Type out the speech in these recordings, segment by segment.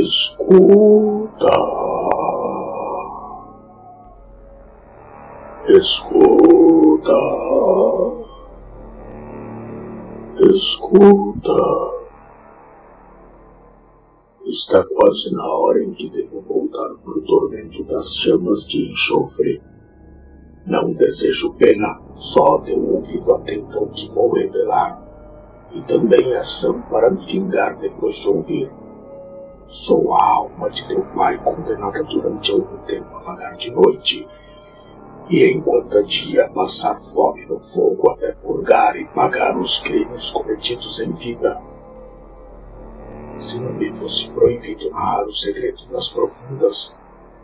Escuta. Escuta. Escuta. Está quase na hora em que devo voltar para o tormento das chamas de enxofre. Não desejo pena, só dê um ouvido atento ao que vou revelar, e também ação para me vingar depois de ouvir. Sou a alma de teu pai condenada durante algum tempo a vagar de noite, e enquanto a dia passar fome no fogo até purgar e pagar os crimes cometidos em vida. Se não me fosse proibido narrar o segredo das profundas,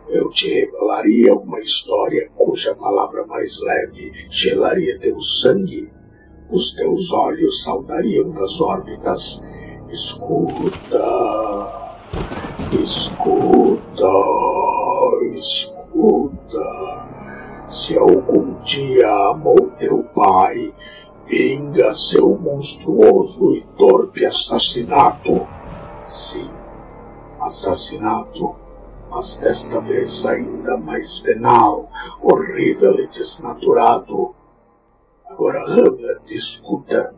eu te revelaria uma história cuja palavra mais leve gelaria teu sangue, os teus olhos saltariam das órbitas. Escuta. Escuta, escuta. Se algum dia amou teu pai, vinga seu monstruoso e torpe assassinato. Sim, assassinato, mas desta vez ainda mais venal, horrível e desnaturado. Agora, Hamlet, escuta.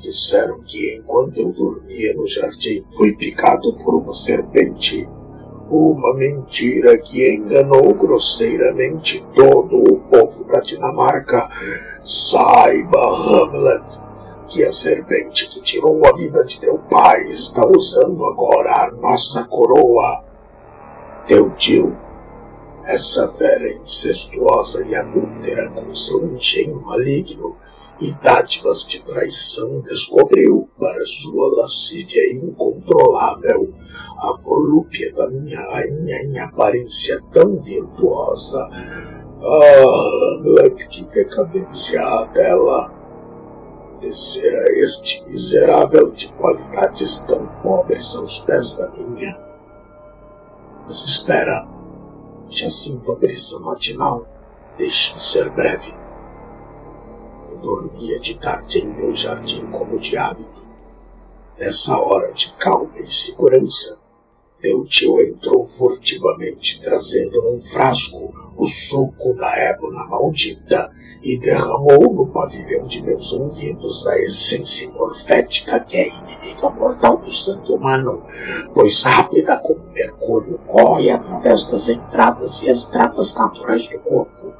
Disseram que enquanto eu dormia no jardim fui picado por uma serpente. Uma mentira que enganou grosseiramente todo o povo da Dinamarca. Saiba, Hamlet, que a serpente que tirou a vida de teu pai está usando agora a nossa coroa. Teu tio, essa fera incestuosa e adúltera com seu engenho maligno, e dádivas de traição descobriu para sua lascívia incontrolável a volúpia da minha rainha em aparência tão virtuosa. Ah, Hamlet, que decadência dela! Descer a este miserável de qualidades tão pobres aos pés da minha. Mas espera, já sinto a brisa matinal. Deixe-me ser breve dormia de tarde em meu jardim como de hábito. Nessa hora de calma e segurança, meu tio entrou furtivamente trazendo num frasco o suco da ébona maldita e derramou no pavilhão de meus ouvidos a essência morfética que é inimiga mortal do sangue humano, pois rápida como mercúrio corre através das entradas e estradas naturais do corpo,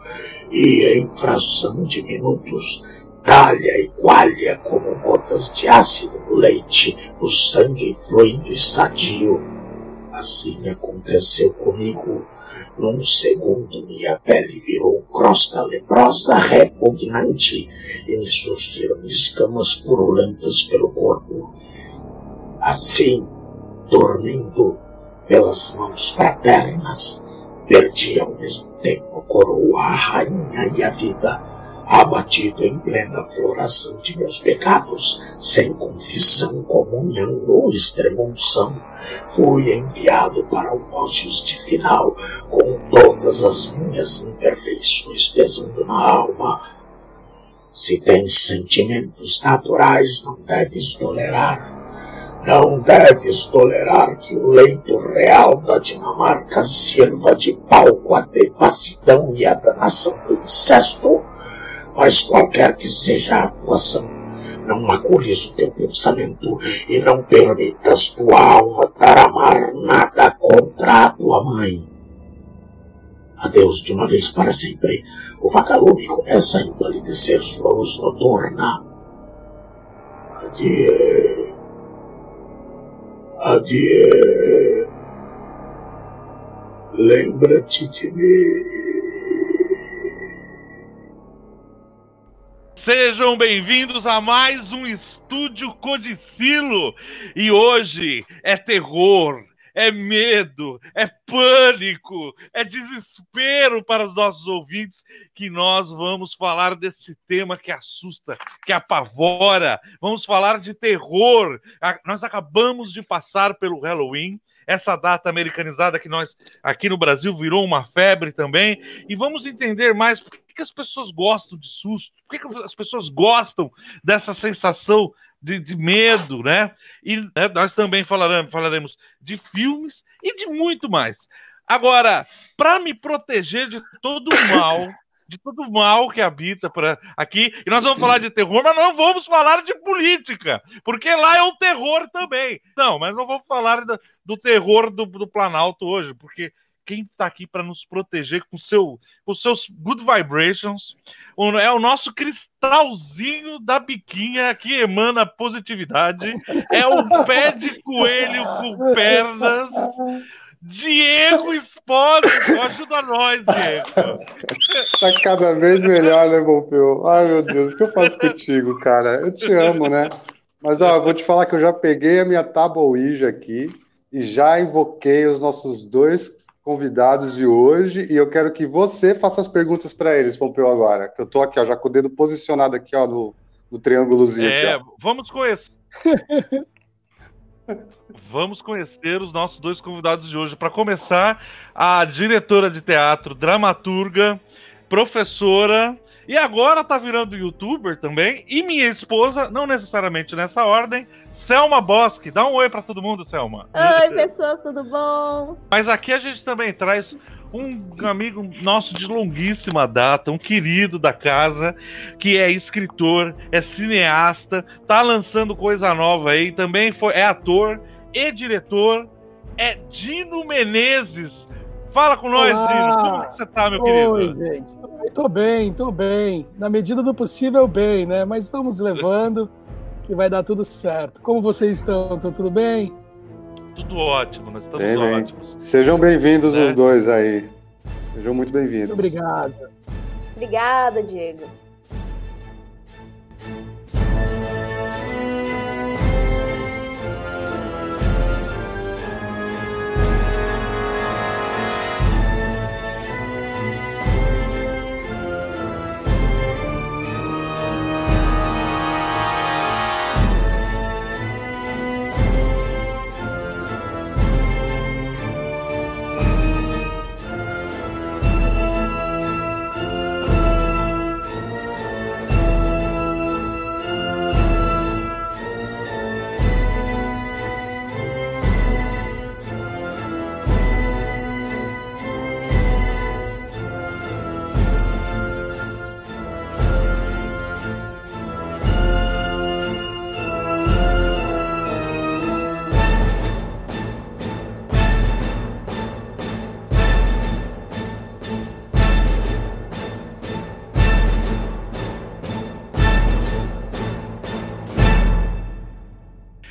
e em fração de minutos talha e coalha como gotas de ácido no leite, o sangue fluindo e sadio Assim aconteceu comigo. Num segundo, minha pele virou crosta leprosa repugnante e me surgiram escamas purulentas pelo corpo. Assim, dormindo pelas mãos fraternas, perdi ao mesmo tempo a coroa, a rainha e a vida abatido em plena floração de meus pecados, sem confissão, comunhão ou extremunção, fui enviado para o ajuste final, com todas as minhas imperfeições pesando na alma. Se tens sentimentos naturais, não deves tolerar. Não deves tolerar que o leito real da Dinamarca sirva de palco à devassidão e à danação do incesto mas qualquer que seja a atuação, não macules o teu pensamento e não permitas tua alma taramar nada contra a tua mãe. Adeus de uma vez para sempre. O vagalume começa a empalidecer sua luz noturna. Adieu. Adieu. Lembra-te de mim. Sejam bem-vindos a mais um Estúdio Codicilo. E hoje é terror, é medo, é pânico, é desespero para os nossos ouvintes que nós vamos falar desse tema que assusta, que apavora. Vamos falar de terror. Nós acabamos de passar pelo Halloween essa data americanizada que nós aqui no Brasil virou uma febre também. E vamos entender mais que as pessoas gostam de susto? Por que, que as pessoas gostam dessa sensação de, de medo, né? E né, nós também falaremos, falaremos de filmes e de muito mais. Agora, para me proteger de todo o mal, de todo o mal que habita por aqui, e nós vamos falar de terror, mas não vamos falar de política, porque lá é o terror também. Não, mas não vamos falar do, do terror do, do Planalto hoje, porque quem está aqui para nos proteger com, seu, com seus good vibrations é o nosso cristalzinho da biquinha que emana positividade. É o pé de coelho com pernas. Diego Espósito, ajuda nós, Diego. Tá cada vez melhor, né, Pompeu? Ai, meu Deus, o que eu faço contigo, cara? Eu te amo, né? Mas, ó, eu vou te falar que eu já peguei a minha tábua Ouija aqui e já invoquei os nossos dois convidados de hoje e eu quero que você faça as perguntas para eles, Pompeu, agora. Que eu tô aqui, ó, já com o dedo posicionado aqui, ó, no, no triângulozinho. É, aqui, vamos conhecer. vamos conhecer os nossos dois convidados de hoje. Para começar, a diretora de teatro, dramaturga, professora e agora tá virando youtuber também. E minha esposa, não necessariamente nessa ordem, Selma Bosque. Dá um oi para todo mundo, Selma. Oi, pessoas, tudo bom? Mas aqui a gente também traz um amigo nosso de longuíssima data, um querido da casa, que é escritor, é cineasta, tá lançando coisa nova aí, também foi, é ator e diretor, é Dino Menezes. Fala com nós, Olá. Dino. Como você tá, meu Oi, querido? gente. Tô bem, tô bem. Na medida do possível, bem, né? Mas vamos levando, que vai dar tudo certo. Como vocês estão? Estão tudo bem? Tudo ótimo, nós estamos bem, ótimos. Bem. Sejam bem-vindos é. os dois aí. Sejam muito bem-vindos. Obrigado. Obrigada, Diego.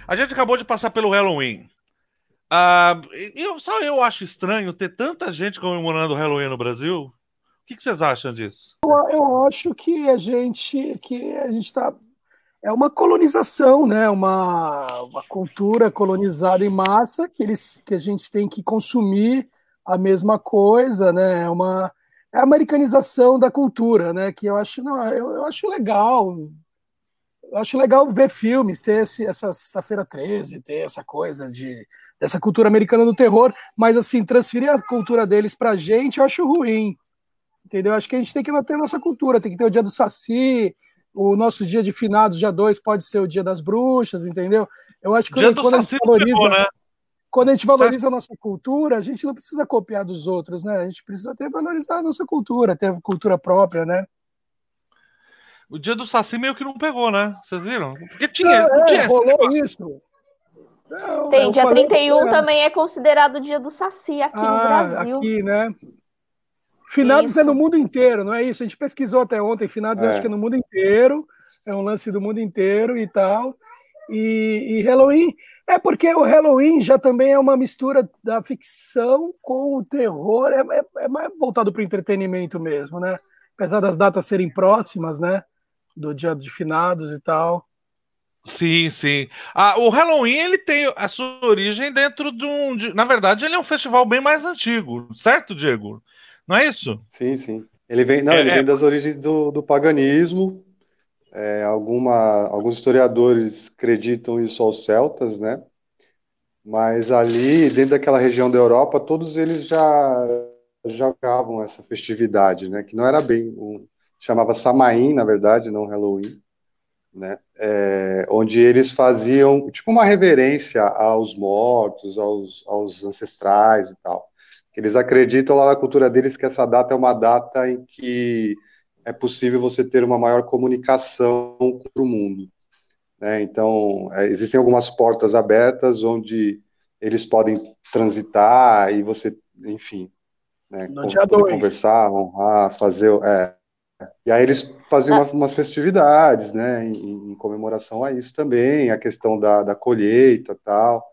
A gente acabou de passar pelo Halloween. Ah, eu, só eu acho estranho ter tanta gente comemorando o Halloween no Brasil. O que, que vocês acham disso? Eu, eu, acho que a gente que a gente está é uma colonização, né? Uma, uma cultura colonizada em massa que eles que a gente tem que consumir a mesma coisa, né? É uma é a americanização da cultura, né? Que eu acho não, eu, eu acho legal eu acho legal ver filmes, ter esse, essa sexta-feira 13, ter essa coisa de dessa cultura americana do terror, mas assim, transferir a cultura deles pra gente, eu acho ruim. Entendeu? Acho que a gente tem que manter a nossa cultura, tem que ter o dia do Saci, o nosso dia de finados, dia 2, pode ser o dia das bruxas, entendeu? Eu acho que quando, quando a gente valoriza, né? quando a gente valoriza a nossa cultura, a gente não precisa copiar dos outros, né? A gente precisa ter valorizar a nossa cultura, ter cultura própria, né? O dia do Saci meio que não pegou, né? Vocês viram? Porque tinha. É, tinha rolou isso. Não, Tem, dia 31 também é considerado o dia do Saci aqui ah, no Brasil. Aqui, né? Finados isso. é no mundo inteiro, não é isso? A gente pesquisou até ontem, finados é. acho que é no mundo inteiro, é um lance do mundo inteiro e tal. E, e Halloween é porque o Halloween já também é uma mistura da ficção com o terror, é, é, é mais voltado para o entretenimento mesmo, né? Apesar das datas serem próximas, né? Do dia de finados e tal. Sim, sim. Ah, o Halloween ele tem a sua origem dentro de um. De, na verdade, ele é um festival bem mais antigo, certo, Diego? Não é isso? Sim, sim. Ele vem, não, é, ele vem é... das origens do, do paganismo. É, alguma, alguns historiadores acreditam isso aos celtas, né? Mas ali, dentro daquela região da Europa, todos eles já jogavam essa festividade, né? Que não era bem um, chamava Samaim, na verdade, não Halloween. né? É, onde eles faziam tipo uma reverência aos mortos, aos, aos ancestrais e tal. Eles acreditam lá na cultura deles que essa data é uma data em que é possível você ter uma maior comunicação com o mundo. Né? Então, é, existem algumas portas abertas onde eles podem transitar e você, enfim, né, conversar, honrar, fazer. É. E aí eles faziam uma, umas festividades, né, em, em, comemoração a isso também, a questão da, da colheita tal.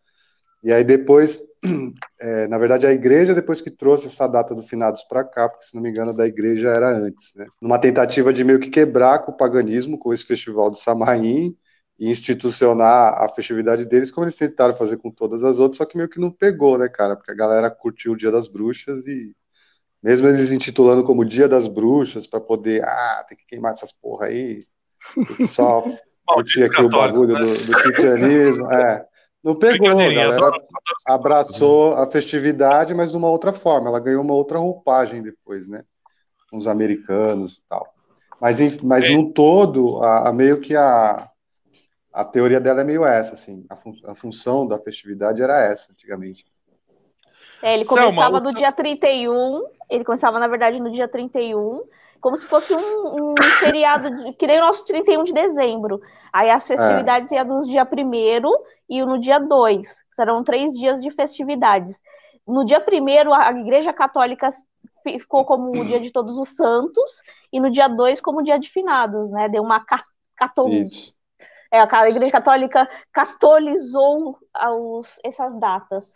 E aí depois, é, na verdade, a igreja depois que trouxe essa data do finados para cá, porque se não me engano da igreja era antes, né? Numa tentativa de meio que quebrar com o paganismo, com esse festival do Samaim, e institucionar a festividade deles, como eles tentaram fazer com todas as outras, só que meio que não pegou, né, cara? Porque a galera curtiu o Dia das Bruxas e mesmo eles intitulando como Dia das Bruxas para poder, ah, tem que queimar essas porra aí, só curtir aqui o bagulho né? do, do cristianismo, é. Não pegou, a galera abraçou a festividade, mas de uma outra forma. Ela ganhou uma outra roupagem depois, né? Com os americanos e tal. Mas, mas é. no todo, a, a, meio que a, a teoria dela é meio essa, assim. A, fun, a função da festividade era essa, antigamente. É, ele começava no dia 31, ele começava, na verdade, no dia 31, como se fosse um, um feriado, de, que nem o nosso 31 de dezembro. Aí as festividades é. iam no dia 1 e no dia 2. Serão três dias de festividades. No dia 1 a Igreja Católica ficou como o dia de todos os santos, e no dia 2 como o dia de finados, né? Deu uma catolização. É, a Igreja Católica catolizou os, essas datas.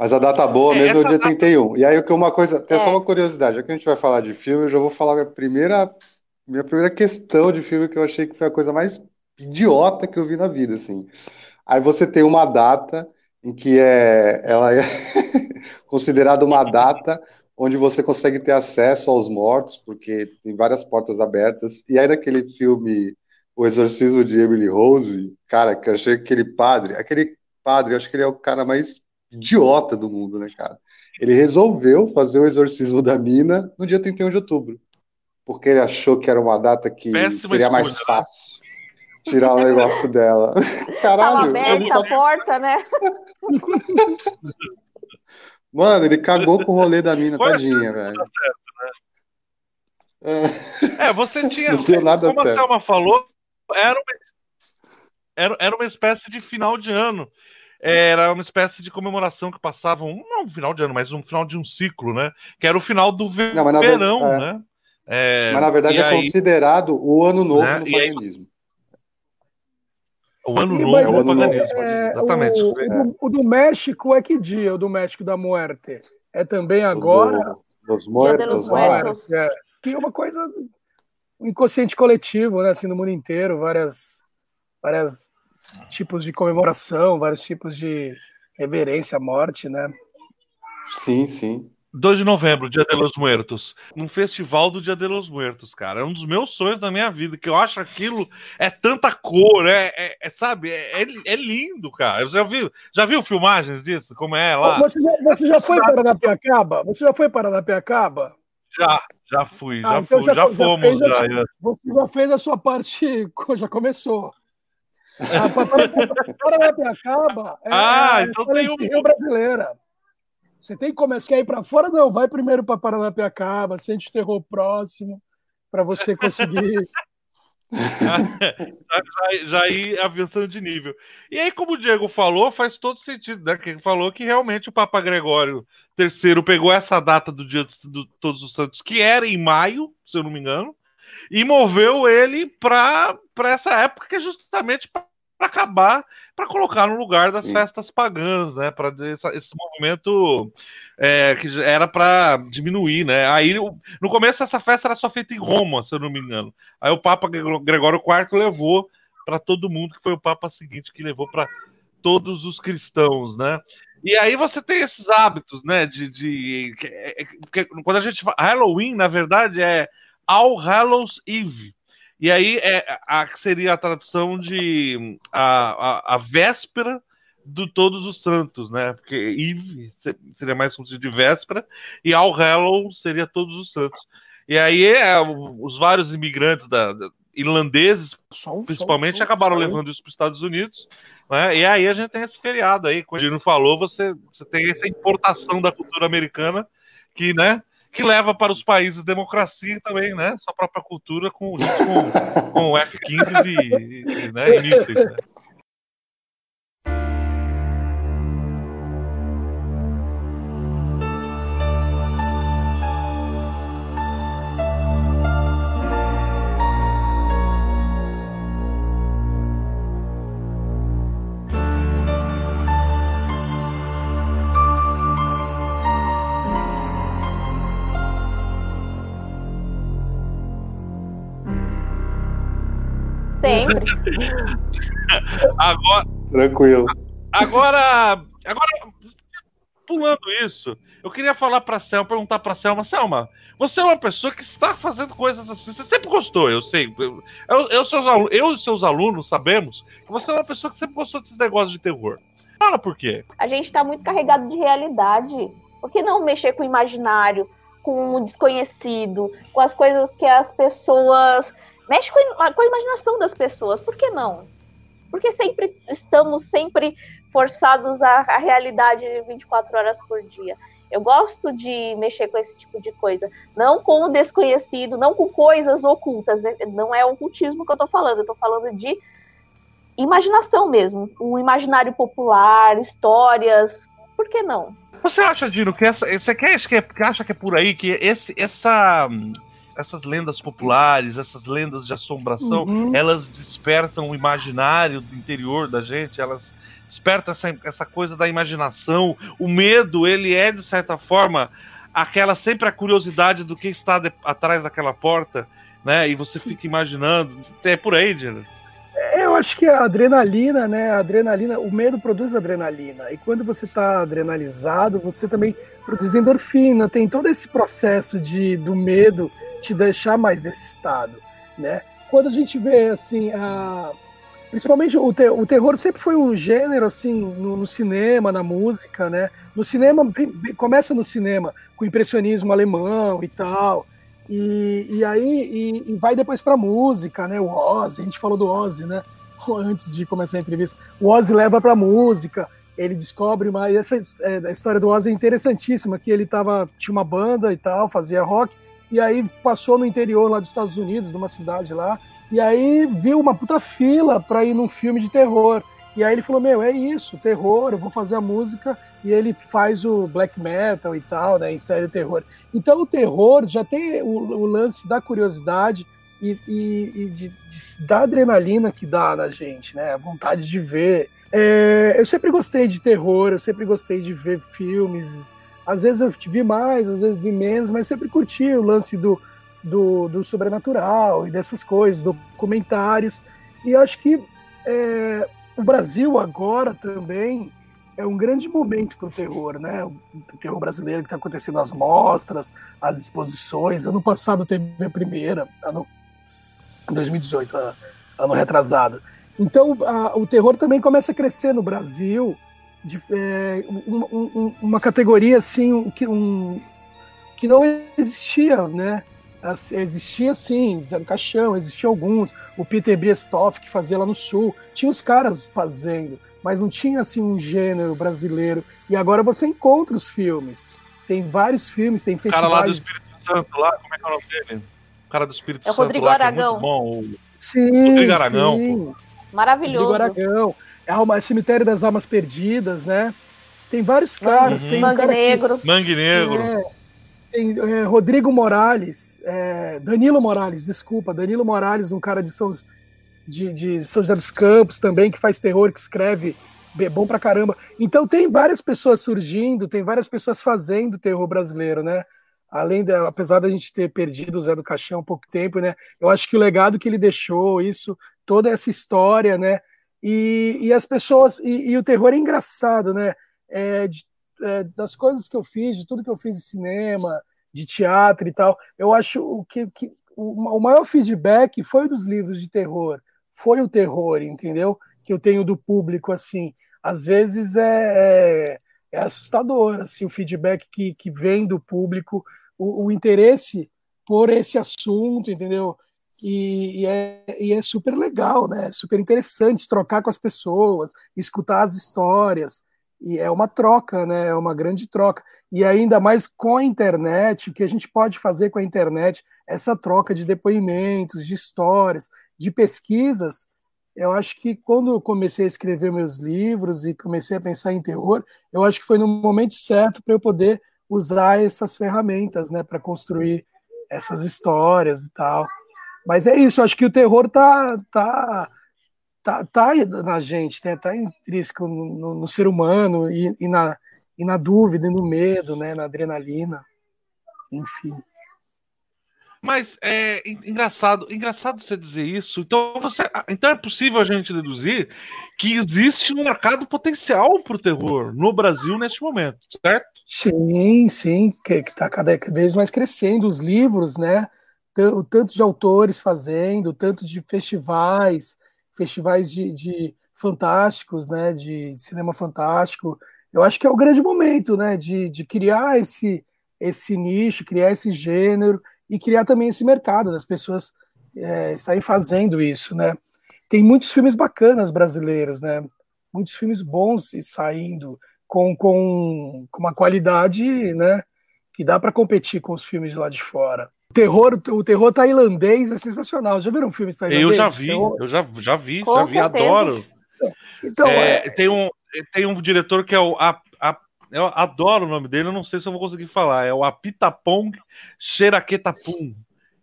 Mas a data boa é, mesmo é o dia data... 31. E aí, uma coisa, tem é. só uma curiosidade, já que a gente vai falar de filme, eu já vou falar minha primeira, minha primeira questão de filme que eu achei que foi a coisa mais idiota que eu vi na vida, assim. Aí você tem uma data em que é, ela é considerada uma data onde você consegue ter acesso aos mortos, porque tem várias portas abertas. E aí, naquele filme O Exorcismo de Emily Rose, cara, que eu achei aquele padre, aquele padre, eu acho que ele é o cara mais idiota do mundo, né, cara? Ele resolveu fazer o exorcismo da mina no dia 31 de outubro. Porque ele achou que era uma data que Péssima seria mais né? fácil tirar o negócio dela. Caralho. Tava aberta só... a porta, né? Mano, ele cagou com o rolê da mina, Foi tadinha, velho. Tá certo, né? é. é, você tinha. Não tinha nada como certo. a Thelma falou, era uma, era, era uma espécie de final de ano era uma espécie de comemoração que passava, um, não um final de ano, mas um final de um ciclo, né? Que era o final do ver não, verão, é. né? É, mas na verdade é aí, considerado o ano novo né? no paganismo. O ano novo no paganismo, é, exatamente. O, o, do, o, do, México é que dia? O do México da Muerte? É também agora? Do, dos Muertos. Muertos. É, que é uma coisa um inconsciente coletivo, né? Assim, no mundo inteiro, várias, várias tipos de comemoração, vários tipos de reverência à morte, né? Sim, sim. 2 de novembro, Dia de los Muertos. Um festival do Dia de los Muertos, cara. É um dos meus sonhos da minha vida, que eu acho aquilo é tanta cor, é, é, é sabe, é, é, é, lindo, cara. Já viu, já viu filmagens disso? Como é lá? Você já, você já foi para Napiacaba? Você já foi para Napiacaba? Já, já fui, ah, já então fui, já, já, fomos. Já, já, você já fez a sua parte, já começou. A Paranapiacaba é ah, a então tem um... Rio brasileira. Você tem que começar a ir para fora? Não, vai primeiro para Paranapiacaba, sente o terror próximo, para você conseguir. já, já ir avançando de nível. E aí, como o Diego falou, faz todo sentido, né? Que ele falou que realmente o Papa Gregório III pegou essa data do Dia de Todos os Santos, que era em maio, se eu não me engano, e moveu ele para essa época que é justamente para para acabar, para colocar no lugar das Sim. festas pagãs, né? Para esse movimento é, que era para diminuir, né? Aí no começo essa festa era só feita em Roma, se eu não me engano. Aí o Papa Gregório IV levou para todo mundo, que foi o Papa seguinte que levou para todos os cristãos, né? E aí você tem esses hábitos, né? De, de que, é, que, quando a gente fala Halloween, na verdade é All Hallows Eve e aí é, a, seria a tradução de a, a, a véspera do Todos os Santos, né? Porque Eve seria mais como de véspera e All Hallows seria Todos os Santos. E aí é, os vários imigrantes da, da, irlandeses, principalmente, acabaram levando isso para os Estados Unidos. Né? E aí a gente tem esse feriado aí, como o Dino falou, você, você tem essa importação da cultura americana que, né, que leva para os países democracia também, né? Sua própria cultura com, com, com F-15 e, e, né, e mísseis, né? Sempre. agora. Tranquilo. Agora, agora, pulando isso, eu queria falar para Selma, perguntar para Selma, Selma, você é uma pessoa que está fazendo coisas assim, você sempre gostou, eu sei. Eu, eu, seus, eu e seus alunos sabemos que você é uma pessoa que sempre gostou desses negócios de terror. Fala por quê? A gente está muito carregado de realidade. Por que não mexer com o imaginário, com o desconhecido, com as coisas que as pessoas mexe com a, com a imaginação das pessoas. Por que não? Porque sempre estamos sempre forçados à, à realidade 24 horas por dia. Eu gosto de mexer com esse tipo de coisa. Não com o desconhecido, não com coisas ocultas. Né? Não é ocultismo que eu estou falando, eu estou falando de imaginação mesmo. O imaginário popular, histórias. Por que não? Você acha, Dino, que essa. Você quer, que acha que é por aí que esse, essa essas lendas populares, essas lendas de assombração, uhum. elas despertam o imaginário do interior da gente, elas despertam essa, essa coisa da imaginação. O medo, ele é, de certa forma, aquela sempre a curiosidade do que está de, atrás daquela porta, né? E você fica imaginando. É por aí, Dino. É, eu acho que a adrenalina, né? A adrenalina, o medo produz adrenalina. E quando você está adrenalizado, você também produz endorfina. Tem todo esse processo de, do medo te deixar mais excitado, né? Quando a gente vê assim, a... principalmente o, te... o terror sempre foi um gênero assim no, no, cinema, na música, né? No cinema começa no cinema com o impressionismo alemão e tal. E, e aí e, e vai depois para música, né? O Ozzy, a gente falou do Ozzy, né? Antes de começar a entrevista, o Ozzy leva para música ele descobre mais essa é, a história do Ozzy é interessantíssima que ele tava tinha uma banda e tal fazia rock e aí passou no interior lá dos Estados Unidos, numa cidade lá, e aí viu uma puta fila para ir num filme de terror. E aí ele falou: Meu, é isso, terror, eu vou fazer a música. E ele faz o black metal e tal, né? Insere o terror. Então o terror já tem o, o lance da curiosidade e, e, e de, de, da adrenalina que dá na gente, né? A vontade de ver. É, eu sempre gostei de terror, eu sempre gostei de ver filmes às vezes eu vi mais, às vezes vi menos, mas sempre curti o lance do, do, do sobrenatural e dessas coisas, documentários. E acho que é, o Brasil agora também é um grande momento para o terror, né? O terror brasileiro que está acontecendo as mostras, as exposições. Ano passado teve a primeira, ano 2018, ano retrasado. Então a, o terror também começa a crescer no Brasil de, é, um, um, uma categoria assim que, um, que não existia, né? Existia sim, Zé do Caixão, existia alguns, o Peter Briestoff que fazia lá no Sul, tinha os caras fazendo, mas não tinha assim um gênero brasileiro. E agora você encontra os filmes. Tem vários filmes, tem festivais. O cara lá do Espírito Santo, lá, como é que é o nome dele? O cara do Espírito é Santo. Rodrigo lá, Aragão. É bom. Sim, Rodrigo Aragão, sim. Maravilhoso. Rodrigo Aragão. Alma, é Cemitério das Almas Perdidas, né? Tem vários caras. Uhum. Tem Mangue um Negro. Que, Mangue Negro. É, tem é, Rodrigo Morales, é, Danilo Morales, desculpa, Danilo Morales, um cara de São, de, de São José dos Campos também, que faz terror, que escreve bom pra caramba. Então tem várias pessoas surgindo, tem várias pessoas fazendo terror brasileiro, né? Além de, apesar da gente ter perdido o Zé do Caixão há pouco tempo, né? Eu acho que o legado que ele deixou, isso, toda essa história, né? E, e as pessoas. E, e, o terror é engraçado, né? É, de, é, das coisas que eu fiz, de tudo que eu fiz de cinema, de teatro e tal, eu acho que, que o, o maior feedback foi dos livros de terror. Foi o terror, entendeu? Que eu tenho do público, assim. Às vezes é, é, é assustador, assim, o feedback que, que vem do público, o, o interesse por esse assunto, entendeu? E, e, é, e é super legal, né? Super interessante trocar com as pessoas, escutar as histórias. E é uma troca, né? É uma grande troca. E ainda mais com a internet, o que a gente pode fazer com a internet, essa troca de depoimentos, de histórias, de pesquisas. Eu acho que quando eu comecei a escrever meus livros e comecei a pensar em terror, eu acho que foi no momento certo para eu poder usar essas ferramentas, né, para construir essas histórias e tal. Mas é isso, acho que o terror tá, tá, tá, tá na gente, né? tá intrínseco no, no, ser humano e, e, na, e na dúvida, e no medo, né? na adrenalina, enfim. Mas é engraçado, engraçado você dizer isso. Então, você, então é possível a gente deduzir que existe um mercado potencial para o terror no Brasil neste momento, certo? Sim, sim, que está cada vez mais crescendo os livros, né? O tanto de autores fazendo, tanto de festivais, festivais de, de fantásticos, né, de, de, cinema fantástico. Eu acho que é o grande momento, né, de, de criar esse esse nicho, criar esse gênero e criar também esse mercado das pessoas é, estarem fazendo isso, né? Tem muitos filmes bacanas brasileiros, né? Muitos filmes bons e saindo com, com, com uma qualidade, né? Que dá para competir com os filmes de lá de fora. O terror, o terror tailandês é sensacional. Já viram um filme tailandês? Eu já vi, eu já, já vi, Com já vi, adoro. Então, é, é... Tem, um, tem um diretor que é o. A, a, eu adoro o nome dele, eu não sei se eu vou conseguir falar. É o Apitapong Xeraquetapum.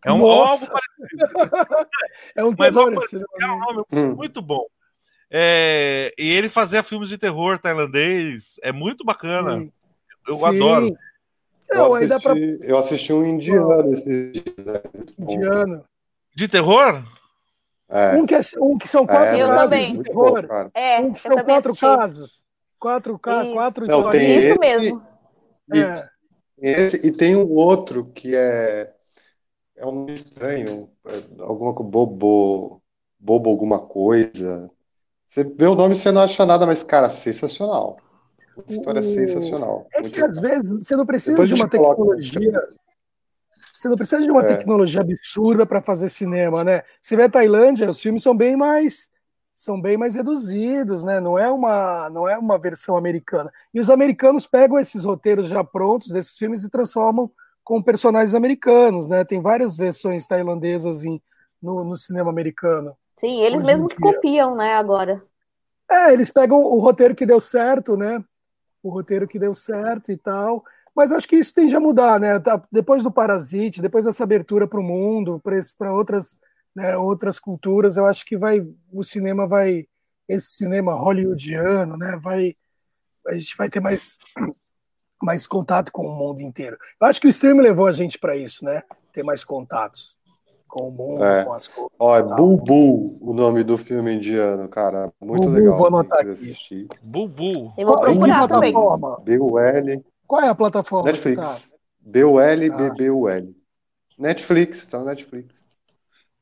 É um algo parecido. é um terror, Mas, é um nome hum. muito bom. É, e ele fazia filmes de terror tailandês. É muito bacana. Sim. Eu Sim. adoro. Eu, assisti, pra... eu assisti um indiano esses dias. Né? Indiano. De terror? É. Um, que é, um que são é, quatro é, casos também. de terror. Bom, é, um que são quatro assisti. casos. Quatro, casos, quatro Não, tem Isso esse, mesmo. E, é. esse, e tem um outro que é. É um estranho. É alguma bobo. Bobo alguma coisa. Você vê o nome e você não acha nada, mas, cara, sensacional. História é sensacional. É que às vezes você não precisa Depois de uma tecnologia. Você não precisa de uma é. tecnologia absurda para fazer cinema, né? Você vê a Tailândia, os filmes são bem mais são bem mais reduzidos, né? Não é uma não é uma versão americana. E os americanos pegam esses roteiros já prontos desses filmes e transformam com personagens americanos, né? Tem várias versões tailandesas em, no, no cinema americano. Sim, eles mesmos que copiam, né? Agora. É, eles pegam o roteiro que deu certo, né? O roteiro que deu certo e tal. Mas acho que isso tende a mudar, né? Tá, depois do Parasite, depois dessa abertura para o mundo, para outras, né, outras culturas, eu acho que vai o cinema vai esse cinema hollywoodiano, né? Vai a gente vai ter mais mais contato com o mundo inteiro. Eu acho que o streaming levou a gente para isso, né? Ter mais contatos com o mundo, é. com as coisas. Ó, é Bubu o nome do filme indiano, cara. Muito Bubu, legal. Vou anotar aqui. Assistir. Bubu. Eu vou procurar também. BUL. Qual é a plataforma? Netflix. Tá? BUL, BBUL. Netflix, tá no Netflix.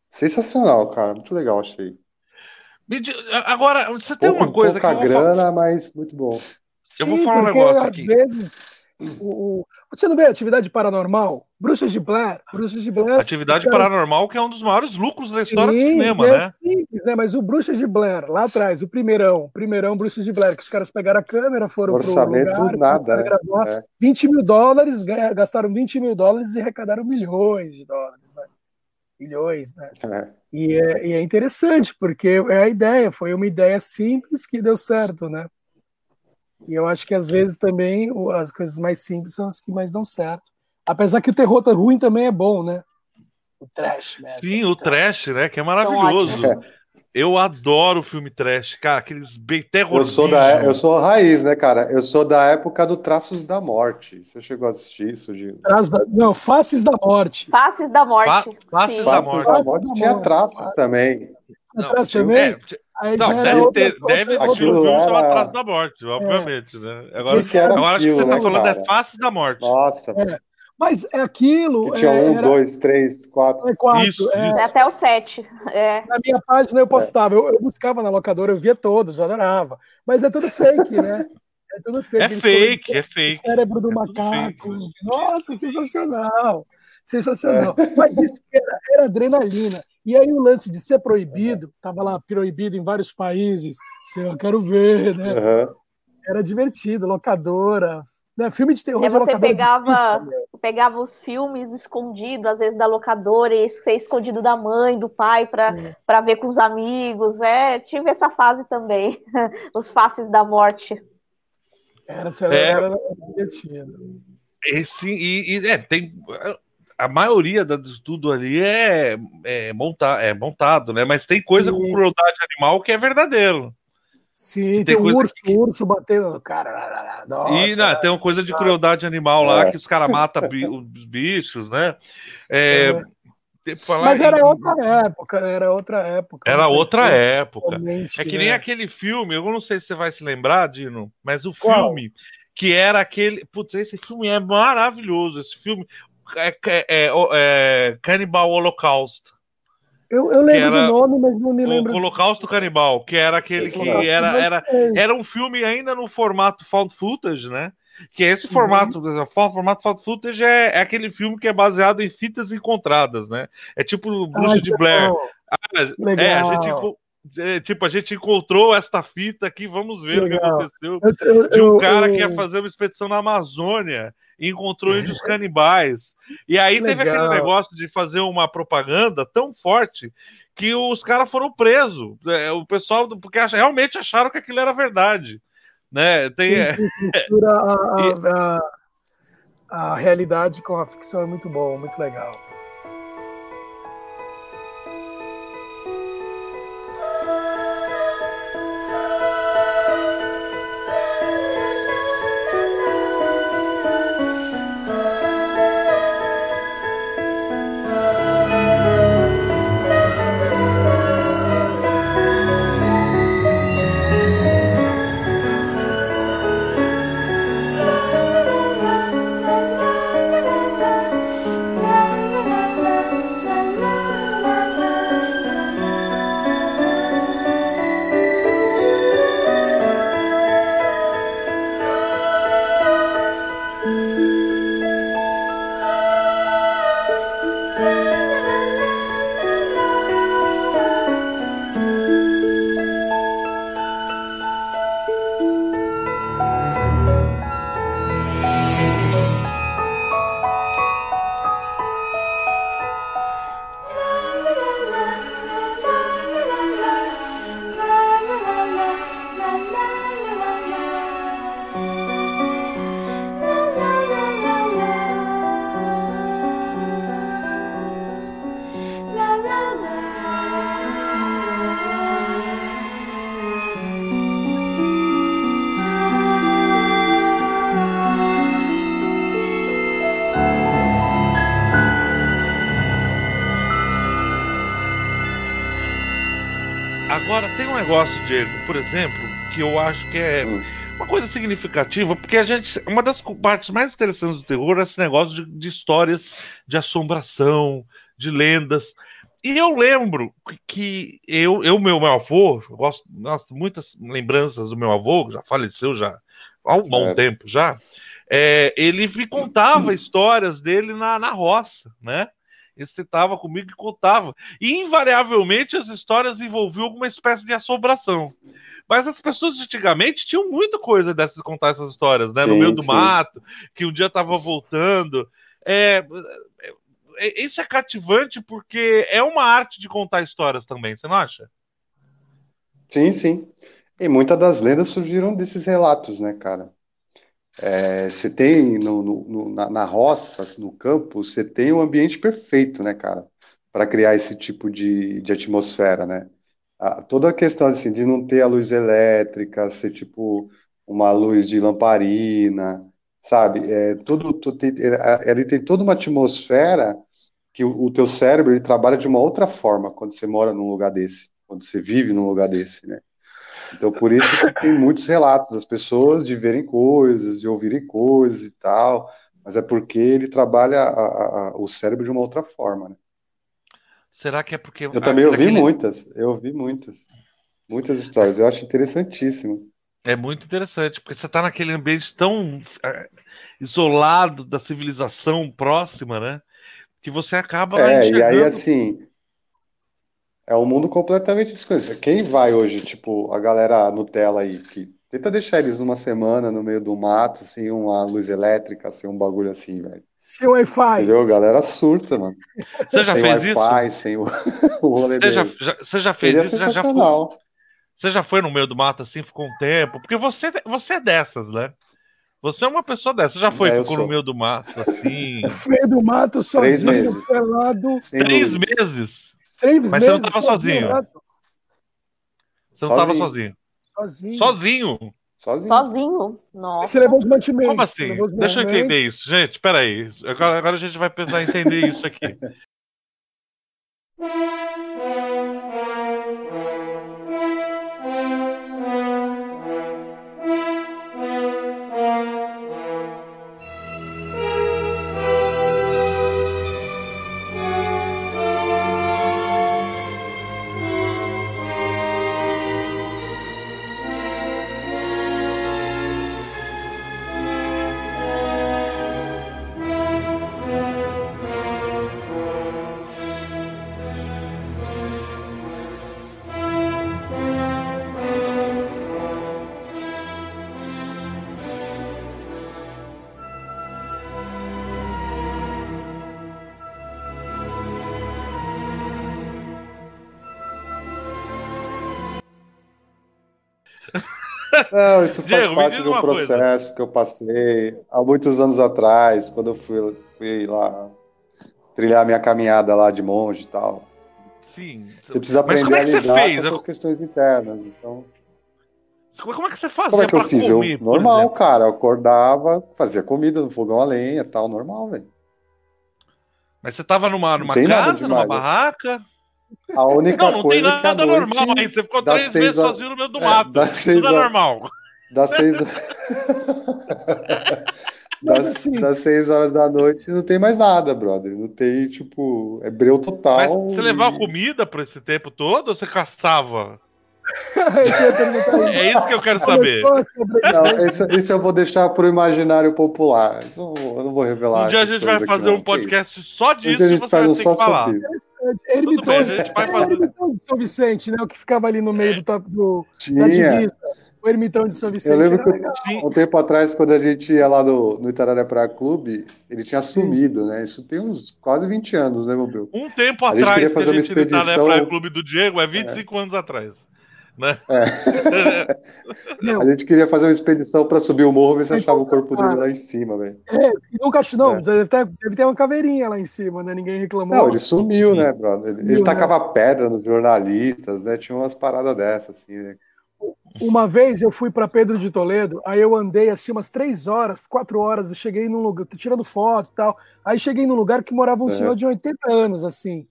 Sensacional, cara. Muito legal, achei. Agora, você tem uma coisa pouca que. Pouca grana, mas muito bom. Eu vou falar um negócio aqui. Vezes, o, você não vê atividade paranormal? Bruxas de Blair, Bruxas de Blair. Atividade caras... paranormal que é um dos maiores lucros da história Sim, do cinema, é né? Simples, né? Mas o Bruxas de Blair, lá atrás, o primeirão, primeirão Bruxas de Blair, que os caras pegaram a câmera, foram Orçamento pro lugar, nada, né? gravar, é. 20 mil dólares, gastaram 20 mil dólares e arrecadaram milhões de dólares, né? Milhões, né? É. E, é, e é interessante, porque é a ideia, foi uma ideia simples que deu certo, né? E eu acho que às vezes também as coisas mais simples são as que mais dão certo. Apesar que o terror tá ruim também é bom, né? O trash, né? Sim, o trash, né? Que é maravilhoso. Eu adoro filme trash, cara, aqueles bem terror. Eu sou da, eu sou raiz, né, cara? Eu sou da época do Traços da Morte. Você chegou a assistir isso? Da, não, Faces da Morte. Faces da Morte. Fa Faces, da Morte. Faces da Morte tinha traços também. Não, traços também? É, Aí não, deve, outra, ter, outra, deve existir um filme era... da Morte, obviamente, é. né? Agora, que era agora aquilo, que você tá né, falando cara? é Face da Morte. Nossa. É. Mas é aquilo. Que tinha é, um, era... dois, três, quatro. É quatro isso, é. Isso. Até o sete. É. Na minha página eu postava, eu, eu, buscava na locadora, eu via todos, eu adorava. Mas é tudo fake, né? É tudo fake. É fake, é fake. Cérebro do macaco. Nossa, sensacional. Sensacional. Mas isso era, era adrenalina. E aí o lance de ser proibido, estava lá proibido em vários países, eu quero ver, né? Uhum. Era divertido, locadora, né? Filme de terror. E você pegava, pegava os filmes escondidos, às vezes da locadora, e ser escondido da mãe, do pai, para é. ver com os amigos. É, tive essa fase também, os faces da morte. Era, era, é. era divertido. Esse, e, e é, tem a maioria do tudo ali é, é, monta, é montado, né? Mas tem coisa Sim. com crueldade animal que é verdadeiro. Sim, tem, tem um urso, que... urso bateu. Cara, nossa, e não, tem uma coisa de crueldade animal lá, é. que os caras matam os bichos, né? É, é. Mas era em... outra época, era outra época. Era outra época. É que nem né? aquele filme, eu não sei se você vai se lembrar, Dino, mas o Qual? filme que era aquele. Putz, esse filme é maravilhoso. Esse filme é, é, é, é Cannibal Holocaust. Eu, eu lembro do nome, mas não me lembro. O Holocausto Canibal, que era aquele que era, era, era um filme ainda no formato found footage, né? Que é esse formato, uhum. o formato found footage é, é, aquele filme que é baseado em fitas encontradas, né? É tipo Bruxa de Blair. Ah, é, a gente é, tipo, a gente encontrou esta fita aqui, vamos ver Legal. o que aconteceu. Eu, eu, de um cara eu, que ia fazer uma expedição na Amazônia e encontrou índios canibais. E aí teve aquele negócio de fazer uma propaganda tão forte que os caras foram presos. É, o pessoal, porque realmente acharam que aquilo era verdade. Né? Tem, a, a, a, a realidade com a ficção é muito bom, muito legal. Acho que é hum. uma coisa significativa, porque a gente. Uma das partes mais interessantes do terror é esse negócio de, de histórias de assombração, de lendas. E eu lembro que eu, eu meu, meu avô, eu gosto, gosto muitas lembranças do meu avô, que já faleceu já há um bom tempo já. É, ele me contava histórias dele na, na roça, né? Ele sentava comigo e contava. E invariavelmente as histórias envolviam alguma espécie de assombração. Mas as pessoas antigamente tinham muita coisa dessas contar essas histórias, né? Sim, no meio do sim. mato, que um dia estava voltando. É, é, é, isso é cativante porque é uma arte de contar histórias também, você não acha? Sim, sim. E muitas das lendas surgiram desses relatos, né, cara? É, você tem no, no, na, na roça, no campo, você tem um ambiente perfeito, né, cara, para criar esse tipo de, de atmosfera, né? Toda a questão assim de não ter a luz elétrica, ser tipo uma luz de lamparina, sabe? É, tudo, tudo tem, é, ele tem toda uma atmosfera que o, o teu cérebro ele trabalha de uma outra forma quando você mora num lugar desse, quando você vive num lugar desse, né? Então, por isso que tem muitos relatos das pessoas de verem coisas, de ouvirem coisas e tal, mas é porque ele trabalha a, a, o cérebro de uma outra forma, né? Será que é porque... Eu também ouvi muitas, eu ouvi muitas, muitas histórias, eu acho interessantíssimo. É muito interessante, porque você está naquele ambiente tão é, isolado da civilização próxima, né? Que você acaba. É, enxergando... e aí assim, É um mundo completamente desconhecido. Quem vai hoje, tipo, a galera Nutella aí, que tenta deixar eles numa semana no meio do mato, sem uma luz elétrica, sem um bagulho assim, velho. Sem Wi-Fi. Entendeu? A galera surta, mano. Você já sem fez Wi-Fi, isso? sem o, o rolê Você já, já- você já fez Seria isso? Já, já foi, sensacional. você já foi no meio do mato assim, ficou um tempo? Porque você, você é dessas, né? Você é uma pessoa dessas. Você já foi, É, ficou sou. no meio do mato, assim. Meio do mato, Três sozinho, meses. pelado. Sem três luz. meses? Três Mas meses. você não tava sozinho? pelado, Você não tava Sozinho. sozinho. Sozinho. Sozinho? Sozinho. Nossa. Você levou os mantimentos. Como assim? levou os Deixa eu mantimentos. entender isso. Gente, peraí. Agora, agora a gente vai precisar entender isso aqui. Não, isso faz Diego, parte de um uma coisa. processo que eu passei há muitos anos atrás, quando eu fui, fui lá trilhar minha caminhada lá de monge e tal. Sim. Você precisa Mas aprender é a lidar fez? com as suas questões internas. Então, Como é que você fazia como é que eu fiz? Eu, comer, por normal, cara. Eu acordava, fazia comida no fogão a lenha, tal, normal, velho. Mas você tava numa, numa casa, numa né? barraca? A única Não, não tem coisa é que à nada normal aí. Você ficou três meses horas- sozinho no meio do é, mato. das seis Tudo é horas- normal. das seis, das, assim- das seis horas da noite não tem mais nada, brother. Não tem, tipo, é breu total. Mas você levava e- comida por esse tempo todo ou você caçava? É isso que eu quero saber. A sobreviver. Não, isso, isso eu vou deixar pro imaginário popular. Eu não vou- revelar. Um dia a gente vai fazer aqui, um não. podcast só? Um disso a e gente você vai um ter que falar. sobre isso. Bem, fazer. o ermitão de São Vicente, né? O que ficava ali no meio do, top- do, da divisa. O ermitão de São Vicente Eu lembro que um tempo atrás, quando a gente ia lá no, no Itararé Praia Clube, ele tinha sumido, né? Isso tem uns quase 20 anos, né, meu Bill? Um tempo A gente atrás queria que fazer a uma gente tá na expedição- Praia Clube do Diego é 25 anos atrás. Né? Meu, A gente queria fazer uma expedição pra subir o morro, ver se Então, achava o corpo dele lá em cima, velho. e nunca acho, não, É. deve, ter, deve ter uma caveirinha lá em cima, né? Ninguém reclamou. Não, ele sumiu, né, brother? Ele, ele né? tacava pedra nos jornalistas, né? Tinha umas paradas dessas, assim, né? Uma vez eu fui para Pedro de Toledo, aí eu andei assim umas três horas, quatro horas, e cheguei num lugar, tirando foto e tal. Aí cheguei num lugar que morava um É. senhor de 80 anos, assim.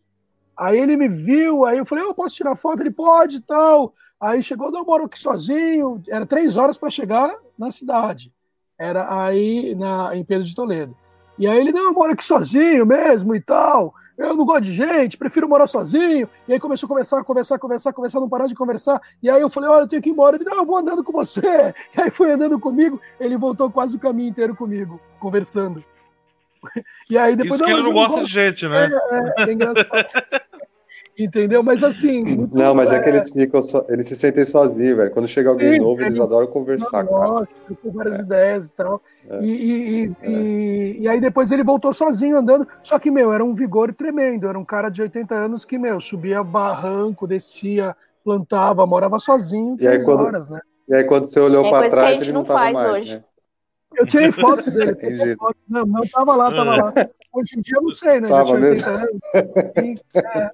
Aí ele me viu, aí eu falei, eu posso tirar foto? Ele pode e tal. Aí chegou, não, eu moro aqui sozinho. Era três horas para chegar na cidade. Era aí na, em Pedro de Toledo. E aí ele, não, eu moro aqui sozinho mesmo e tal. Eu não gosto de gente, prefiro morar sozinho. E aí começou a conversar, conversar, conversar, conversar, não parar de conversar. E aí eu falei, olha, eu tenho que ir embora. Ele, não, eu vou andando com você. E aí foi andando comigo. Ele voltou quase o caminho inteiro comigo, conversando. E aí depois, Isso que ele não gosta de gente, né? É, é engraçado. Entendeu? Mas assim. muito- Não, mas é que eles ficam só, eles se sentem sozinhos, velho. Quando chega alguém Sim, novo, eles ele- adoram conversar, cara. Lógico, com várias ideias e tal. É. E, e, e, e- e aí depois ele voltou sozinho andando. Só que, meu, era um vigor tremendo. Era um cara de 80 anos que, meu, subia barranco, descia, plantava, morava sozinho E aí, três quando- horas, né? E aí, quando você olhou É pra coisa que a trás, ele não não tava mais, hoje. né? Eu tirei fotos dele. Tirei fotos. Não, não tava lá, tava lá. Hoje em dia eu não sei, né? Tava mesmo? 80 anos. Sim, é.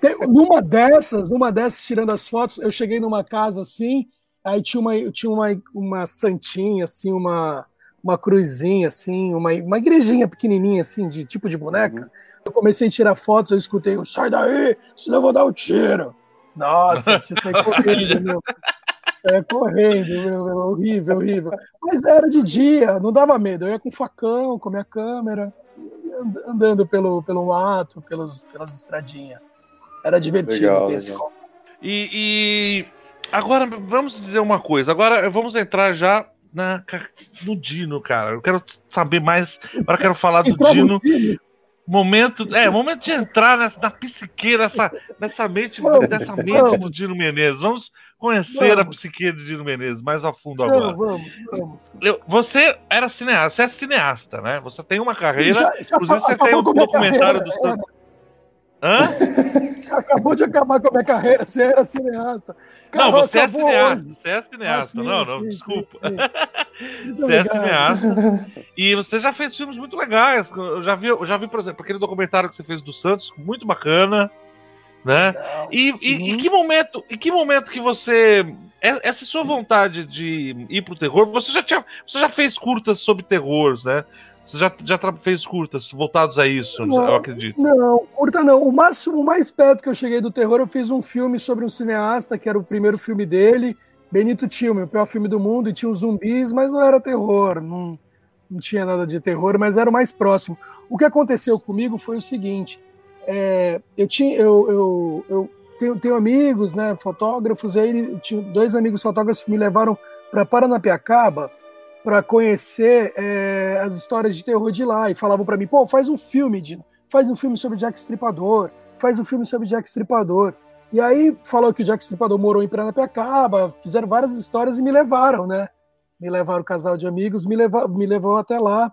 Tem- numa dessas, numa dessas, tirando as fotos, eu cheguei numa casa assim, aí tinha uma, tinha uma, uma santinha, assim, uma, uma cruzinha, assim, uma, uma igrejinha pequenininha, assim, de tipo de boneca. Eu comecei a tirar fotos, eu escutei, um, sai daí, senão eu vou dar o tiro. Nossa, eu saído correndo, meu. Saia correndo, meu, horrível, horrível. Mas era de dia, não dava medo. Eu ia com facão, com minha câmera, andando pelo, pelo mato, pelos, pelas estradinhas. Era divertido Legal, ter esse legal. E, e agora vamos dizer uma coisa. Agora vamos entrar já na, no Dino, cara. Eu quero saber mais. Agora eu quero falar do Dino. time, Momento, é, momento de entrar nessa, na psique, nessa, nessa mente, nessa mente do Dino Menezes. Vamos conhecer vamos. a psique do Dino Menezes mais a fundo agora. Vamos, vamos. Eu, você era cineasta, você é cineasta, né? Você tem uma carreira, já, já inclusive você tem um documentário do Santos. Hã? Acabou de acabar com a minha carreira, você era cineasta. Caramba, não, você é cineasta, hoje. você é cineasta. Ah, sim, não, não, sim, desculpa. Sim, você é cineasta. E você já fez filmes muito legais. Eu já vi, eu já vi, por exemplo, aquele documentário que você fez do Santos, muito bacana. Né? E, e, uhum. e que momento, e que momento que você. É, essa sua vontade de ir pro terror, você já tinha. Você já fez curtas sobre terror, né? Você já, já fez curtas voltados a isso, não, eu acredito. Não, curta não. O máximo, o mais perto que eu cheguei do terror, eu fiz um filme sobre um cineasta, que era o primeiro filme dele, Benito Tillman, o pior filme do mundo, e tinha os zumbis, mas não era terror, não, não tinha nada de terror, mas era o mais próximo. O que aconteceu comigo foi o seguinte: é, eu tinha, eu, eu, eu tenho, tenho, amigos, né, fotógrafos, aí tinha dois amigos fotógrafos me levaram para Paranapiacaba para conhecer é, as histórias de terror de lá e falavam para mim, pô, faz um filme, Dino, faz um filme sobre Jack Stripador, faz um filme sobre Jack Stripador. E aí falou que o Jack Stripador morou em Paranapiacaba, fizeram várias histórias e me levaram, né? Me levaram um casal de amigos, me, leva, me levou até lá,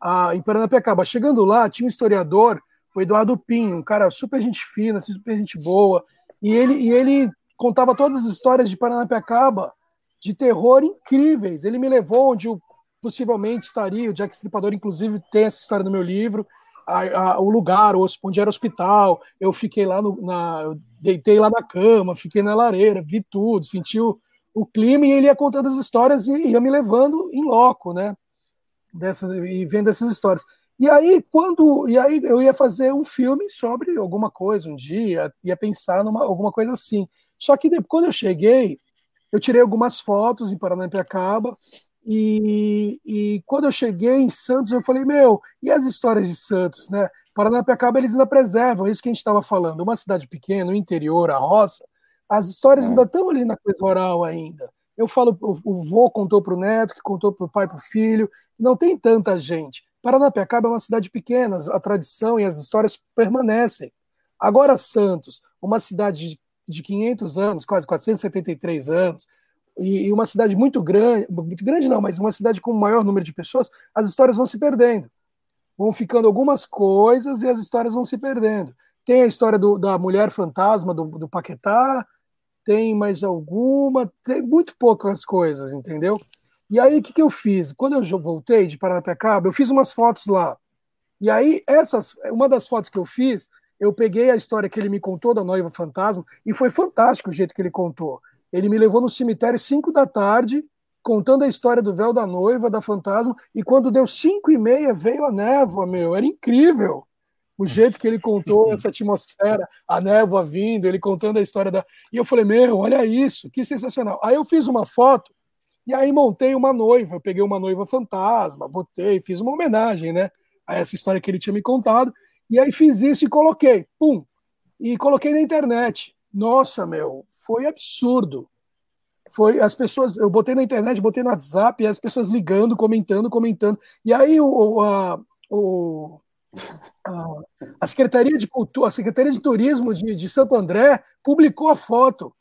a, em Paranapiacaba. Chegando lá, tinha um historiador, o Eduardo Pinho, um cara super gente fina, super gente boa, e ele, e ele contava todas as histórias de Paranapiacaba, de terror incríveis. Ele me levou onde eu possivelmente estaria, o Jack Stripador, inclusive, tem essa história no meu livro, a, a, o lugar, onde era o hospital, eu fiquei lá, no, na, eu deitei lá na cama, fiquei na lareira, vi tudo, senti o, o clima, e ele ia contando as histórias e ia me levando em loco, né, dessas, e vendo essas histórias. E aí, quando. E aí eu ia fazer um filme sobre alguma coisa um dia, ia pensar numa alguma coisa assim. Só que depois, quando eu cheguei, eu tirei algumas fotos em Paranapiacaba e, e quando eu cheguei em Santos, eu falei, meu, e as histórias de Santos, né? Paranapiacaba eles ainda preservam, é isso que a gente estava falando, uma cidade pequena, o interior, a roça, as histórias é. ainda estão ali na coisa oral ainda. Eu falo, o, o vô contou para o neto, que contou para o pai, para o filho, não tem tanta gente. Paranapiacaba é uma cidade pequena, a tradição e as histórias permanecem. Agora Santos, uma cidade de de 500 anos, quase 473 anos, e, e uma cidade muito grande, muito grande não, mas uma cidade com o maior número de pessoas, as histórias vão se perdendo. Vão ficando algumas coisas e as histórias vão se perdendo. Tem a história do, da mulher fantasma do, do Paquetá, tem mais alguma, tem muito poucas coisas, entendeu? E aí, o que, que eu fiz? Quando eu voltei de Paranapiacaba, eu fiz umas fotos lá. E aí, essas, uma das fotos que eu fiz eu peguei a história que ele me contou da noiva fantasma e foi fantástico o jeito que ele contou. Ele me levou no cemitério 5 da tarde, contando a história do véu da noiva, da fantasma, e quando deu 5 e meia veio a névoa, meu, era incrível. O jeito que ele contou essa atmosfera, a névoa vindo, ele contando a história da. E eu falei, meu, olha isso, que sensacional. Aí eu fiz uma foto e aí montei uma noiva. Peguei uma noiva fantasma, botei, fiz uma homenagem, né? A essa história que ele tinha me contado. E aí fiz isso e coloquei, pum, e coloquei na internet. Nossa, meu, foi absurdo. Foi as pessoas, eu botei na internet, botei no WhatsApp, e as pessoas ligando, comentando, comentando. E aí o, a, o, a, a Secretaria de Cultura, a Secretaria de Turismo de, de Santo André publicou a foto.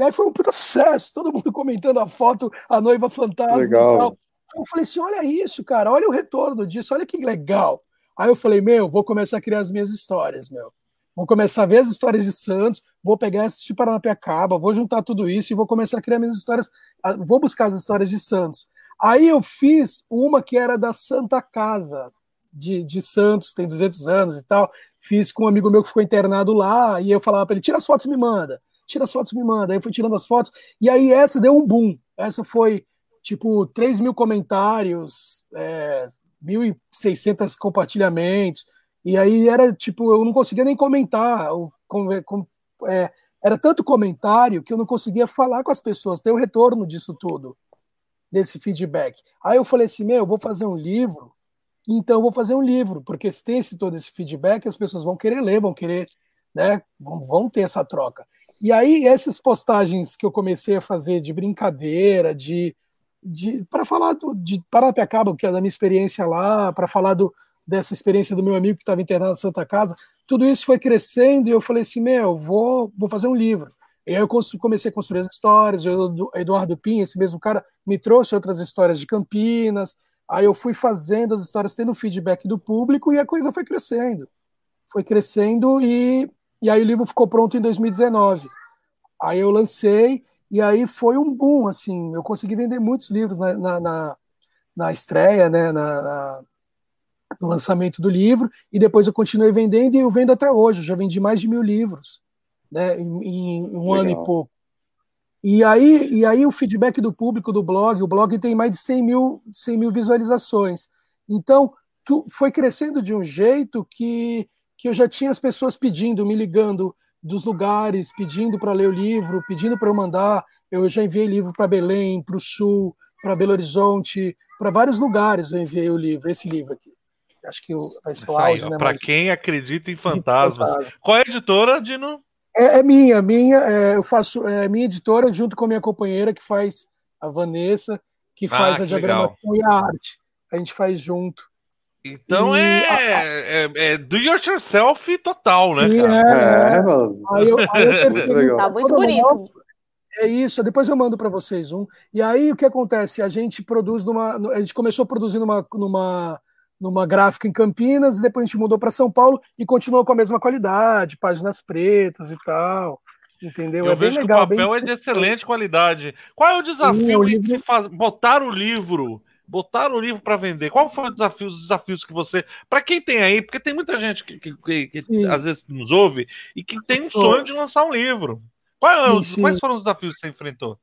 E aí foi um processo, todo mundo comentando a foto, a noiva fantasma legal. e tal. Eu falei assim: olha isso, cara, olha o retorno disso, olha que legal. Aí eu falei, meu, vou começar a criar as minhas histórias, meu. Vou começar a ver as histórias de Santos, vou pegar esse de Paranapiacaba, vou juntar tudo isso e vou começar a criar minhas histórias, vou buscar as histórias de Santos. Aí eu fiz uma que era da Santa Casa de, de Santos, tem 200 anos e tal. Fiz com um amigo meu que ficou internado lá, e eu falava para ele: tira as fotos e me manda, tira as fotos me manda. Aí eu fui tirando as fotos, e aí essa deu um boom. Essa foi tipo 3 mil comentários, é, 1.600 compartilhamentos, e aí era tipo, eu não conseguia nem comentar, ou, com, com, é, era tanto comentário que eu não conseguia falar com as pessoas, ter o retorno disso tudo, desse feedback. Aí eu falei assim, meu, eu vou fazer um livro, então eu vou fazer um livro, porque se tem esse, todo esse feedback, as pessoas vão querer ler, vão querer, né, vão, vão ter essa troca. E aí essas postagens que eu comecei a fazer de brincadeira, de para falar do, de Paranapiacaba, que é da minha experiência lá, para falar do, dessa experiência do meu amigo que estava internado na Santa Casa, tudo isso foi crescendo e eu falei assim, meu, vou, vou fazer um livro. E aí eu comecei a construir as histórias, o Eduardo Pinha, esse mesmo cara, me trouxe outras histórias de Campinas, aí eu fui fazendo as histórias, tendo feedback do público e a coisa foi crescendo. Foi crescendo e, e aí o livro ficou pronto em 2019. Aí eu lancei e aí foi um boom, assim, eu consegui vender muitos livros na, na, na, na estreia, né, na, na, no lançamento do livro, e depois eu continuei vendendo e eu vendo até hoje, eu já vendi mais de mil livros né, em, em um Legal. ano e pouco. E aí, e aí o feedback do público do blog, o blog tem mais de 100 mil, 100 mil visualizações. Então, tu, foi crescendo de um jeito que, que eu já tinha as pessoas pedindo, me ligando dos lugares, pedindo para ler o livro, pedindo para eu mandar. Eu já enviei livro para Belém, para o Sul, para Belo Horizonte, para vários lugares eu enviei o livro, esse livro aqui. Acho que vai ser o áudio, né? Para quem acredita em fantasmas. Fantasma. Qual é a editora, Dino? É, é minha, minha. É, eu faço é minha editora junto com a minha companheira que faz a Vanessa, que ah, faz ah, a diagramação legal. e a arte. A gente faz junto. Então e é, a, é, é, do yourself total, né, cara? É, é, mano. Aí eu, aí eu tá muito bonito. É isso, depois eu mando para vocês um. E aí o que acontece? A gente produz numa. A gente começou a produzir numa, numa numa gráfica em Campinas, e depois a gente mudou para São Paulo e continuou com a mesma qualidade, páginas pretas e tal. Entendeu? Eu é bem legal. o papel bem... é de excelente qualidade. Qual é o desafio Sim, o livro... de faz... botar o livro? Botar o livro para vender. Qual foi o desafio, os desafios que você. Para quem tem aí, porque tem muita gente que, que, que, que às vezes nos ouve e que tem um sonho de lançar um livro. Qual, sim, sim. Quais foram os desafios que você enfrentou?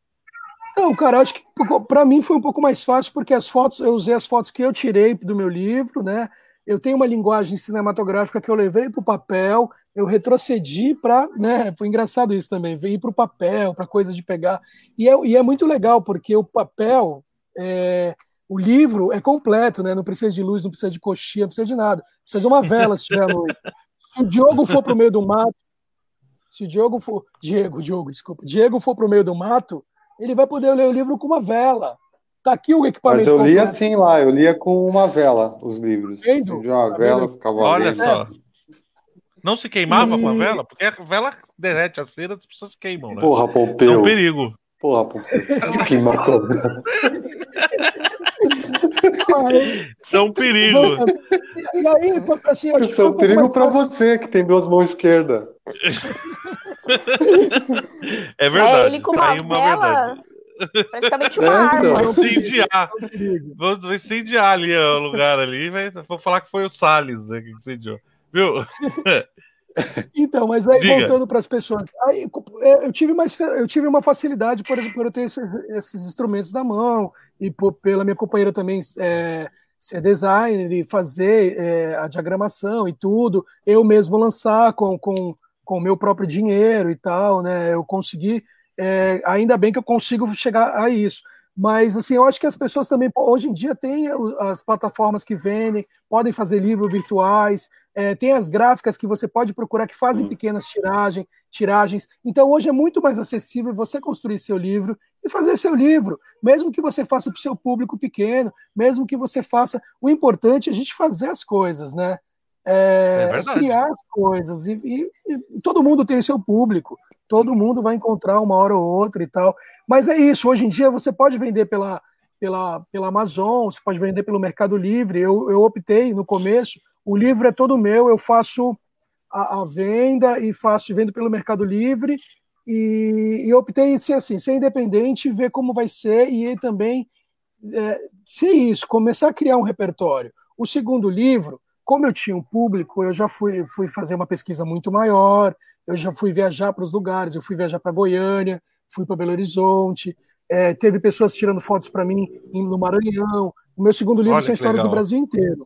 Então, cara, acho que para mim foi um pouco mais fácil, porque as fotos, eu usei as fotos que eu tirei do meu livro, né? Eu tenho uma linguagem cinematográfica que eu levei para o papel, eu retrocedi para, né? Foi engraçado isso também, veio para o papel, para coisa de pegar. E é, e é, muito legal, porque o papel, é, o livro é completo, né? Não precisa de luz, não precisa de coxinha, não precisa de nada. Precisa de uma vela se tiver noite. Se o Diogo for para o meio do mato, se o Diogo for. Diego, Diogo, desculpa. Diego for para o meio do mato, ele vai poder ler o livro com uma vela. Tá aqui o equipamento. Mas eu lia assim lá, eu lia com uma vela os livros. Vendo? De uma tá vela, ficava Olha só. Não se queimava e... com a vela? Porque a vela derrete a cera, as pessoas queimam, né? Porra, Pompeu. É um perigo. Porra, Pompeu. Se queimar com a vela. Isso é um perigo. E aí, assim, Isso é um perigo para você que tem duas mãos esquerdas. É verdade. É ele com uma, uma vela, praticamente uma é, arma. Então. Vou incendiar. Vou incendiar ali o lugar ali. Vou falar que foi o Salles né, que incendiou. Viu? Então, mas aí Diga. voltando para as pessoas, aí, é, eu tive mais, eu tive uma facilidade por, por eu ter esses, esses instrumentos na mão e por, pela minha companheira também é, ser designer e fazer é, a diagramação e tudo, eu mesmo lançar com, com com o meu próprio dinheiro e tal, né? Eu consegui, é, ainda bem que eu consigo chegar a isso. Mas, assim, eu acho que as pessoas também, hoje em dia, têm as plataformas que vendem, podem fazer livros virtuais, é, tem as gráficas que você pode procurar que fazem hum. pequenas tiragem, tiragens. Então, hoje é muito mais acessível você construir seu livro e fazer seu livro, mesmo que você faça para o seu público pequeno, mesmo que você faça. O importante é a gente fazer as coisas, né? é, é criar as coisas. E, e, e, todo mundo tem seu público, todo mundo vai encontrar uma hora ou outra e tal. Mas é isso, hoje em dia você pode vender pela, pela, pela Amazon, você pode vender pelo Mercado Livre. Eu, eu optei no começo, o livro é todo meu, eu faço a, a venda e faço vendo pelo Mercado Livre. E, e optei em ser assim, ser independente, ver como vai ser e também é, ser isso, começar a criar um repertório. O segundo livro, como eu tinha um público, eu já fui, fui fazer uma pesquisa muito maior, eu já fui viajar para os lugares, eu fui viajar para Goiânia, fui para Belo Horizonte, é, teve pessoas tirando fotos para mim no Maranhão. O meu segundo livro são histórias legal. do Brasil inteiro.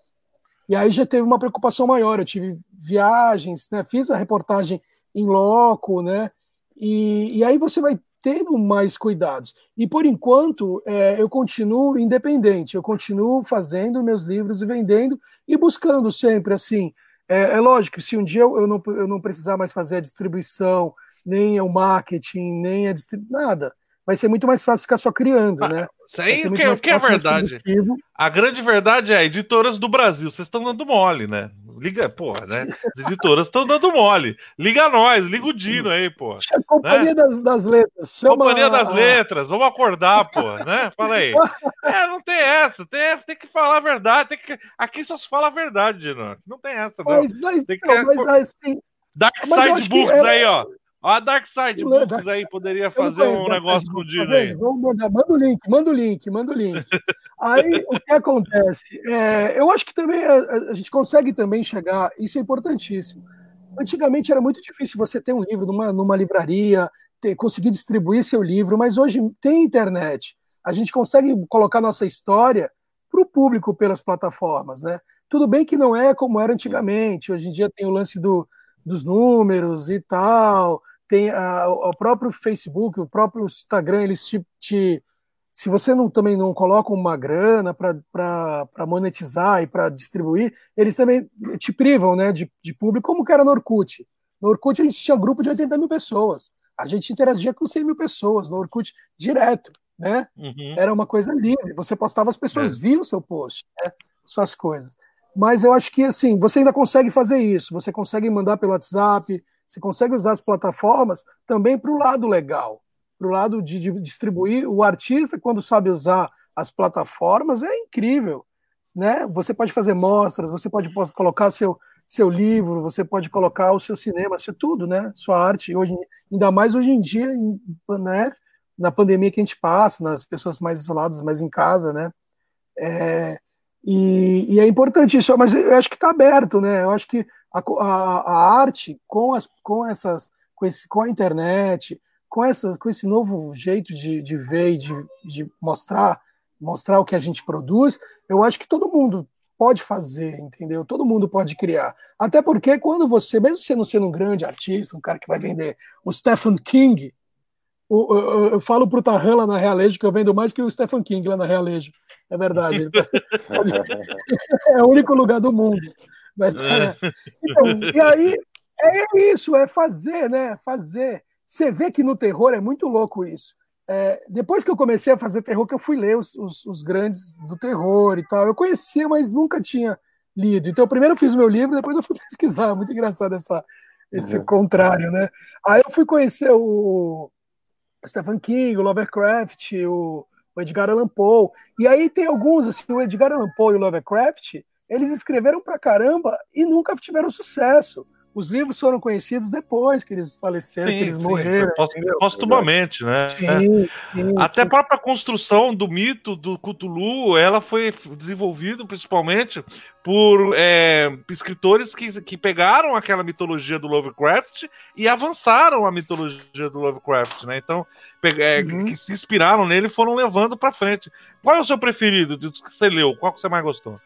E aí já teve uma preocupação maior, eu tive viagens, né, fiz a reportagem em loco, né, e, e aí você vai tendo mais cuidados. E por enquanto, é, eu continuo independente, eu continuo fazendo meus livros e vendendo e buscando sempre assim. É, é lógico, se um dia eu, eu, não, eu não precisar mais fazer a distribuição, nem o marketing, nem a nada, vai ser muito mais fácil ficar só criando, ah, né? Isso aí, o que, que é verdade? A grande verdade é, editoras do Brasil, vocês estão dando mole, né? Liga, porra, né? As editoras estão dando mole. Liga nós, liga o Dino aí, porra. A Companhia né? das, das Letras. Chama... Companhia das Letras, vamos acordar, porra, né? Fala aí. É, não tem essa, tem, tem que falar a verdade. Tem que... Aqui só se fala a verdade, Dino. Não tem essa, não. Mas, mas, tem que... não, mas assim... Dark Side Books é... aí, ó. Ó, a Dark Side Books aí poderia fazer um negócio com o Dino aí. Vamos mandar, manda o link, manda o link, manda o link. aí o que acontece? É, eu acho que também a, a, gente consegue também chegar, isso é importantíssimo. Antigamente era muito difícil você ter um livro numa, numa livraria, ter, conseguir distribuir seu livro, mas hoje tem internet. A gente consegue colocar nossa história para o público pelas plataformas, né? Tudo bem que não é como era antigamente. Hoje em dia tem o lance do, dos números e tal tem a, o próprio Facebook, o próprio Instagram, eles te, te se você não, também não coloca uma grana para monetizar e para distribuir, eles também te privam né, de, de público, como que era no Orkut. No Orkut a gente tinha um grupo de 80 mil pessoas. A gente interagia com 100 mil pessoas no Orkut direto. Né? Uhum. Era uma coisa livre. Você postava, as pessoas é. viam o seu post, né? suas coisas. Mas eu acho que assim, você ainda consegue fazer isso. Você consegue mandar pelo WhatsApp, você consegue usar as plataformas também para o lado legal, para o lado de, de, distribuir. O artista, quando sabe usar as plataformas, é incrível. Né? Você pode fazer mostras, você pode colocar seu, seu livro, você pode colocar o seu cinema, seu tudo, né? Sua arte, hoje, ainda mais hoje em dia, né? Na pandemia que a gente passa, nas pessoas mais isoladas, mais em casa, né? É, e, e, é importante isso, mas eu acho que está aberto, né? Eu acho que a, a, a, arte com, as, com essas com, esse, com a internet, com, essas, com esse novo jeito de, de ver e de, de mostrar, mostrar o que a gente produz, eu acho que todo mundo pode fazer, entendeu? Todo mundo pode criar. Até porque quando você, mesmo você não sendo um grande artista, um cara que vai vender o Stephen King, o, eu, eu, falo pro Tarran lá na Realejo que eu vendo mais que o Stephen King lá na Realejo. É verdade. é o único lugar do mundo. Mas, cara, então, e aí é isso, é fazer, né? Fazer. Você vê que no terror é muito louco isso. É, depois que eu comecei a fazer terror, que eu fui ler os, os, os, grandes do terror e tal. Eu conhecia, mas nunca tinha lido. Então, primeiro eu fiz o meu livro, depois eu fui pesquisar. Muito engraçado essa, esse uhum. contrário, né? Aí eu fui conhecer o Stephen King, o Lovecraft, o, o Edgar Allan Poe. E aí tem alguns, assim, o Edgar Allan Poe e o Lovecraft, eles escreveram pra caramba e nunca tiveram sucesso. Os livros foram conhecidos depois que eles faleceram, sim, que eles sim, morreram. Postumamente, né? Sim, sim, Até a própria construção do mito do Cthulhu, ela foi desenvolvida principalmente por é, escritores que, que pegaram aquela mitologia do Lovecraft e avançaram a mitologia do Lovecraft, né? Então, é, uhum. que se inspiraram nele e foram levando para frente. Qual é o seu preferido dos que você leu? Qual que você mais gostou?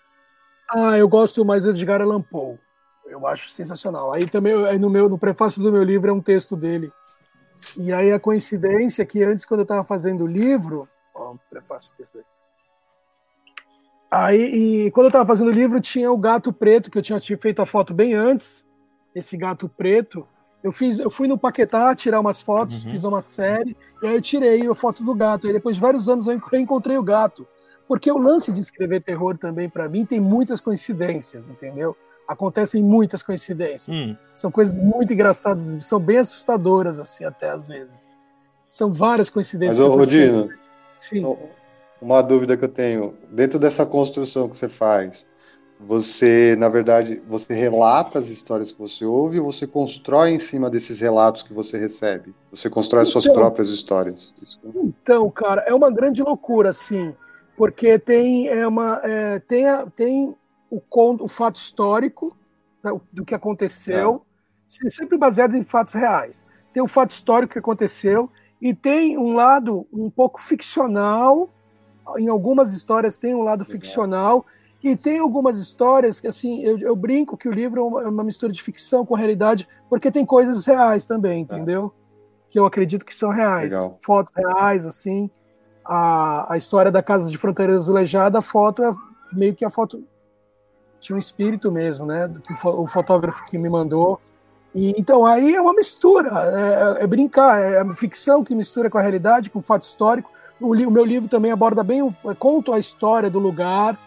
Ah, eu gosto mais de Edgar Allan Poe. Eu acho sensacional. Aí também, aí no meu, no prefácio do meu livro é um texto dele. E aí a coincidência é que antes, quando eu estava fazendo o livro, ó, o prefácio do texto dele. Aí, e quando eu estava fazendo o livro, tinha o gato preto, que eu tinha feito a foto bem antes. Esse gato preto. Eu, fiz, eu fui no Paquetá tirar umas fotos, uhum. fiz uma série, e aí eu tirei a foto do gato. E depois de vários anos eu encontrei o gato. Porque o lance de escrever terror também, para mim, tem muitas coincidências, entendeu? Acontecem muitas coincidências. Hum. São coisas muito engraçadas, são bem assustadoras, assim, até às vezes. São várias coincidências. Mas, Rodino, Sim. uma dúvida que eu tenho. Dentro dessa construção que você faz, você, na verdade, você relata as histórias que você ouve ou você constrói em cima desses relatos que você recebe? Você constrói então, suas próprias histórias? Então, cara, é uma grande loucura, assim porque tem, é uma, é, tem, a, tem o, o fato histórico né, do que aconteceu, é. sempre baseado em fatos reais. Tem o fato histórico que aconteceu e tem um lado um pouco ficcional. Em algumas histórias tem um lado Legal. ficcional e tem algumas histórias que assim eu, eu, brinco que o livro é uma, é mistura de ficção com realidade porque tem coisas reais também, entendeu? Que eu acredito que são reais, Legal. fotos reais assim a, a história da Casa de Fronteira Azulejada, a foto é meio que a foto tinha um espírito mesmo, né? Do que o fotógrafo que me mandou. E, então aí é uma mistura, é, é, brincar, é a ficção que mistura com a realidade, com o fato histórico. O, o meu livro também aborda bem, eu conto a história do lugar,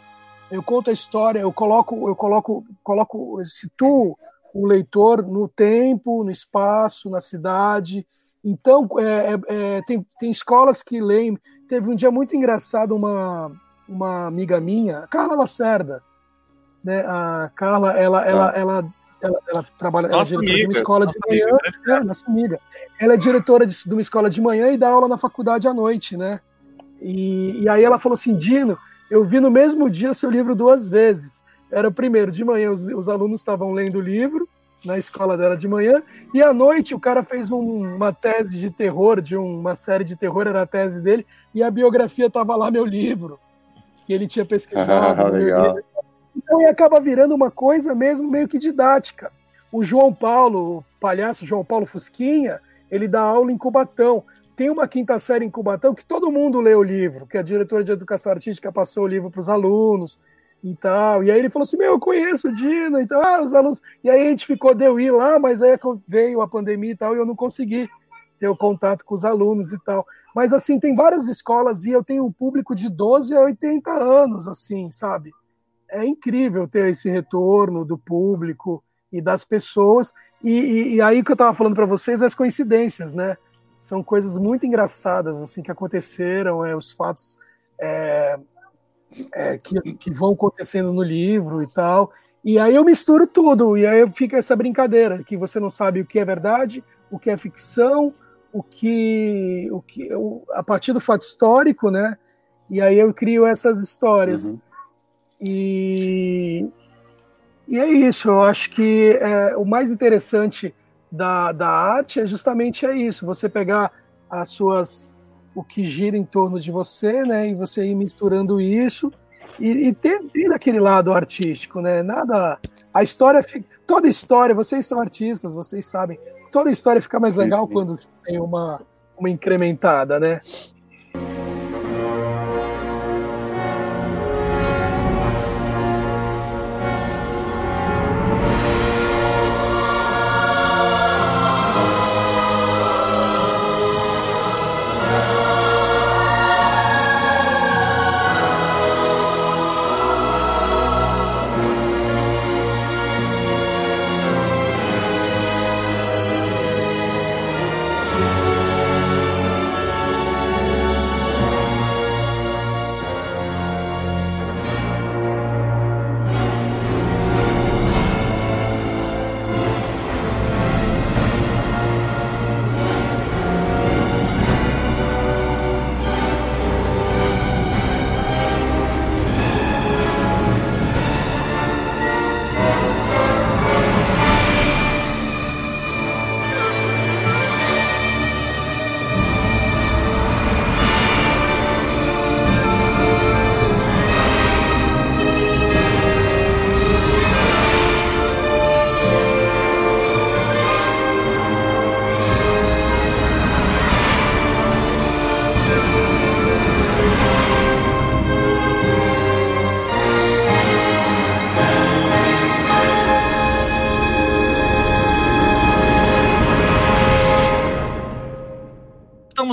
eu conto a história, eu coloco, eu coloco, coloco, situo o leitor no tempo, no espaço, na cidade. Então é, é, é tem, tem escolas que leem. Teve um dia muito engraçado uma uma amiga minha, a Carla Lacerda, né? A Carla, ela, ela, ah. ela ela, trabalha, ela é diretora de uma escola de manhã, né? é, nossa amiga. Ela é diretora de, de, uma escola de manhã e dá aula na faculdade à noite, né? E, e aí ela falou assim, Dino, eu vi no mesmo dia seu livro duas vezes. Era o primeiro, de manhã os, os alunos estavam lendo o livro na escola dela de manhã, e à noite o cara fez um, uma tese de terror, de uma série de terror, era a tese dele, e a biografia estava lá, meu livro, que ele tinha pesquisado. Ah, legal. Então, e acaba virando uma coisa mesmo meio que didática. O João Paulo, o palhaço João Paulo Fusquinha, ele dá aula em Cubatão. Tem uma quinta série em Cubatão que todo mundo lê o livro, que a diretora de educação artística passou o livro para os alunos e tal. E aí ele falou assim: Meu, eu conheço o Dino, então, ah, os alunos. E aí a gente ficou, deu ir lá, mas aí veio a pandemia e tal, e eu não consegui ter o contato com os alunos e tal. Mas assim, tem várias escolas e eu tenho um público de 12 a 80 anos, assim, sabe? é incrível ter esse retorno do público e das pessoas. E, e, e aí que eu estava falando para vocês, as coincidências, né? São coisas muito engraçadas assim que aconteceram, é, os fatos é, é, que, que vão acontecendo no livro e tal. E aí eu misturo tudo, e aí fica essa brincadeira, que você não sabe o que é verdade, o que é ficção, o que, o que a partir do fato histórico, né? E aí eu crio essas histórias. Uhum. E, e é isso, eu acho que é, o mais interessante da, da arte é justamente é isso, você pegar as suas o que gira em torno de você, né, e você ir misturando isso e, e ter, ter aquele lado artístico, né, nada, a história, toda história, vocês são artistas, vocês sabem, toda história fica mais legal quando tem uma, uma incrementada, né,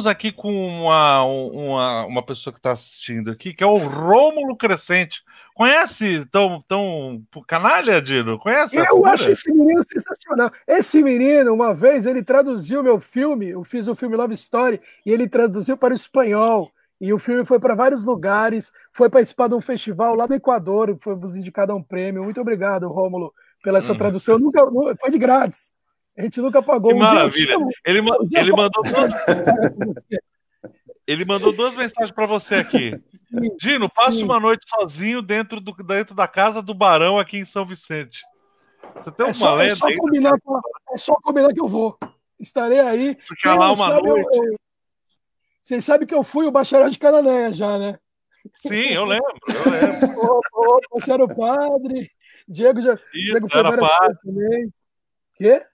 estamos aqui com uma, uma, uma pessoa que está assistindo aqui, que é o Rômulo Crescente. Conhece tão, tão canalha, Dino? Conhece? Eu acho esse menino sensacional. Esse menino, uma vez, ele traduziu meu filme, eu fiz o filme Love Story, e ele traduziu para o espanhol. E o filme foi para vários lugares, foi participar de um festival lá do Equador, foi indicado a um prêmio. Muito obrigado, Rômulo, pela essa hum. tradução. Nunca, foi de grátis. A gente nunca pagou que um maravilha. Dia, ele, ma ele mandou duas... ele mandou duas mensagens para você aqui. Sim, Dino, passe uma noite sozinho dentro, do, dentro da casa do Barão aqui em São Vicente. Você tem é uma só, é só combinar, é só combinar que eu vou. Estarei aí. Fica lá uma sabe, noite. Eu, eu... Vocês sabem que eu fui o bacharel de Cananéia já, né? Sim, eu lembro, eu lembro. você era o padre. Diego, já, Isso, Diego foi era padre. também. Quê?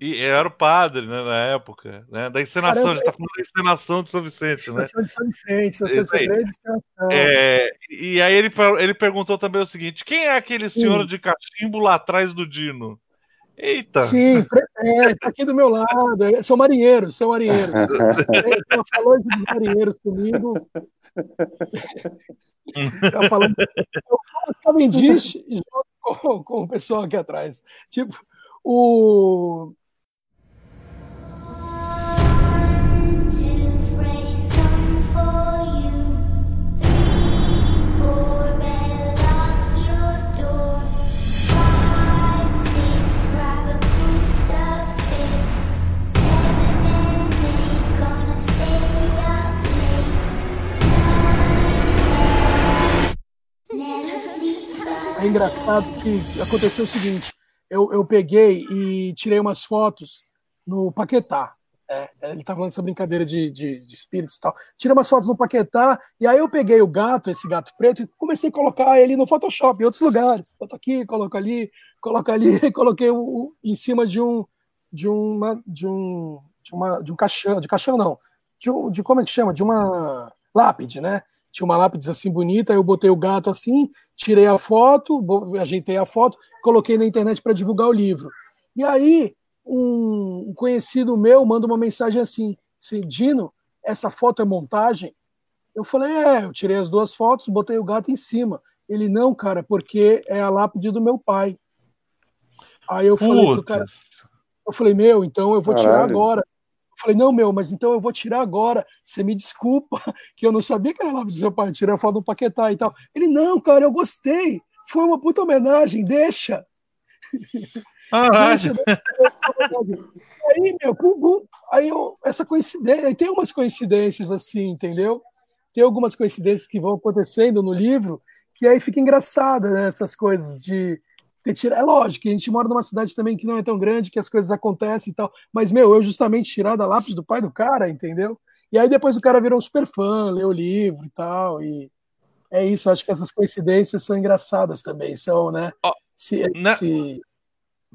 E era o padre, né, na época, né? Da encenação, Caramba, a gente tá falando da encenação de São Vicente, né? de São Vicente, São Vicente, é, E aí ele, ele perguntou também o seguinte: quem é aquele senhor Sim. de cachimbo lá atrás do Dino? Eita! Sim, é, tá aqui do meu lado. É, são marinheiros, são marinheiros. Ela falou de marinheiros comigo. tá falando. Eu Cavendish junto com, com o pessoal aqui atrás. Tipo, o é engraçado que aconteceu o seguinte: eu, eu peguei e tirei umas fotos no Paquetá. É, ele tá falando essa brincadeira de, de, de, espíritos e tal. Tirei umas fotos no Paquetá, e aí eu peguei o gato, esse gato preto, e comecei a colocar ele no Photoshop, em outros lugares. Boto aqui, coloco ali, coloco ali, coloquei o, em cima de um. De uma, de um de uma de um caixão, de caixão não, de, um, de como é que chama? De uma lápide, né? Tinha uma lápide assim bonita, eu botei o gato assim, tirei a foto, ajeitei a foto, coloquei na internet para divulgar o livro. E aí, um conhecido meu manda uma mensagem assim: assim Dino, essa foto é montagem? Eu falei: é, eu tirei as duas fotos, botei o gato em cima. Ele, não, cara, porque é a lápide do meu pai. Aí eu falei pro cara, eu falei, meu, então eu vou Caralho. tirar agora. Falei, não, meu, mas então eu vou tirar agora. Você me desculpa, que eu não sabia que era lá do seu pai. Tirei a foto do Paquetá e tal. Ele, não, cara, eu gostei. Foi uma puta homenagem, deixa. Ah, deixa, Aí, meu, bum, aí eu, essa coincidência, tem umas coincidências assim, entendeu? Tem algumas coincidências que vão acontecendo no livro que aí fica engraçada, né? Essas coisas de. É lógico, a gente mora numa cidade também que não é tão grande, que as coisas acontecem e tal. Mas, meu, eu justamente tirar da lápis do pai do cara, entendeu? E aí depois o cara virou um super fã, leu o livro e tal. E é isso, acho que essas coincidências são engraçadas também, são, né? Oh, se, né? se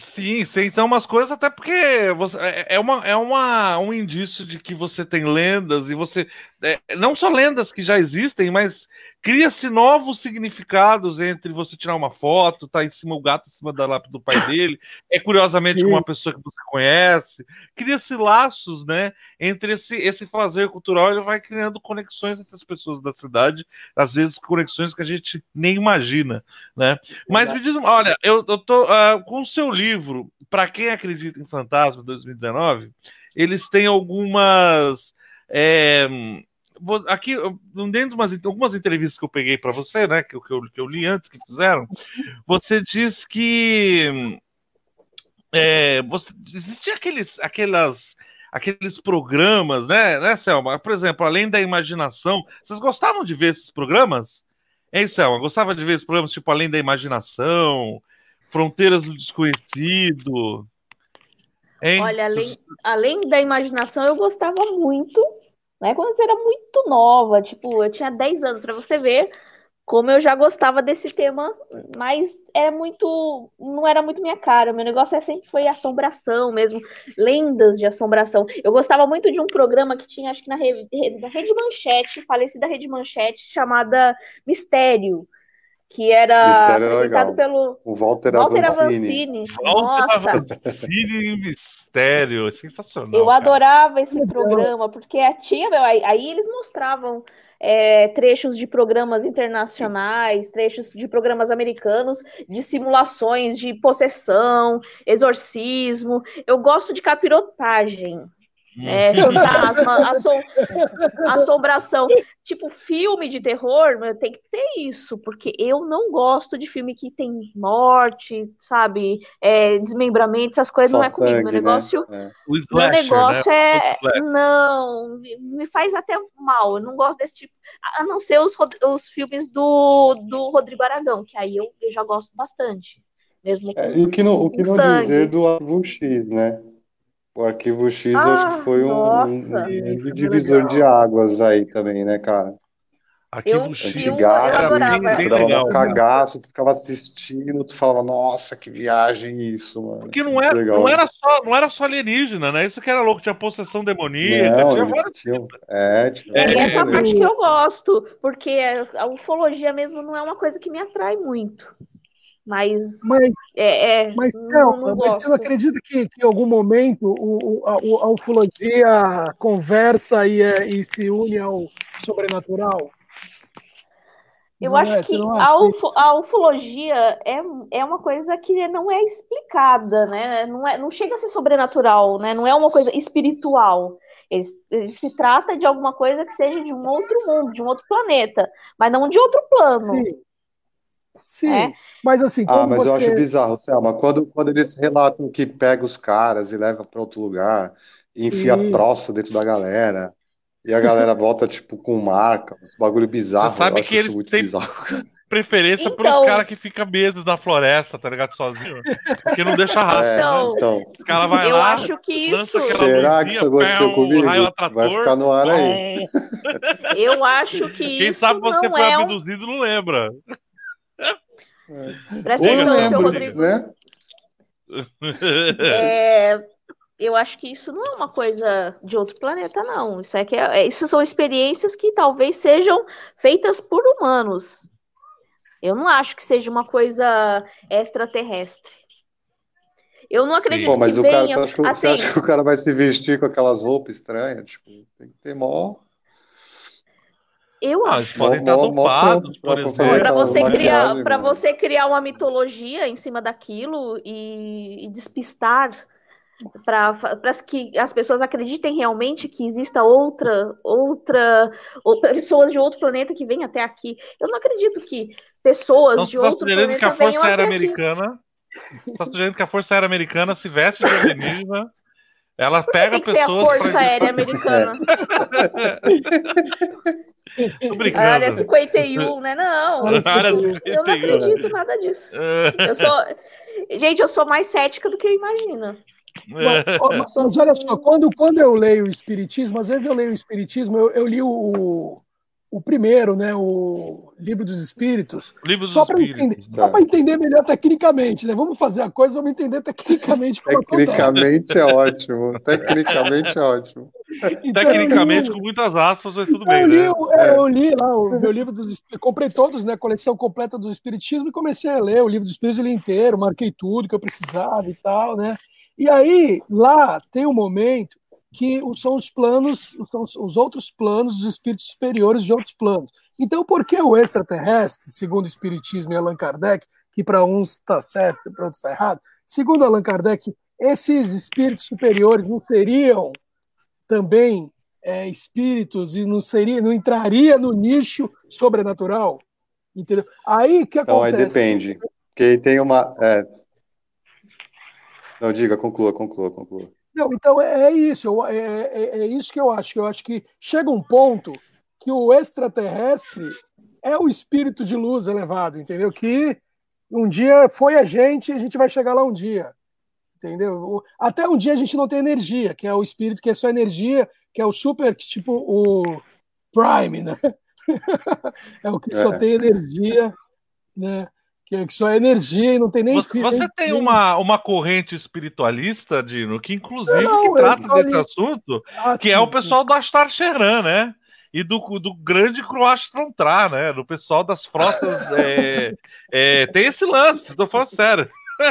Sim, sim, são umas coisas até porque você, é, é, uma, é uma, um indício de que você tem lendas e você. É, não só lendas que já existem, mas cria-se novos significados entre você tirar uma foto, tá em cima o gato em cima da lápide do pai dele, é curiosamente com uma pessoa que você conhece, cria-se laços, né, entre esse, esse fazer cultural, ele vai criando conexões entre as pessoas da cidade, às vezes conexões que a gente nem imagina, né. Mas me diz, olha, eu, eu tô uh, com o seu livro, para quem acredita em fantasma 2019, eles têm algumas é, aqui, dentro de umas, algumas entrevistas que eu peguei para você, né, que, que, eu, que eu li antes, que fizeram, você diz que é, você, existia aqueles, aquelas, aqueles programas, né, né, Selma? Por exemplo, além da imaginação, vocês gostavam de ver esses programas? Hein, Selma? Gostava de ver esses programas tipo Além da Imaginação, Fronteiras do Desconhecido? Hein? Olha, além, além da imaginação, eu gostava muito né? Quando eu era muito nova, tipo, eu tinha 10 anos, para você ver como eu já gostava desse tema, mas é muito, não era muito minha cara. Meu negócio é sempre foi assombração mesmo, lendas de assombração. Eu gostava muito de um programa que tinha, acho que na Rede Manchete, falecida Rede Manchete, chamada Mistério que era apresentado pelo o Walter, Walter Avancini. Nossa. Avancini Mistério, sensacional. Eu cara. adorava esse programa, porque a tia, meu, aí, aí eles mostravam é, trechos de programas internacionais, trechos de programas americanos, de simulações de possessão, exorcismo. Eu gosto de capirotagem. É, hum. fantasma, assom assombração. Tipo, filme de terror tem que ter isso, porque eu não gosto de filme que tem morte, sabe? É, desmembramento, essas coisas Só não é comigo. Meu negócio, né? é. Slasher, meu negócio né? é. Não, me faz até mal. Eu não gosto desse tipo. A não ser os, os filmes do, do Rodrigo Aragão, que aí eu, eu já gosto bastante. Mesmo é, e que não, o que não sangue. dizer do Arquivo X, né? O Arquivo X ah, acho que ah, foi um, um, um divisor de águas aí também, né, cara? Arquivo eu, X. Antigaço, tu dava um cagaço, tu ficava assistindo, tu falava, nossa, que viagem isso, mano. Porque não era, legal, não, era só, não era só alienígena, né? Isso que era louco, tinha possessão demoníaca, não, tinha tinham, é, tinha é, essa parte que eu gosto, porque a ufologia mesmo não é uma coisa que me atrai muito. Mas, mas, é, é, mas, não, não mas você não acredita que, que em algum momento o, a, a ufologia conversa e, é, e se une ao sobrenatural? Eu não acho é, que a, ufo, a, ufologia é, é uma coisa que não é explicada, né? Não, é, não chega a ser sobrenatural, né? Não é uma coisa espiritual. Ele, ele, se trata de alguma coisa que seja de um outro mundo, de um outro planeta, mas não de outro plano. Sim. Sim, é? mas assim. Ah, mas você... eu acho bizarro, Selma. Quando, quando eles relatam que pega os caras e leva para outro lugar, e enfia troço dentro da galera, e a galera volta, tipo, com marca, uns bagulho bizarro. Você sabe que eles têm preferência então... pelos caras que ficam meses na floresta, tá ligado? Sozinho. Porque não deixa rastro. É, então, então. Os caras vão lá. Eu acho que isso. Será que isso aconteceu comigo? Vai ficar no ar aí. Eu acho que Quem isso. sabe você foi é abduzido um... não lembra. É. Presta atenção, seu Rodrigo. Né? É, eu acho que isso não é uma coisa de outro planeta, não. Isso é que é, é, isso são experiências que talvez sejam feitas por humanos. Eu não acho que seja uma coisa extraterrestre. Eu não acredito Pô, mas que o venha, cara, assim, você acha que o cara vai se vestir com aquelas roupas estranhas? Tipo, tem que ter mó eu ah, acho. Podem estar dopados, por exemplo. Para você, criar, pra você criar uma mitologia em cima daquilo e, e despistar para que as pessoas acreditem realmente que exista outra, outra, ou pessoas de outro planeta que vêm até aqui. Eu não acredito que pessoas então, de tá outro planeta que a Força Aérea Americana Está sugerindo que a Força Aérea Americana se veste de alienígena ela pega Por que pessoas. Tem que ser a Força Aérea Americana. Tô brincando. Área 51, né? Não. Área eu não acredito nada disso. Eu sou. Gente, eu sou mais cética do que eu imagino. Mas, mas, olha só, quando, quando eu leio o Espiritismo, às vezes eu leio o Espiritismo, eu, eu li o, o primeiro, né, o Livro dos Espíritos, Livro dos só para entender, só para entender melhor tecnicamente, né? Vamos fazer a coisa, vamos entender tecnicamente. tecnicamente é ótimo, tecnicamente é ótimo. Então, tecnicamente li, com muitas aspas, mas tudo bem. Eu li, né? é, eu li lá o meu livro dos Espíritos, comprei todos, né, coleção completa do Espiritismo e comecei a ler o livro dos Espíritos inteiro, marquei tudo que eu precisava e tal, né? E aí lá tem um momento que são os planos, são os outros planos dos espíritos superiores de outros planos. Então, por que o extraterrestre, segundo o Espiritismo e Allan Kardec, que para uns está certo e para outros está errado, segundo Allan Kardec, esses espíritos superiores não seriam também é, espíritos e não seria, não entraria no nicho sobrenatural? Entendeu? Aí que acontece? Então, aí depende. Porque tem uma. É... Não, diga, conclua, conclua, conclua. Não, então é, é isso, é, é, é, isso que eu acho. Eu acho que chega um ponto que o extraterrestre é o espírito de luz elevado, entendeu? Que um dia foi a gente e a gente vai chegar lá um dia, entendeu? Até um dia a gente não tem energia, que é o espírito que é só energia, que é o super, tipo o Prime, né? é o que só é. tem energia, né? Que só é energia e não tem nem Você, você tem uma, uma corrente espiritualista, Dino, que inclusive não, que trata desse assunto, ah, que sim, é o pessoal do Astar Sheran, né? E do, do grande Croastrontra, né? Do pessoal das frotas. é, é, tem esse lance, tô falando sério.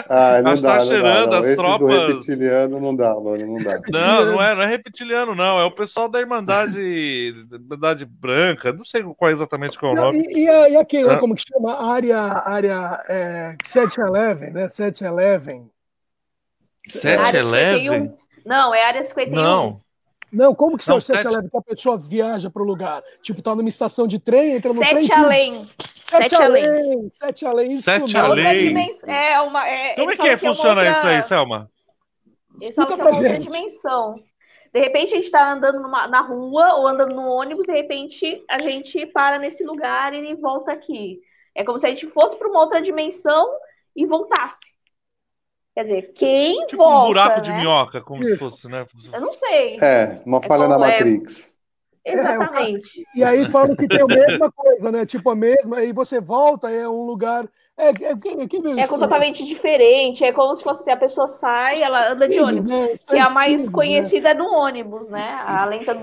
Ah, não dá, tá cheirando, não dá, não. As tropas... do reptiliano não dá, mano, não dá. Não, não é, não é reptiliano, não. É o pessoal da Irmandade, Irmandade Branca, não sei qual é exatamente qual é o nome. E, e, e aquele, ah. como que chama? Área, área é, 711, né? 711. 711? Não, é área 51. Não. Não, como que são os sete além que a pessoa viaja para o lugar? Tipo, tá numa estação de trem, entra no sete trem. Além. Sete, sete além. Sete além. Isso sete além. É uma, é, como é que, que funciona outra... isso aí, Selma? Eles falam que é uma outra dimensão. De repente a gente está andando numa, na rua ou andando no ônibus, de repente a gente para nesse lugar e volta aqui. É como se a gente fosse para uma outra dimensão e voltasse. Quer dizer, quem tipo volta, um buraco né? de minhoca, como Isso. se fosse, né? Eu não sei. É, uma falha é na Matrix. É... Exatamente. É, e aí falam que tem a mesma coisa, né? Tipo, a mesma, aí você volta, é um lugar É, é, é, é completamente diferente. É como se fosse a pessoa sai, ela anda de ônibus. Né? Que a mais né? conhecida é no ônibus, né? A lenta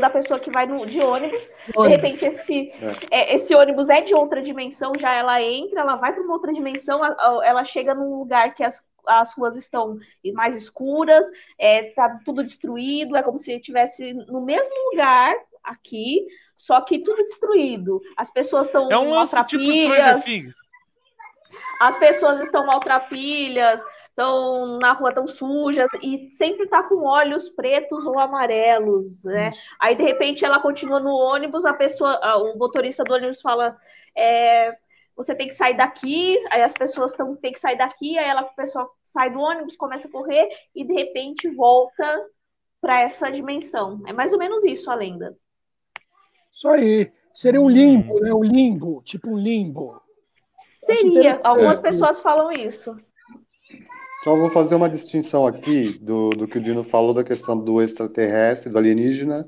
da pessoa que vai no, de ônibus. De repente, esse, é. esse ônibus é de outra dimensão, já ela entra, ela vai para uma outra dimensão, ela chega num lugar que as as ruas estão mais escuras, é, tá tudo destruído, é como se estivesse no mesmo lugar aqui, só que tudo destruído. As pessoas estão é um maltrapilhas. Tipo as pessoas estão maltrapilhas, estão na rua tão sujas e sempre tá com olhos pretos ou amarelos, né? Isso. Aí de repente ela continua no ônibus, a pessoa, o motorista do ônibus fala, é, você tem que sair daqui, aí as pessoas tão, tem que sair daqui, aí ela, a pessoa sai do ônibus, começa a correr e de repente volta para essa dimensão. É mais ou menos isso a lenda. Isso aí. Seria um limbo, né? Um limbo, tipo um limbo. Seria. Algumas pessoas falam isso. Só vou fazer uma distinção aqui do, do que o Dino falou da questão do extraterrestre, do alienígena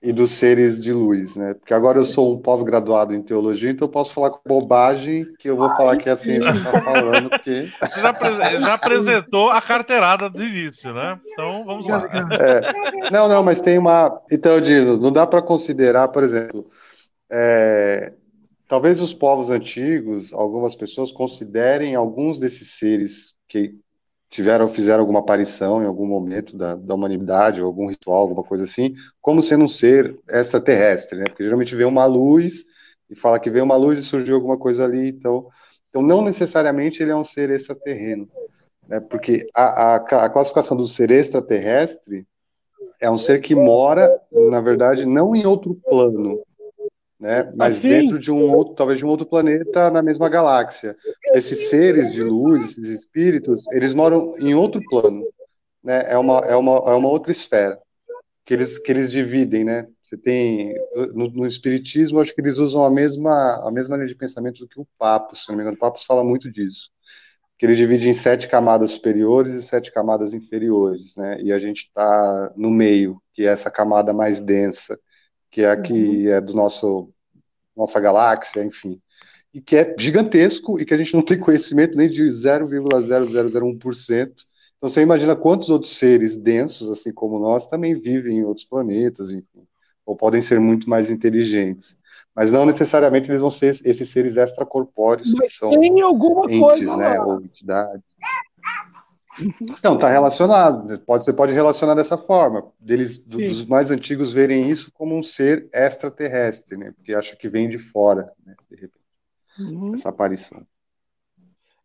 e dos seres de luz, né? Porque agora eu sou um pós-graduado em teologia, então eu posso falar com bobagem que eu vou falar que a ciência está falando, porque... Já, já, apresentou a carteirada do início, né? Então, vamos lá. É. Não, não, mas tem uma... Então, Dino, não dá para considerar, por exemplo, é... talvez os povos antigos, algumas pessoas considerem alguns desses seres que tiveram, fizeram alguma aparição em algum momento da, da humanidade, ou algum ritual, alguma coisa assim, como sendo um ser extraterrestre, né? Porque geralmente vê uma luz e fala que veio uma luz e surgiu alguma coisa ali, então, então não necessariamente ele é um ser extraterreno, né? Porque a, a, a classificação do ser extraterrestre é um ser que mora, na verdade, não em outro plano, né? Mas assim? dentro de um outro, talvez de um outro planeta na mesma galáxia. Esses seres de luz, esses espíritos, eles moram em outro plano, né? É uma, é uma, é uma outra esfera que eles, que eles dividem, né? Você tem no, no, espiritismo, acho que eles usam a mesma a mesma linha de pensamento do que o Papo, se não me engano, o Papo fala muito disso. Que ele divide em sete camadas superiores e sete camadas inferiores, né? E a gente está no meio, que é essa camada mais densa que é a que uhum. é do nosso nossa galáxia, enfim, e que é gigantesco e que a gente não tem conhecimento nem de 0,0001%. Então você imagina quantos outros seres densos, assim como nós, também vivem em outros planetas, enfim, ou podem ser muito mais inteligentes. Mas não necessariamente eles vão ser esses seres extracorpóreos Mas que são tem alguma entes, coisa né, ou entidades. Então, está relacionado. Pode, você pode relacionar dessa forma. Deles, dos mais antigos verem isso como um ser extraterrestre, né? Porque acha que vem de fora, né? De repente. Uhum. Essa aparição.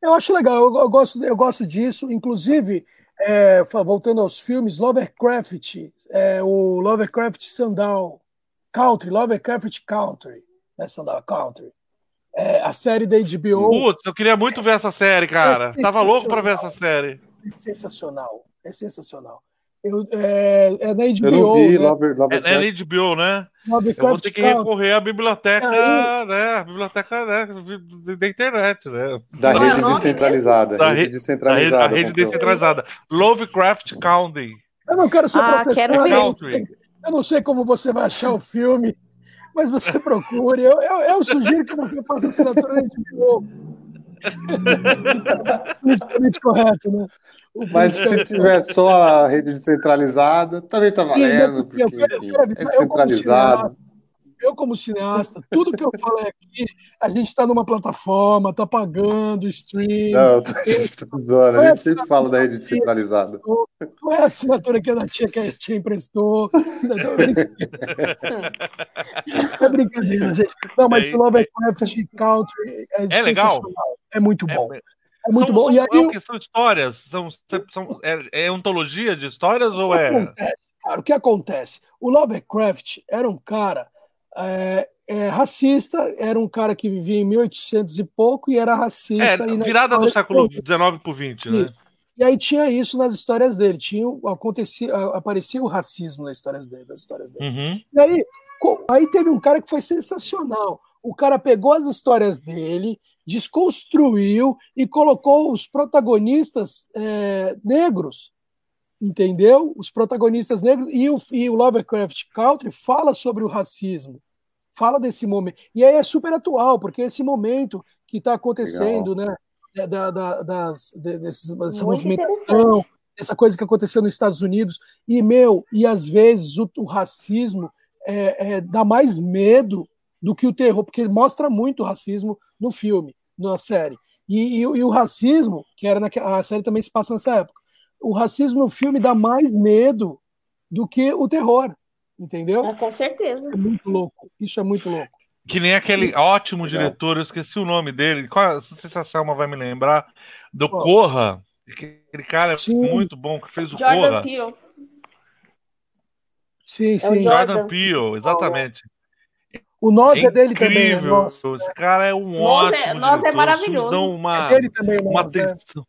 Eu acho legal, eu, eu, gosto, eu gosto disso. Inclusive, é, voltando aos filmes, Lovecraft, é, o Lovecraft Sandal Country, Lovecraft Country, né, Sandal Country. É, a série da HBO. Putz, eu queria muito ver essa série, cara. Tava louco para ver essa série. É sensacional. É sensacional. Eu, é, é na HBO. Eu não vi, né? Lover, Lover é, é na HBO, né? Lovecraft eu vou ter que recorrer à biblioteca, Aí... né? A biblioteca né? da internet, né? Da rede descentralizada. Da rede descentralizada. Da rede descentralizada. Lovecraft County. Eu não quero ser ah. Quero eu não sei como você vai achar o filme, mas você procure. Eu, eu, eu sugiro que você faça assinatura da HBO. Politicamente correto, né? Mas se tiver só a rede descentralizada, também está valendo, porque, enfim, é descentralizado eu, como cineasta, tudo que eu falei aqui, a gente está numa plataforma, está pagando stream. Não, tô, zoando, a gente sempre fala da rede descentralizada. Não é a assinatura que a tia que a tia emprestou. É brincadeira, gente. Não, mas é, o Lovecraft Country é, é legal. É muito bom. É, é muito são, bom. E aí, são histórias? São, são, é, é ontologia de histórias ou é. Acontece, cara, o que acontece? O Lovecraft era um cara é, é, racista, era um cara que vivia em 1800 e pouco e era racista. É, virada do século XIX para 20, né? E aí tinha isso nas histórias dele, tinha acontecia, aparecia o racismo nas histórias dele, das histórias dele. Uhum. E aí, aí teve um cara que foi sensacional. O cara pegou as histórias dele, desconstruiu e colocou os protagonistas é, negros entendeu? Os protagonistas negros e o, e o Lovecraft Country fala sobre o racismo, fala desse momento. E aí é super atual, porque é esse momento que está acontecendo, Legal. né? Da, da, das, desses, dessa movimentação, essa coisa que aconteceu nos Estados Unidos. E, meu, e às vezes o, o racismo é, é, dá mais medo do que o terror, porque mostra muito racismo no filme, na série. E, e, e o racismo, que era naquela, a série também se passa nessa época, o racismo no filme dá mais medo do que o terror, entendeu? É, com certeza. É muito louco, isso é muito louco. Que nem aquele ótimo diretor, eu esqueci o nome dele, qual, não sei se a Selma vai me lembrar, do Corra, aquele cara Sim. muito bom que fez o Jordan Corra. Peele. Sim, sim. É Jordan Peele, exatamente. O Nós é, é dele também. Né? Esse cara é um nós é- ótimo. É, nós é maravilhoso. Uma, é dele também, uma nós, é. atenção.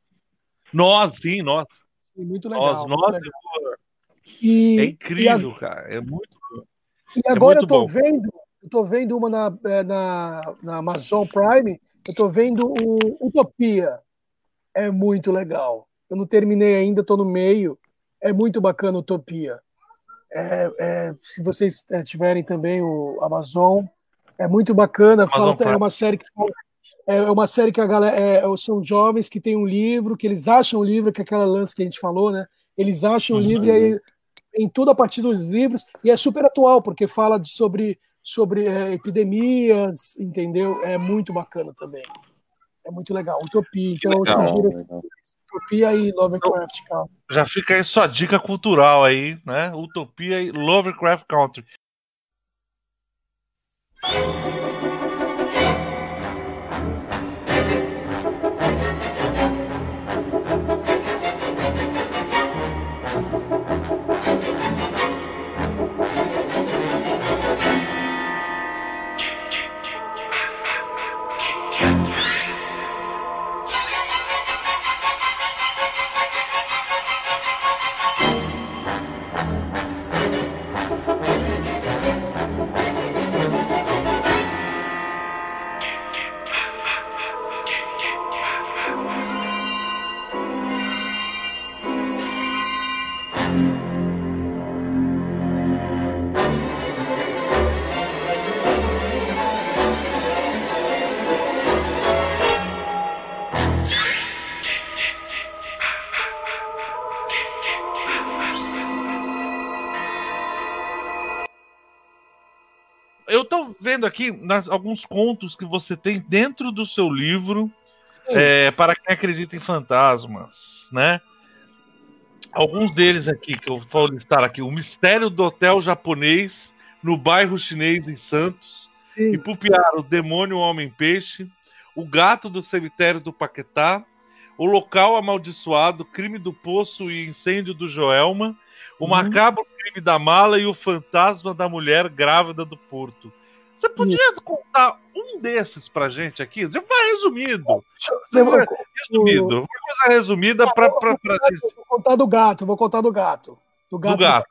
Nós, sim, nós. Muito legal. Nós, nós legal. E, é incrível, a... cara. É muito. E agora eu tô bom. vendo, eu tô vendo uma na, na, na Amazon Prime. Eu tô vendo o Utopia. É muito legal. Eu não terminei ainda, tô no meio. É muito bacana Utopia. É, é, se vocês é, tiverem também o Amazon, é muito bacana. Fala, é uma série que é uma série que a galera é, são jovens que têm um livro, que eles acham o livro, que é aquela lance que a gente falou, né? Eles acham o uhum. livro e aí em tudo a partir dos livros e é super atual porque fala de, sobre sobre é, epidemias, entendeu? É muito bacana também. É muito legal. Utopia. Então, legal, eu sugiro legal. Utopia e Lovecraft Country. Já fica aí sua dica cultural aí, né? Utopia e Lovecraft Country. Vendo aqui nas, alguns contos que você tem dentro do seu livro é, para quem acredita em fantasmas, né? Alguns deles aqui que eu vou listar aqui: o mistério do hotel japonês no bairro chinês em Santos, Sim. Ipupiara, o demônio homem peixe, o gato do cemitério do Paquetá, o local amaldiçoado, crime do poço e incêndio do Joelma, o uhum. macabro crime da mala e o fantasma da mulher grávida do Porto. Você podia contar um desses pra gente aqui? Já vai resumido. Resumido. Uma coisa resumida pra, pra, pra Vou contar do gato, vou contar do gato. Do gato. Do gato.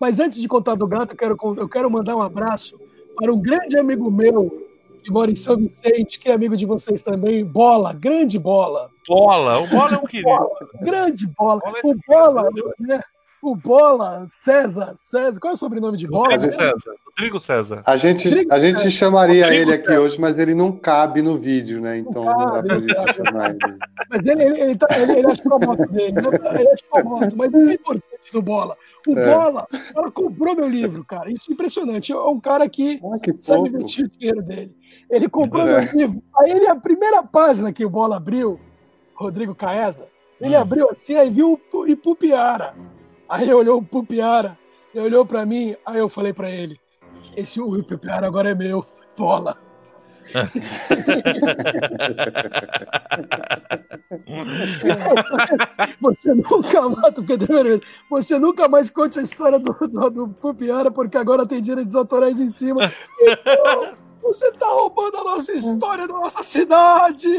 Mas antes de contar do gato, eu quero, eu quero mandar um abraço para um grande amigo meu que mora em São Vicente, que é amigo de vocês também, Bola, grande Bola. Bola, o Bola é um querido. grande Bola. Bola é o Bola, né? O Bola, César, César, qual é o sobrenome de Bola? Rodrigo César. Rodrigo César. A gente, a gente chamaria Rodrigo ele aqui César. hoje, mas ele não cabe no vídeo, né? Então não, não dá pra gente chamar ele. Mas ele, ele, ele, tá, ele, ele achou a moto dele, ele achou a moto, mas é importante do Bola. O é. Bola, ela comprou meu livro, cara. Isso é impressionante. É um cara que, ah, que sabe investir o dinheiro dele. Ele comprou é. meu livro. Aí ele, a primeira página que o Bola abriu, Rodrigo Caesa, ele hum. abriu assim, aí viu o Ipupiara. Aí olhou pro Piara, ele olhou para mim, aí eu falei para ele: esse o Piara agora é meu, bola. você nunca mata, você nunca mais conte a história do, do, do Pupiara, porque agora tem direitos autorais em cima. Então, você tá roubando a nossa história da nossa cidade!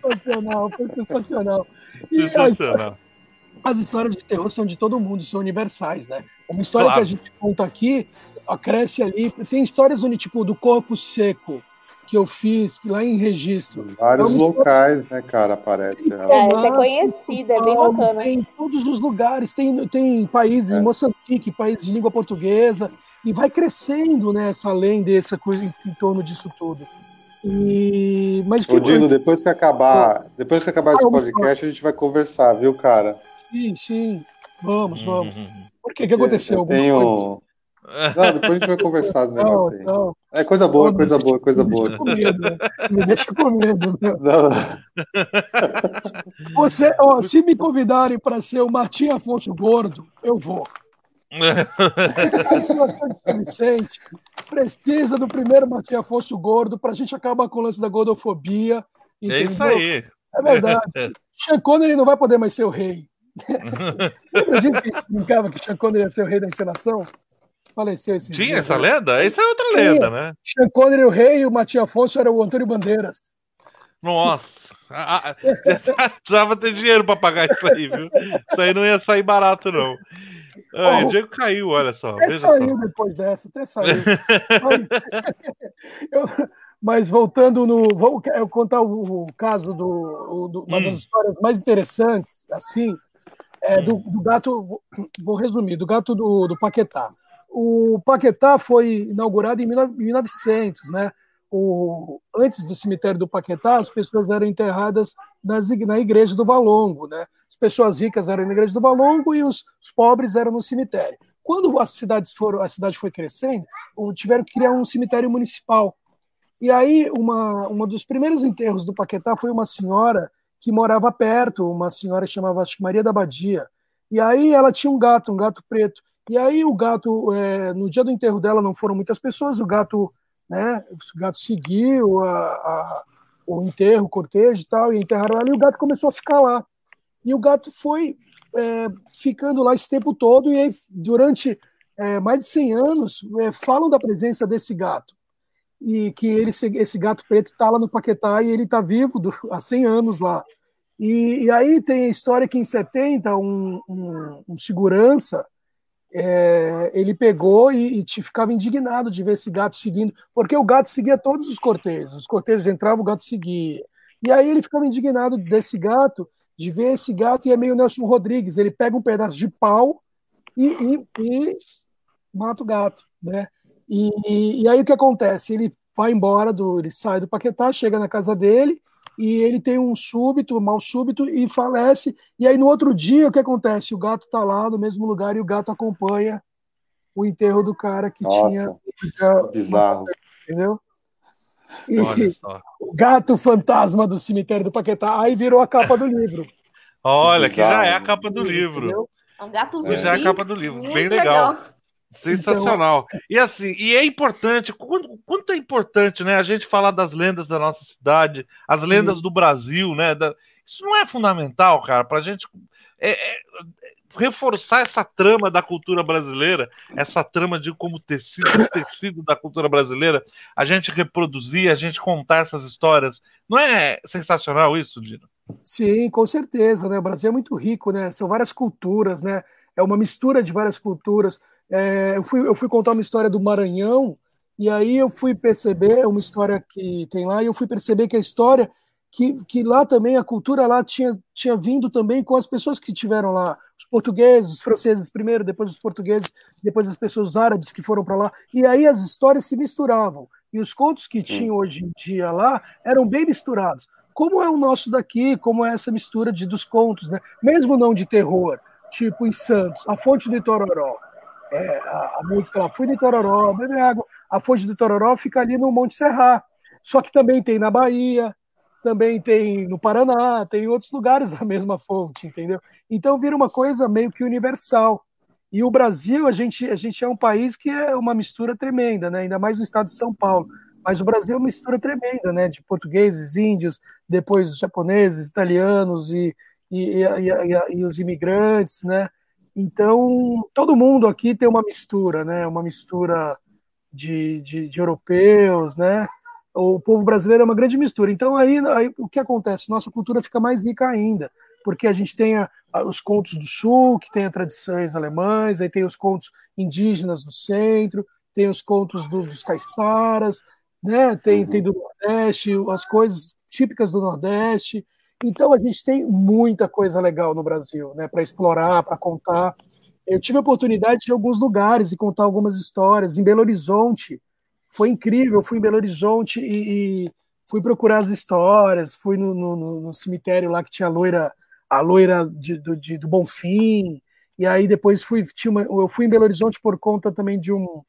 sensacional, foi sensacional. E, sensacional as histórias de terror são de todo mundo, são universais, né? Uma história claro. que a gente conta aqui, cresce ali. Tem histórias onde, tipo, do corpo seco, que eu fiz lá em registro. Vários então, locais, né, cara, aparece. Ela. É, essa é conhecida, é bem bacana. Tem em todos os lugares, tem, tem países, é. em Moçambique, países de língua portuguesa, e vai crescendo, né, essa lenda, essa coisa em, em torno disso tudo. E... Mas Ô, Dino, depois que acabar, depois que acabar esse podcast, a gente vai conversar, viu, cara? Sim, sim. Vamos, vamos. Por que? O que aconteceu? Eu tenho... Não, depois a gente vai conversar do negócio aí. Não. É coisa boa, não, coisa boa, coisa boa. Me deixa com medo, né? me deixa com medo. Não. Você, ó, se me convidarem para ser o Martim Afonso Gordo, eu vou. Vicente precisa do primeiro Martim Afonso Gordo para a gente acabar com o lance da gordofobia. Entendeu? É isso aí. É verdade. Sean Connery não vai poder mais ser o rei. Lembra a gente brincava que Sean Connery ia ser o rei da encenação? Faleceu esse Tinha dia, essa né? lenda? Essa é outra lenda, né? Sean Connery, o rei, e o Matias Afonso era o Antônio Bandeiras. Nossa. Precisava ter dinheiro para pagar isso aí, viu? Isso aí não ia sair barato, não. Ah, oh, o Diego caiu, olha só. Até saiu só. depois dessa, até saiu. mas, eu, mas, voltando no. Vou eu contar o, o caso do, do uma hum. das histórias mais interessantes, assim, é do, do gato. Vou, resumir, do gato do, do Paquetá. O Paquetá foi inaugurado em 1900, né? O, antes do cemitério do Paquetá, as pessoas eram enterradas nas, na igreja do Valongo, né? As pessoas ricas eram na igreja do Valongo e os, os pobres eram no cemitério. Quando as cidades foram, a cidade foi crescendo, tiveram que criar um cemitério municipal. E aí, uma, uma dos primeiros enterros do Paquetá foi uma senhora que morava perto, uma senhora chamava acho, Maria da Badia. E aí ela tinha um gato, um gato preto. E aí o gato, é, no dia do enterro dela não foram muitas pessoas, o gato, né, o gato seguiu a, a, o enterro, o cortejo e tal, e enterraram ela, e o gato começou a ficar lá. E o gato foi é, ficando lá esse tempo todo, e aí, durante é, mais de 100 anos, é, falam da presença desse gato. E que ele, esse gato preto está lá no Paquetá e ele está vivo do, há 100 anos lá. E, e, aí tem a história que em 70, um, um, um segurança é, ele pegou e, e te ficava indignado de ver esse gato seguindo, porque o gato seguia todos os cortejos, os cortejos entravam, o gato seguia. E aí ele ficava indignado desse gato, de ver esse gato, e é meio Nelson Rodrigues, ele pega um pedaço de pau e, e, e mata o gato, né? E, e, aí o que acontece? Ele vai embora, do, ele sai do Paquetá, chega na casa dele, e ele tem um súbito, um mal súbito e falece. E aí no outro dia o que acontece? O gato está lá no mesmo lugar e o gato acompanha o enterro do cara que Nossa, tinha já bizarro, entendeu? E o gato fantasma do cemitério do Paquetá aí virou a capa do livro. Olha, que, que já é a capa do livro. É um gato zumbi. Já é a capa do livro, bem legal. legal. Sensacional. Então... E assim, e é importante, quanto, quanto, é importante, né, a gente falar das lendas da nossa cidade, as lendas do Brasil, né? Da, isso não é fundamental, cara, para a gente é, é, reforçar essa trama da cultura brasileira, essa trama de como tecido, tecido da cultura brasileira, a gente reproduzir, a gente contar essas histórias. Não é sensacional isso, Dino? Sim, com certeza, né? O Brasil é muito rico, né? São várias culturas, né? É uma mistura de várias culturas. É, eu, fui, eu fui contar uma história do Maranhão, e aí eu fui perceber uma história que tem lá, e eu fui perceber que a história, que, que lá também, a cultura lá tinha, tinha vindo também com as pessoas que tiveram lá, os portugueses, os franceses primeiro, depois os portugueses, depois as pessoas árabes que foram para lá, e aí as histórias se misturavam, e os contos que tinham hoje em dia lá eram bem misturados. Como é o nosso daqui, como é essa mistura de, dos contos, né? mesmo não de terror, tipo em Santos, a fonte do Itororó, é, a, a, música lá, fui de Tororó, bebe água. A fonte do Tororó fica ali no Monte Serra. Só que também tem na Bahia, também tem no Paraná, tem em outros lugares a mesma fonte, entendeu? Então vira uma coisa meio que universal. E o Brasil, a gente, a gente é um país que é uma mistura tremenda, né? ainda mais no estado de São Paulo. Mas o Brasil é uma mistura tremenda, né? De portugueses, índios, depois japoneses, italianos e, e, e, e, e os imigrantes, né? Então, todo mundo aqui tem uma mistura, né? Uma mistura de, de, de, europeus, né? O povo brasileiro é uma grande mistura. Então, aí, aí, o que acontece? Nossa cultura fica mais rica ainda, porque a gente tem a, a, os contos do sul, que tem tradições alemães, aí tem os contos indígenas do centro, tem os contos do, dos caiçaras, né? Tem, tem do Nordeste, as coisas típicas do Nordeste. Então a gente tem muita coisa legal no Brasil, né, para explorar, para contar. Eu tive a oportunidade de ir alguns lugares e contar algumas histórias. Em Belo Horizonte, foi incrível. Eu fui em Belo Horizonte e, fui procurar as histórias, fui no, no, no cemitério lá que tinha a loira, a loira de, do, de, do Bonfim, e aí depois fui, uma, eu fui em Belo Horizonte por conta também de um,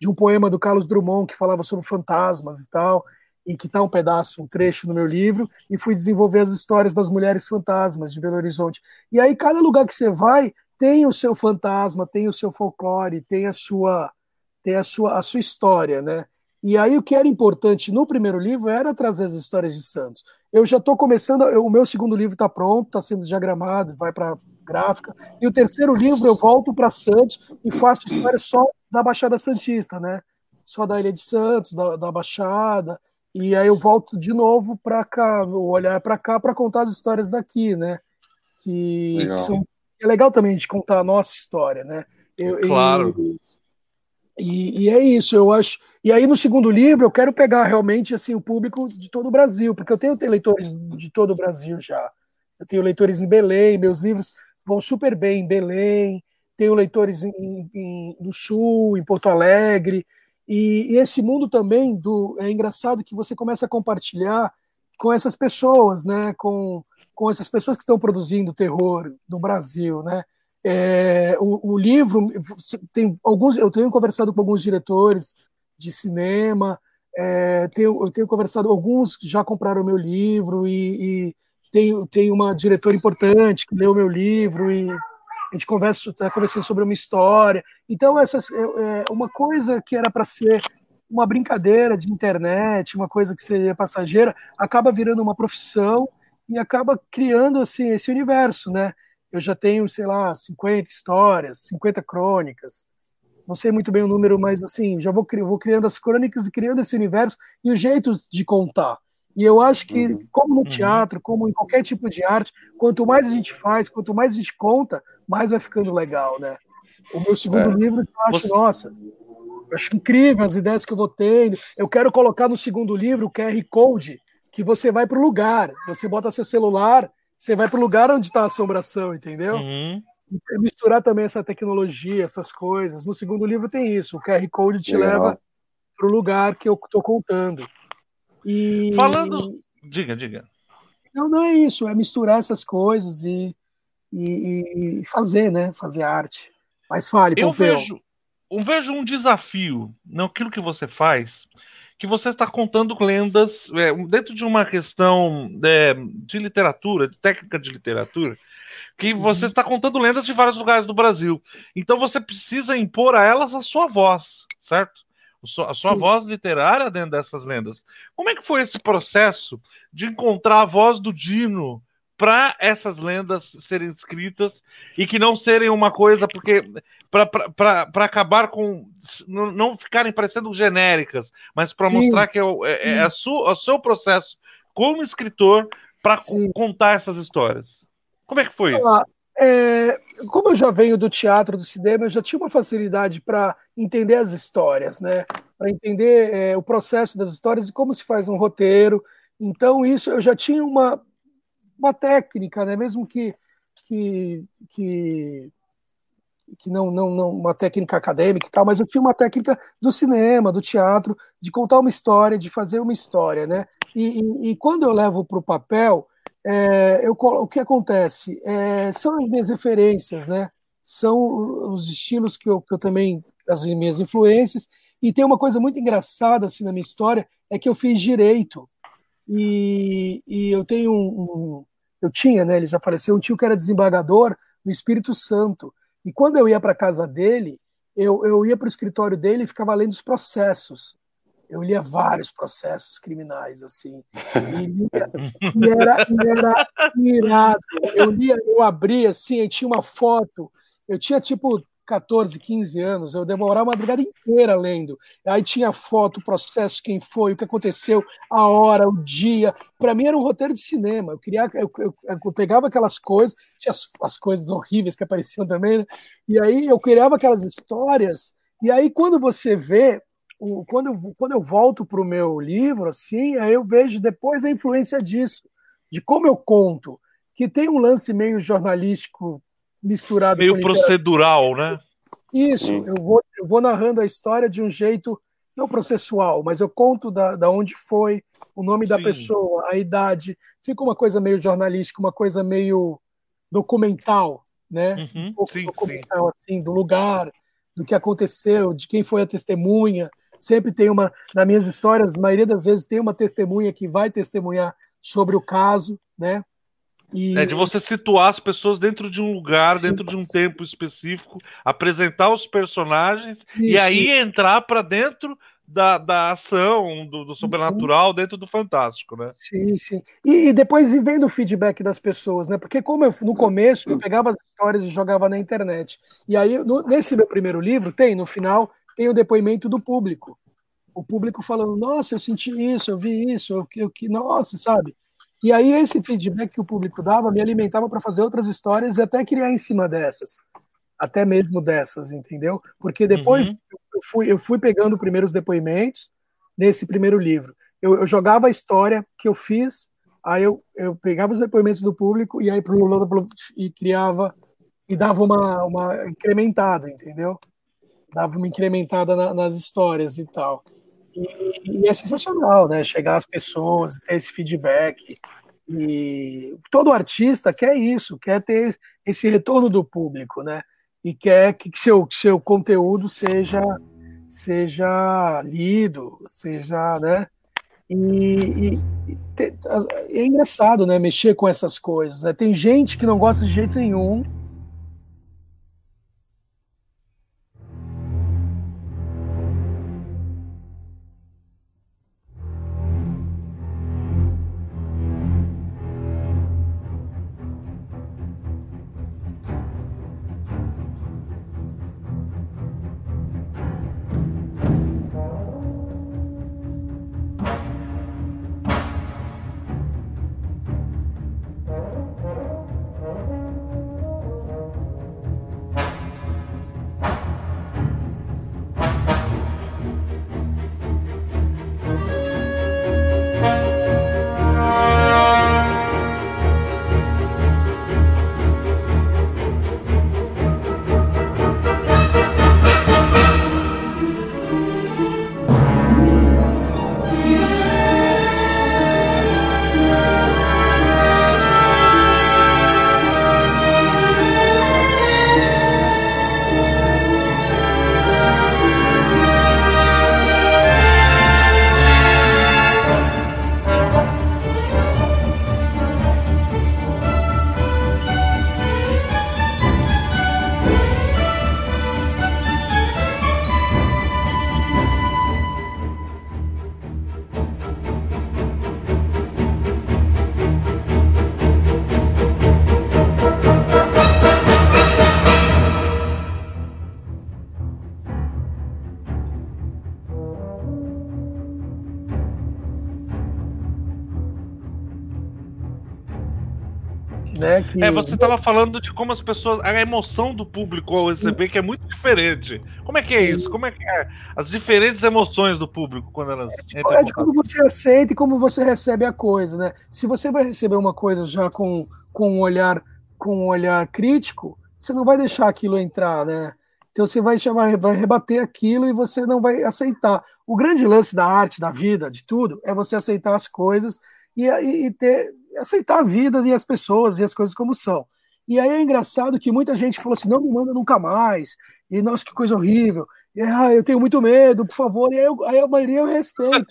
de um poema do Carlos Drummond que falava sobre fantasmas e tal, e que está um pedaço, um trecho no meu livro, e fui desenvolver as histórias das mulheres fantasmas de Belo Horizonte. E aí cada lugar que você vai tem o seu fantasma, tem o seu folclore, tem a sua tem a sua a sua história, né? E aí o que era importante no primeiro livro era trazer as histórias de Santos. Eu já estou começando, eu, o meu segundo livro está pronto, está sendo diagramado, vai para gráfica. E o terceiro livro eu volto para Santos e faço história só da Baixada Santista, né? Só da Ilha de Santos, da, da Baixada. E aí eu volto de novo para cá, olhar para cá para contar as histórias daqui, né? Que, que são, é legal também a gente contar a nossa história, né? Eu, claro. Eu, e, e, é isso, eu acho. E aí no segundo livro eu quero pegar realmente assim o público de todo o Brasil, porque eu tenho leitores de todo o Brasil já. Eu tenho leitores em Belém, meus livros vão super bem em Belém. Tenho leitores em, em, no Sul, em Porto Alegre. E, esse mundo também do é engraçado que você começa a compartilhar com essas pessoas, né? Com, com essas pessoas que estão produzindo terror no Brasil, né? É, o, o, livro tem alguns, eu tenho conversado com alguns diretores de cinema, é, tenho, eu tenho conversado, alguns já compraram meu livro e, e tenho, tenho uma diretora importante que leu meu livro e a gente conversa, está conversando sobre uma história. Então, essas, é, é uma coisa que era para ser uma brincadeira de internet, uma coisa que seria passageira, acaba virando uma profissão e acaba criando assim esse universo, né? eu já tenho, sei lá, 50 histórias, 50 crônicas. Não sei muito bem o número, mas assim, já vou, vou criando as crônicas e criando esse universo e os jeitos de contar. E eu acho que, uhum. como no uhum. teatro, como em qualquer tipo de arte, quanto mais a gente faz, quanto mais a gente conta, mais vai ficando legal, né? O meu segundo é. livro, eu acho, nossa, eu acho incrível as ideias que eu vou tendo. Eu quero colocar no segundo livro o QR Code, que você vai para o lugar, você bota seu celular você vai para o lugar onde está a assombração, entendeu? Uhum. Misturar também essa tecnologia, essas coisas. No segundo livro tem isso. O QR Code te Legal. leva para o lugar que eu estou contando. E... Falando. Diga, diga. Não, não é isso. É misturar essas coisas e, e, e fazer, né? Fazer arte. Mas fale, eu vejo, eu vejo um desafio naquilo que você faz que você está contando lendas é, dentro de uma questão é, de literatura, de técnica de literatura, que uhum. você está contando lendas de vários lugares do Brasil. Então você precisa impor a elas a sua voz, certo? A sua Sim. voz literária dentro dessas lendas. Como é que foi esse processo de encontrar a voz do Dino para essas lendas serem escritas e que não serem uma coisa porque para acabar com não, não, ficarem parecendo genéricas, mas para mostrar que é, é, é a sua, o seu processo como escritor para contar essas histórias. Como é que foi isso? É, como eu já venho do teatro, do cinema, eu já tinha uma facilidade para entender as histórias, né? Para entender é, o processo das histórias e como se faz um roteiro. Então, isso eu já tinha uma, uma técnica, né? mesmo que, que, que, que não, não, não uma técnica acadêmica e tal, mas eu tinha uma técnica do cinema, do teatro, de contar uma história, de fazer uma história. Né? E, e, e quando eu levo para o papel, é, eu, o que acontece? É, são as minhas referências, né? são os estilos que eu, que eu também, as minhas influências, e tem uma coisa muito engraçada assim na minha história, é que eu fiz direito. E, e eu tenho um, um, Eu tinha, né? Ele já faleceu, um tio que era desembargador no Espírito Santo. E quando eu ia para casa dele, eu, eu ia para o escritório dele e ficava lendo os processos. Eu lia vários processos criminais, assim. E, lia, e era, e era irado. Eu lia, eu abria, assim, e tinha uma foto. Eu tinha, tipo, 14, 15 anos, eu demorava a madrugada inteira lendo. Aí tinha foto, processo, quem foi, o que aconteceu, a hora, o dia. Para mim era um roteiro de cinema. Eu queria, eu, eu, eu pegava aquelas coisas, tinha as, as, coisas horríveis que apareciam também, né? e aí eu criava aquelas histórias. E aí quando você vê, o, quando, eu, quando eu volto para o meu livro, assim, aí eu vejo depois a influência disso, de como eu conto, que tem um lance meio jornalístico misturado meio procedural, né? Isso, eu vou, eu vou narrando a história de um jeito não processual, mas eu conto da, da onde foi, o nome da Sim. pessoa, a idade, fica uma coisa meio jornalística, uma coisa meio documental, né? Uhum. Um pouco sim, documental, sim. assim, do lugar, do que aconteceu, de quem foi a testemunha. Sempre tem uma, nas minhas histórias, a maioria das vezes tem uma testemunha que vai testemunhar sobre o caso, né? E... É de você situar as pessoas dentro de um lugar, Sim. dentro de um tempo específico, apresentar os personagens Isso. e aí entrar para dentro da, da ação, do, do sobrenatural uhum. dentro do fantástico, né? Sim, sim. E, e, depois vendo o feedback das pessoas, né? Porque como eu, no começo eu pegava as histórias e jogava na internet. E aí, no, nesse meu primeiro livro, tem, no final, tem o depoimento do público. O público falando, nossa, eu senti isso, eu vi isso, eu, eu, que, nossa, sabe? E aí esse feedback que o público dava me alimentava para fazer outras histórias e até criar em cima dessas. Até mesmo dessas, entendeu? Porque depois uhum. eu, fui, eu fui pegando primeiros depoimentos nesse primeiro livro. Eu, eu, jogava a história que eu fiz, aí eu, eu pegava os depoimentos do público e aí e criava e dava uma, uma incrementada, entendeu? Dava uma incrementada na, nas histórias e tal. E, e, é sensacional, né? Chegar às pessoas, ter esse feedback. E todo artista quer isso, quer ter esse retorno do público, né? E quer que seu, seu conteúdo seja seja lido, seja, né? E, e, é engraçado, né? Mexer com essas coisas. Né? Tem gente que não gosta de jeito nenhum É, você estava falando de como as pessoas. A emoção do público ao receber, que é muito diferente. Como é que é isso? Como é que é as diferentes emoções do público quando elas. É, tipo, é de como você aceita e como você recebe a coisa, né? Se você vai receber uma coisa já com, com um olhar com um olhar crítico, você não vai deixar aquilo entrar, né? Então você vai chamar, vai rebater aquilo e você não vai aceitar. O grande lance da arte, da vida, de tudo, é você aceitar as coisas e, e, ter aceitar a vida e as pessoas e as coisas como são. E aí é engraçado que muita gente falou assim: não me manda nunca mais, e nossa, que coisa horrível, ah, eu tenho muito medo, por favor. E aí, eu, aí a maioria eu respeito,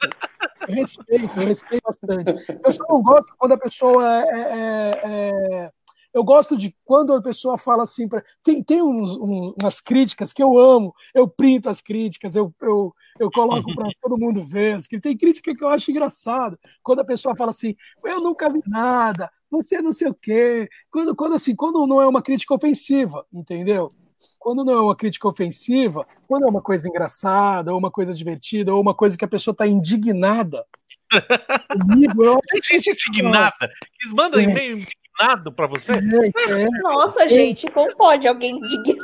eu respeito, eu respeito bastante. Eu só não gosto quando a pessoa é, é, é eu gosto de quando a pessoa fala assim, pra... tem, tem uns, um, umas críticas que eu amo, eu printo as críticas, eu, eu, eu coloco para todo mundo ver. Tem crítica que eu acho engraçado, quando a pessoa fala assim, eu nunca vi nada, você não sei o quê. Quando, quando, assim, quando não é uma crítica ofensiva, entendeu? Quando não é uma crítica ofensiva, quando é uma coisa engraçada, ou uma coisa divertida, ou uma coisa que a pessoa está indignada, comigo, eu Tem gente indignada. Eles mandam é. e-mail indignado para você? É, é. Nossa, gente, como pode alguém indignado?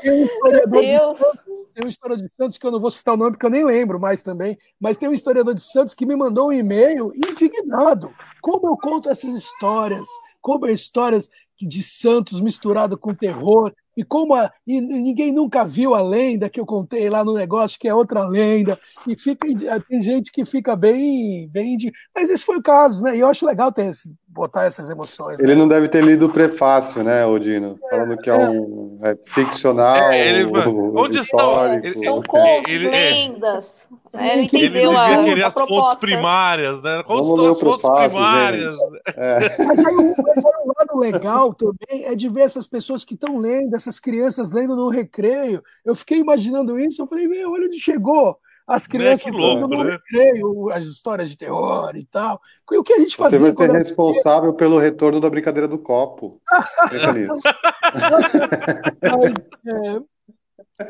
Tem um historiador Deus. De Santos, tem um historiador de Santos que eu não vou citar o nome porque eu nem lembro mais também, mas tem um historiador de Santos que me mandou um e-mail indignado. Como eu conto essas histórias? Como é histórias de Santos misturado com terror. E como a, e ninguém nunca viu a lenda que eu contei lá no negócio, que é outra lenda, e fica tem gente que fica bem, bem de, mas esse foi o caso, né? E eu acho legal ter esse, botar essas emoções. Ele né? não deve ter lido o prefácio, né, Odino? Falando que é, um é ficcional, é, ele, onde histórico. Estão, são contos, ele, lendas. Sim, é, ele entendeu a, a, a proposta. primárias, né? Quantas Vamos ler o prefácio, primárias. É. Mas, aí, mas aí, o lado legal também é de ver essas pessoas que estão lendo, essas crianças lendo no recreio. Eu fiquei imaginando isso, eu falei, meu, olha onde chegou. As né, crianças né? louco, no né? recreio, as histórias de terror e tal. E o que a gente fazia? Você vai ser responsável pelo retorno da brincadeira do copo. Pensa nisso.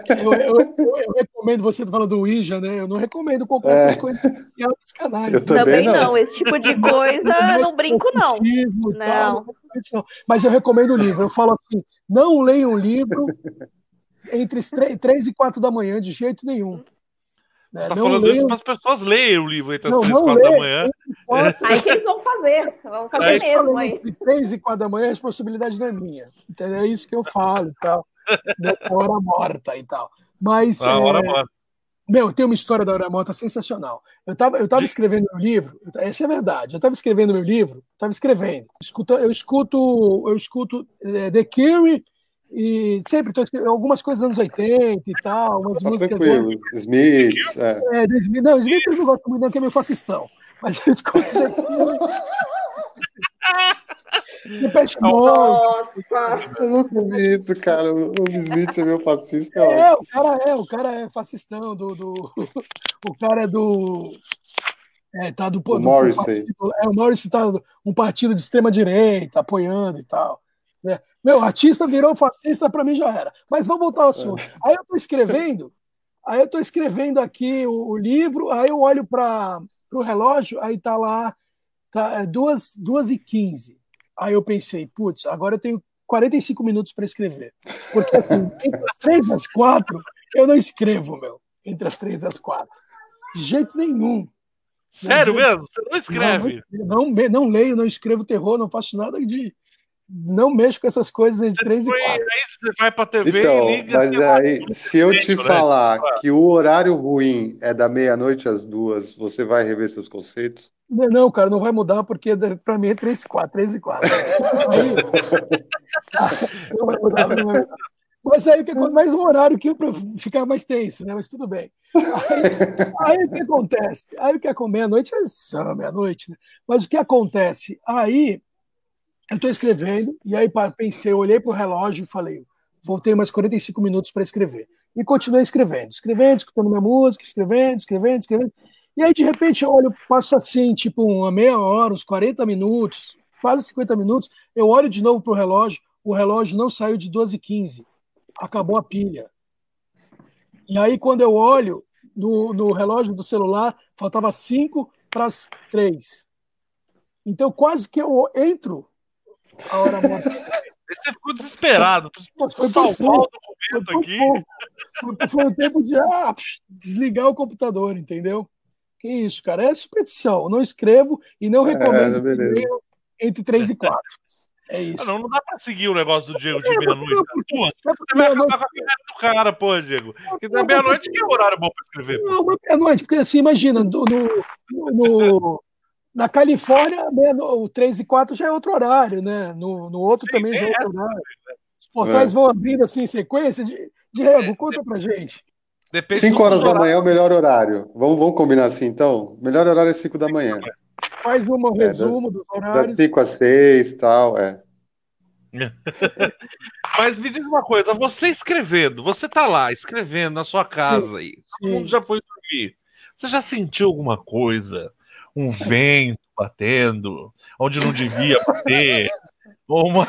eu, eu, eu, eu, recomendo, você falando do Ouija, né? Eu não recomendo comprar é. essas coisas em outros canais. Eu também, não. não. esse tipo de coisa não brinco, não. Não. não. Mas eu recomendo o livro. Eu falo assim: não leia um livro entre 3 e 4 da manhã, de jeito nenhum. Né? Tá não falando leio... isso para as pessoas lerem o livro entre as 3 e 4 da manhã. Quatro... Aí que eles vão fazer. Vão fazer aí, mesmo. Aí. Entre 3 e 4 da manhã, a responsabilidade não é minha. Entendeu? É isso que eu falo e tal. da hora morta e tal. Mas. Hora é... morta. Meu, tem uma história da hora morta sensacional. Eu estava eu tava escrevendo meu livro, essa é a verdade. Eu estava escrevendo meu livro, estava escrevendo. Escuta, eu escuto, eu escuto é, The Cure e sempre tô escrevendo algumas coisas dos anos 80 e tal, umas tá músicas. Tranquilo. Smith. É. É, Smith. Não, Smith eu não gosto muito, não, que é meio fascistão. Mas eu escuto. Depeche Nossa! Eu nunca vi isso, cara. O Smith é meu fascista. É, o cara é, o cara é fascistão do. do o cara é do. É, tá do, o do Morrissey. é, o Morrissey tá um partido de extrema direita apoiando e tal. Né? Meu, artista virou fascista, para mim já era. Mas vamos voltar ao assunto. É. Aí eu tô escrevendo, aí eu tô escrevendo aqui o, o livro, aí eu olho para o relógio, aí tá lá tá, é 2, 2 e 15. Aí eu pensei, putz, agora eu tenho 45 minutos para escrever. Porque assim, entre as 3 e as 4, eu não escrevo, meu. Entre as 3 e as 4. De jeito nenhum. Sério mesmo? Você não escreve? Não, não, não, leio, não escrevo terror, não faço nada de. Não mexo com essas coisas entre 3 e 4. Aí você vai pra TV então, e liga. Mas aí, se eu te né? falar que o horário ruim é da meia-noite às duas, você vai rever seus conceitos? Não, cara, não vai mudar, porque para mim é 3 e 4, 3 e 4. Aí, não vai mudar, não vai mudar. Mas aí mais um horário que para ficar mais tenso, né? Mas tudo bem. Aí, aí o que acontece? Aí o que acontece? Meia-noite é só meia-noite, né? Mas o que acontece? Aí eu estou escrevendo, e aí pensei, olhei para o relógio e falei, voltei mais 45 minutos para escrever. E continuei escrevendo, escrevendo, escutando minha música, escrevendo, escrevendo, escrevendo. E aí, de repente, eu olho, passa assim, tipo, uma meia hora, uns 40 minutos, quase 50 minutos, eu olho de novo para o relógio, o relógio não saiu de 12 h 15 acabou a pilha. E aí, quando eu olho no, no relógio do celular, faltava 5 para as 3. Então, quase que eu entro a hora morta. Você ficou desesperado. Mas foi salvar o documento aqui. Foi, foi o tempo de ah, desligar o computador, entendeu? Que isso, cara? É superstição. Eu não escrevo e não é, recomendo é, entre 3 e 4. É isso. Não, não dá pra seguir o negócio do Diego de é, meia-noite. Você vai acabar com a vida do cara, pô, Diego. Porque da meia-noite que é o horário bom pra escrever? Não, meia-noite, porque assim, imagina, no, no, no na Califórnia, né, o 3 e 4 já é outro horário, né? No, no outro Sim, também já é outro horário. Os portais é. vão abrindo assim em sequência. Diego, conta pra gente. 5 horas da manhã é o melhor horário. Vamos, vamos combinar assim, então? Melhor horário é 5 da manhã. Faz um resumo é, dos horários. Das 5 a 6 e tal, é. Mas me diz uma coisa, você escrevendo, você tá lá escrevendo na sua casa aí, todo mundo já foi dormir. Você já sentiu alguma coisa? Um vento batendo, onde não devia bater? ou uma,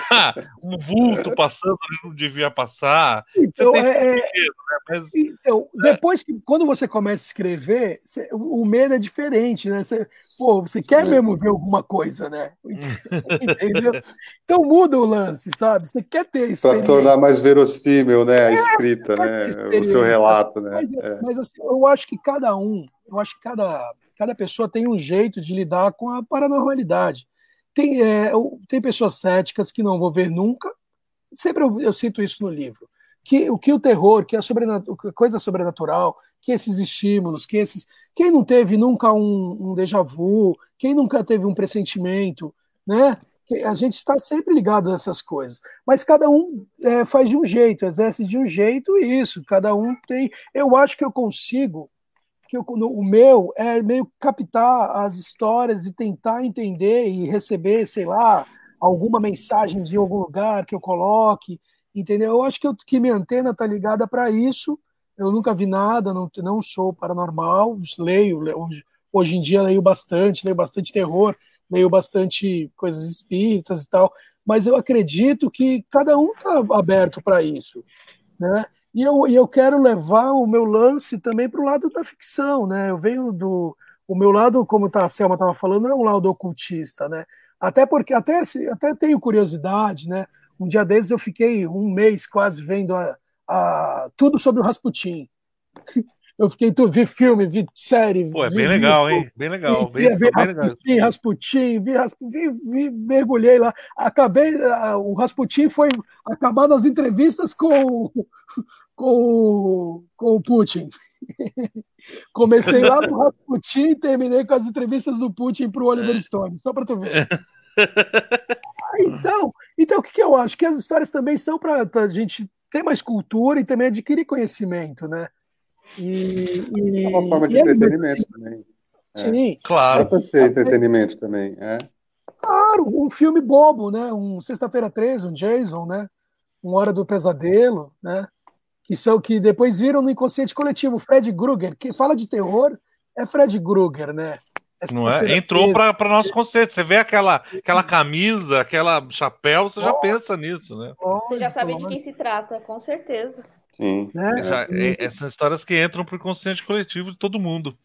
um vulto passando onde não devia passar. Então, é, é, medo, né? Mas, então é. depois que quando você começa a escrever, você, o medo é diferente, né? Você, pô, você quer mesmo ver alguma coisa, né? Entendeu? Então muda o lance, sabe? Você quer ter isso. Para tornar mais verossímil, né? A é, escrita, né? O seu relato, né? Mas, é. mas assim, eu acho que cada um, eu acho que cada, cada pessoa tem um jeito de lidar com a paranormalidade. tem, é, tem pessoas céticas que não vão ver nunca. Sempre eu, cito isso no livro. Que o que o terror, que a, a coisa sobrenatural, que esses estímulos, que esses. Quem não teve nunca um, um déjà vu, quem nunca teve um pressentimento, né? a gente está sempre ligado a essas coisas, mas cada um é, faz de um jeito, exerce de um jeito isso, cada um tem. Eu acho que eu consigo, que eu, no, o meu é meio captar as histórias e tentar entender e receber, sei lá, alguma mensagem de algum lugar que eu coloque, entendeu? Eu acho que, eu, que minha antena está ligada para isso. Eu nunca vi nada, não, não sou paranormal, leio, hoje, hoje em dia leio bastante, leio bastante terror leio bastante coisas espíritas e tal, mas eu acredito que cada um está aberto para isso, né? E eu, e eu quero levar o meu lance também para o lado da ficção, né? Eu venho do o meu lado, como tá, a Selma estava falando, é um lado ocultista, né? Até porque até até tenho curiosidade, né? Um dia desses eu fiquei um mês quase vendo a, a tudo sobre o Rasputin. Eu fiquei tudo, vi filme, vi série. Pô, é bem legal, hein? Bem legal. Vi, bem, vi, bem Rasputin, legal. Rasputin, vi, vi, vi, mergulhei lá. Acabei, o Rasputin foi acabar nas entrevistas com, com, com o Putin. Comecei lá no Rasputin e terminei com as entrevistas do Putin para o Oliver Stone, só para tu ver. então, então, o que, que eu acho? Que as histórias também são para a gente ter mais cultura e também adquirir conhecimento, né? E, e, é uma forma de entretenimento é também. Sim, é. claro. Dá para ser entretenimento também, é. Claro, um filme bobo, né? Um Sexta-feira 13, um Jason, né? Um Hora do Pesadelo, né? Que são que depois viram no inconsciente coletivo. Fred Krueger, que fala de terror, é Fred Krueger, né? não é? Entrou para nosso conceito. Você vê aquela, aquela camisa, aquela chapéu, você oh. já pensa nisso, né? Você já sabe de quem se trata, com certeza. Sim. Né? Já, é, são histórias que entram para o consciente coletivo de todo mundo.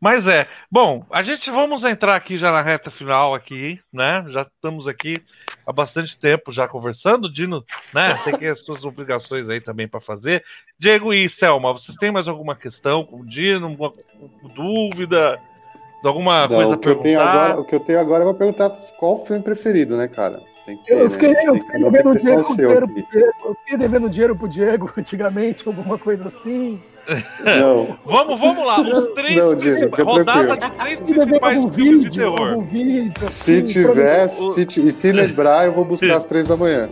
Mas é, bom, a gente vamos entrar aqui já na reta final aqui, né? Já estamos aqui há bastante tempo já conversando, Dino, né? Tem que as suas obrigações aí também para fazer. Diego e Selma, vocês têm mais alguma questão com o Dino, alguma dúvida? Alguma Não, coisa o que eu tenho agora, O que eu tenho agora é vou perguntar qual o filme preferido, né, cara? Tem que eu fiquei, né? eu fiquei devendo dinheiro pro Diego, eu fiquei devendo dinheiro pro Diego antigamente, alguma coisa assim. Não. vamos, vamos lá. Os três não, Diego, rodada de três principais filmes vídeo, de terror. Vídeo, assim, se tiver, se, e se lembrar, eu vou buscar às três da manhã.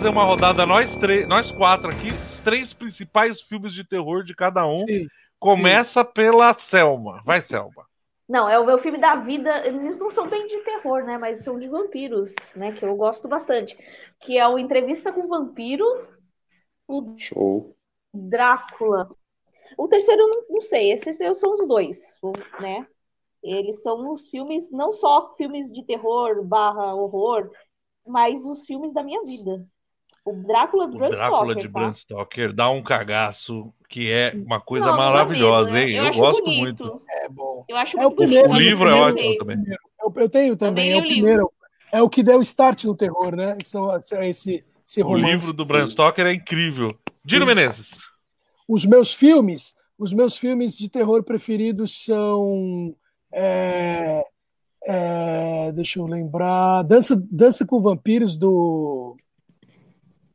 Fazer uma rodada nós três, nós quatro aqui, os três principais filmes de terror de cada um. Sim, Começa sim. pela Selma. Vai, Selma. Não, é o meu filme da vida. Eles não são bem de terror, né? Mas são de vampiros, né? Que eu gosto bastante. Que é o Entrevista com o Vampiro. O Show. Drácula. O terceiro, não, não sei. Esses são os dois, né? Eles são os filmes, não só filmes de terror barra horror, mas os filmes da minha vida. O Drácula de Bram Stoker. Drácula de tá? Bram Stoker dá um cagaço que é uma coisa não, maravilhosa, hein? Eu, eu gosto bonito. muito. É bom. Eu acho é o primeiro. O livro é ótimo também. Eu, eu tenho também, também é o primeiro. É o que deu start no terror, né? Esse, esse o livro do Bram Stoker é incrível. Dino Menezes. Os meus filmes, os meus filmes de terror preferidos são é, é, deixa eu lembrar. Dança, Dança com Vampiros do.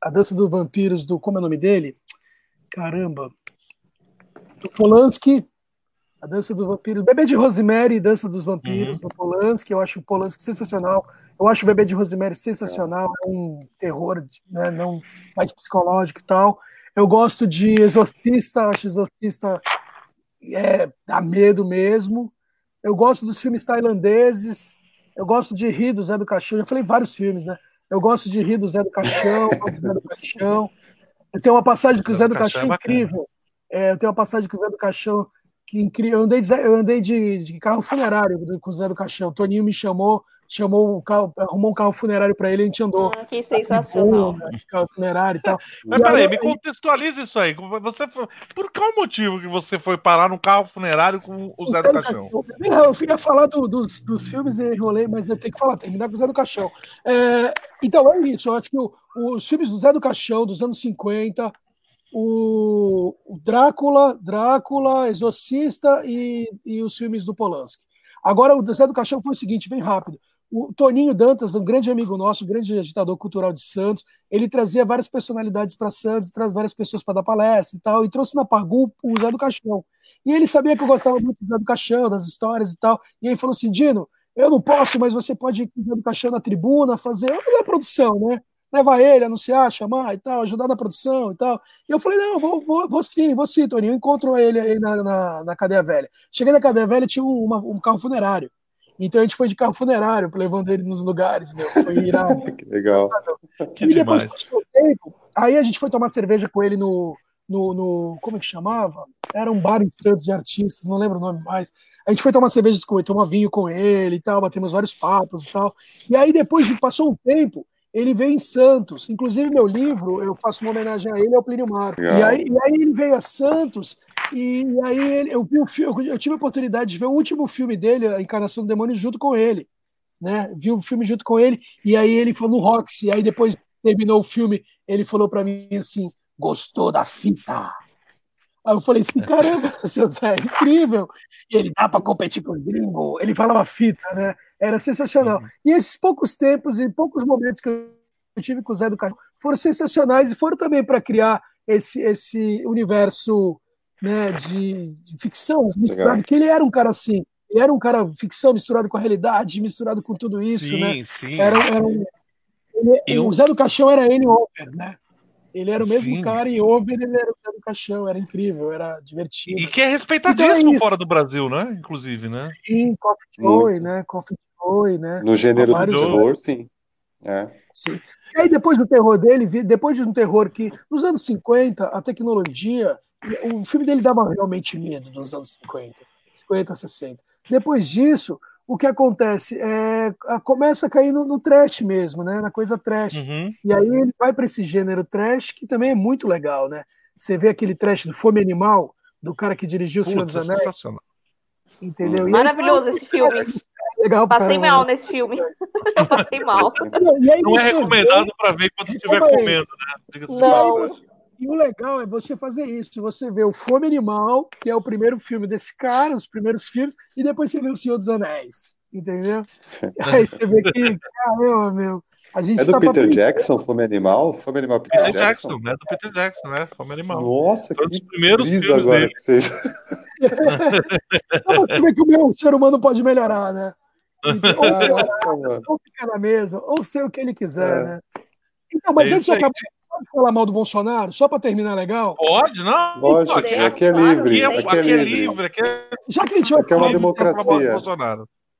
A Dança dos Vampiros do. Como é o nome dele? Caramba. Do Polanski. A Dança dos Vampiros. Bebê de Rosemary, Dança dos Vampiros, uhum. do Polanski. Eu acho o Polanski sensacional. Eu acho o Bebê de Rosemary sensacional. É um terror, né, não mais psicológico e tal. Eu gosto de Exorcista, acho Exorcista é, dá medo mesmo. Eu gosto dos filmes tailandeses. Eu gosto de rir do Zé do Caixão. Já falei vários filmes, né? Eu gosto de rir do Zé do Caixão, do Zé do Caixão. Eu tenho uma passagem com o Zé do Caixão é incrível. É, eu tenho uma passagem com o Zé do Caixão que incrível. Eu andei, de, eu andei de, de carro funerário com o Zé do Caixão. O Toninho me chamou chamou um carro, arrumou um carro funerário para ele, a gente andou. Ah, que sensacional. Né, carro funerário e tal. Mas e peraí, aí, me contextualize isso aí. Você por qual motivo que você foi parar no carro funerário com o Zé do Caixão? Não, eu ia falar do, dos, dos filmes e enrolei, mas eu tenho que falar, terminar com o Zé do Caixão. É, então, é isso. Eu acho que o, os filmes do Zé do Caixão, dos anos 50, o, o Drácula, Drácula, Exorcista e, e os filmes do Polanski. Agora, o Zé do Caixão foi o seguinte, bem rápido. O Toninho Dantas, um grande amigo nosso, um grande agitador cultural de Santos, ele trazia várias personalidades para Santos, traz várias pessoas para dar palestra e tal, e trouxe na Pargu o Zé do Caixão. E ele sabia que eu gostava muito do Zé do Caixão, das histórias e tal, e aí falou assim: Dino, eu não posso, mas você pode ir com o Zé do Caixão na tribuna, fazer, fazer a produção, né? Levar ele, anunciar, chamar e tal, ajudar na produção e tal. E eu falei: não, vou, vou, vou sim, vou sim, Toninho. Encontro ele aí na, na, na cadeia velha. Cheguei na cadeia velha, tinha uma, um carro funerário. Então a gente foi de carro funerário, levando ele nos lugares, meu. Foi irado. que legal. Que e depois passou o tempo, aí a gente foi tomar cerveja com ele no, no, no, Como é que chamava? Era um bar em Santos de artistas, não lembro o nome mais. A gente foi tomar cerveja com ele, tomar vinho com ele e tal, batemos vários papos e tal. E aí, depois de passou um tempo, ele veio em Santos. Inclusive, meu livro, eu faço uma homenagem a ele, é o Plínio Marco. E aí, e aí ele veio a Santos, e aí ele, eu, vi o filme, eu tive a oportunidade de ver o último filme dele, A Encarnação do Demônio, junto com ele. Né? Vi o filme junto com ele, e aí ele falou no Roxy, e aí depois terminou o filme, ele falou para mim assim: gostou da fita? Aí eu falei assim, caramba, seu Zé, é incrível. E ele dá para competir com o gringo. Ele falava fita, né? Era sensacional. Uhum. E esses poucos tempos e poucos momentos que eu tive com o Zé do Carro foram sensacionais e foram também para criar esse, esse universo né, de, de ficção misturado, que ele era um cara assim. Ele era um cara ficção misturado com a realidade, misturado com tudo isso, sim, né? Sim. Era, era um, ele, eu... O Zé do Caixão era ele over, né? Ele era o mesmo Sim. cara e over ele era o Zé do Caixão, era incrível, era divertido. E que é respeitadíssimo então, fora do Brasil, né? Inclusive, né? Sim, Coffee Joy, né? Coffee Joy, né? No gênero do terror, sim. É. Sim. E aí, depois do terror dele, depois de um terror que, nos anos 50, a tecnologia, o filme dele dava realmente medo nos anos 50, 50, 60. Depois disso, o que acontece é começa a cair no, no trash mesmo, né? Na coisa trash. Uhum. E aí ele vai para esse gênero trash que também é muito legal, né? Você vê aquele trash do Fome Animal, do cara que dirigiu o Senhor dos Anéis. Entendeu? Maravilhoso esse filme. É legal passei mal nesse filme. Eu passei mal. Não é recomendado para ver quando estiver comendo, né? Não. E o legal é você fazer isso. Você vê o Fome Animal, que é o primeiro filme desse cara, os primeiros filmes, e depois você vê o Senhor dos Anéis. Entendeu? Aí você vê que, caramba, meu. A gente é do tá Peter Jackson, Fome Animal? Fome Animal Peter é Jackson? Jackson? É do Peter Jackson, né? Fome Animal. Nossa, Foi que primeiros filmes agora dele. que vocês... Como é que o meu ser humano pode melhorar, né? Então, ou, Caraca, ou ficar na mesa, ou ser o que ele quiser, é. né? Então, mas é antes de acabar pode falar mal do Bolsonaro, só para terminar legal? Pode, não? Pode, aqui é livre. Aqui é, aqui é livre. Aqui é... Já que a gente vai aqui é uma democracia.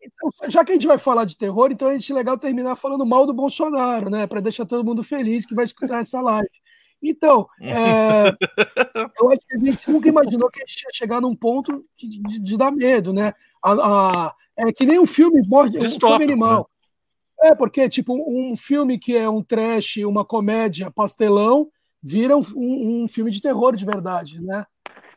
Então, já que a gente vai falar de terror, então a gente é legal terminar falando mal do Bolsonaro, né? Para deixar todo mundo feliz que vai escutar essa live. Então, é, eu acho que a gente nunca imaginou que a gente ia chegar num ponto de, de, de dar medo, né? A, a, é que nem um filme, um filme animal. É, porque, tipo, um filme que é um trash, uma comédia, pastelão, vira um, um, filme de terror de verdade, né?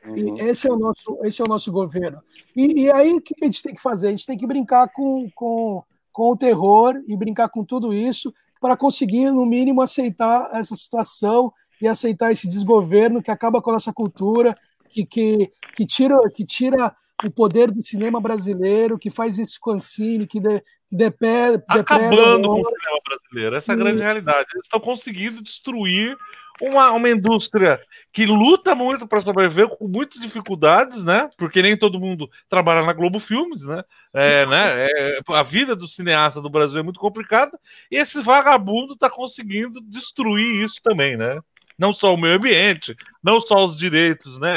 Uhum. esse, é o nosso, esse é o nosso governo. E, e, aí, o que a gente tem que fazer? A gente tem que brincar com, com, com o terror e brincar com tudo isso para conseguir, no mínimo, aceitar essa situação e aceitar esse desgoverno que acaba com a nossa cultura, que, que, que, tira, que tira o poder do cinema brasileiro, que faz esse cancine, que, de, que depede, Acabando com o cinema brasileiro, essa é a grande realidade. Eles estão conseguindo destruir uma, uma indústria que luta muito para sobreviver com muitas dificuldades, né? Porque nem todo mundo trabalha na Globo Filmes, né? É, né? É, a vida do cineasta do Brasil é muito complicada e esse vagabundo está conseguindo destruir isso também, né? Não só o meio ambiente, não só os direitos, né?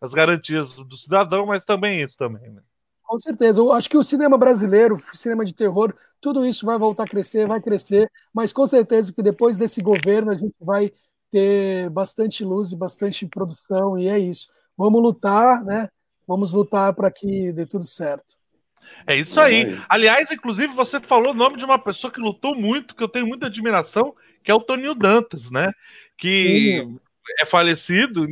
As garantias do cidadão, mas também isso também, né? Com certeza. Eu acho que o cinema brasileiro, o cinema de terror, tudo isso vai voltar a crescer, vai crescer, mas com certeza que depois desse governo a gente vai ter bastante luz e bastante produção, e é isso. Vamos lutar, né? Vamos lutar para que dê tudo certo. É isso aí. Aliás, inclusive, você falou o nome de uma pessoa que lutou muito, que eu tenho muita admiração, que é o Toninho Dantas, né? Que Sim é falecido,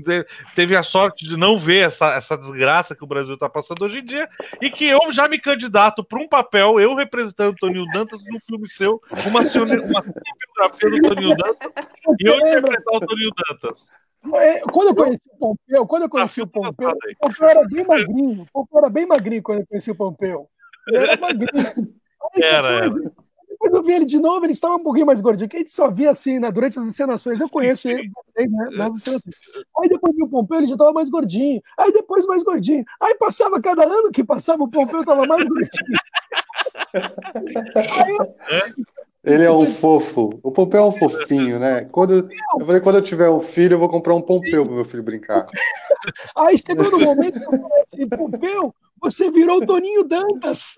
teve a sorte de não ver essa, essa desgraça que o Brasil está passando hoje em dia, e que eu já me candidato para um papel, eu representando o Toninho Dantas no filme seu, uma, uma biografia do Toninho Dantas, e eu interpretar o Toninho Dantas. É, quando eu conheci o Pompeu, quando eu conheci o Pompeu, o Pompeu era bem magrinho, o Pompeu era bem magrinho quando eu conheci o Pompeu. Ele era magrinho. Aí, era, depois, Depois eu vi ele de novo, ele estava um pouquinho mais gordinho, que a gente só via assim, né? Durante as encenações. Eu conheço ele né, nas encenações. Aí depois viu o Pompeu, ele já estava mais gordinho. Aí depois mais gordinho. Aí passava cada ano que passava, o Pompeu estava mais gordinho. Ele é um fofo. O Pompeu é um fofinho, né? Quando, eu falei, quando eu tiver um filho, eu vou comprar um Pompeu para meu filho brincar. Aí chegou no momento que eu falei assim, Pompeu, você virou o Toninho Dantas.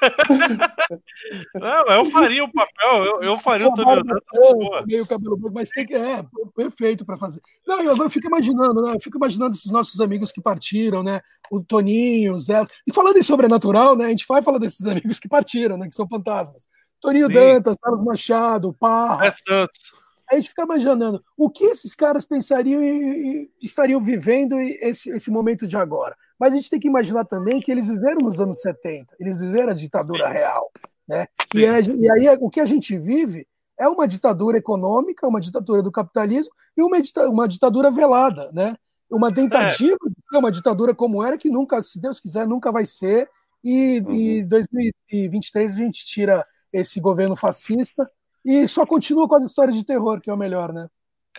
Não, eu faria o papel, eu, eu faria o Toninho Dantas. Meio cabelo branco, mas tem que. É, perfeito para fazer. Não, eu, fico imaginando, né? Eu fico imaginando esses nossos amigos que partiram, né? O Toninho, o Zé. E falando em sobrenatural, né? A gente vai falar desses amigos que partiram, né? Que são fantasmas. Toninho Sim. Dantas, Carlos Machado, Parra. É Santos a gente fica imaginando o que esses caras pensariam e, e estariam vivendo esse, esse momento de agora. Mas a gente tem que imaginar também que eles viveram nos anos 70, eles viveram a ditadura real. Né? E, é, e aí o que a gente vive é uma ditadura econômica, uma ditadura do capitalismo e uma, uma ditadura velada, né? Uma tentativa é. de ser uma ditadura como era, que nunca, se Deus quiser, nunca vai ser. E em uhum. 2023 a gente tira esse governo fascista e só continua com as histórias de terror, que é o melhor, né?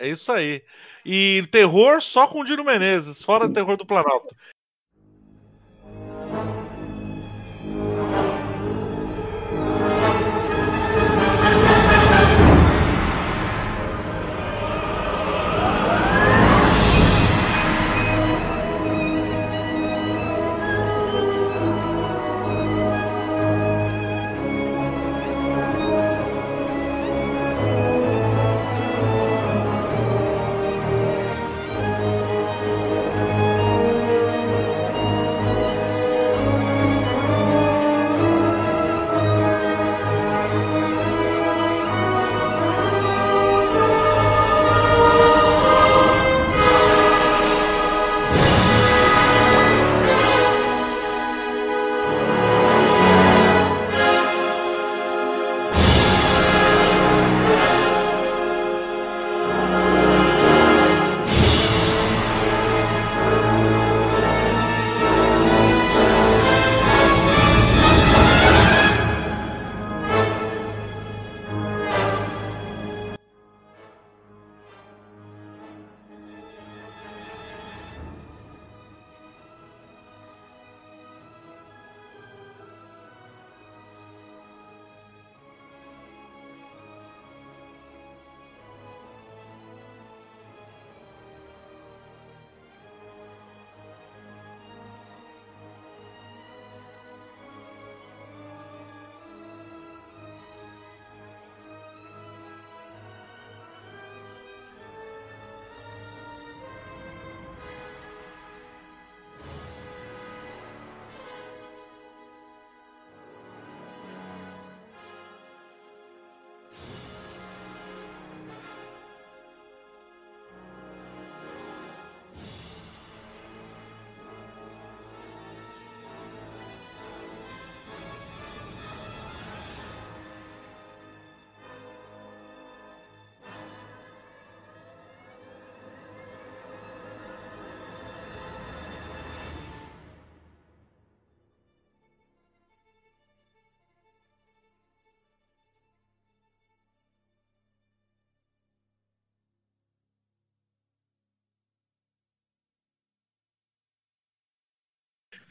É isso aí. E terror só com o Dino Menezes, fora o terror do Planalto.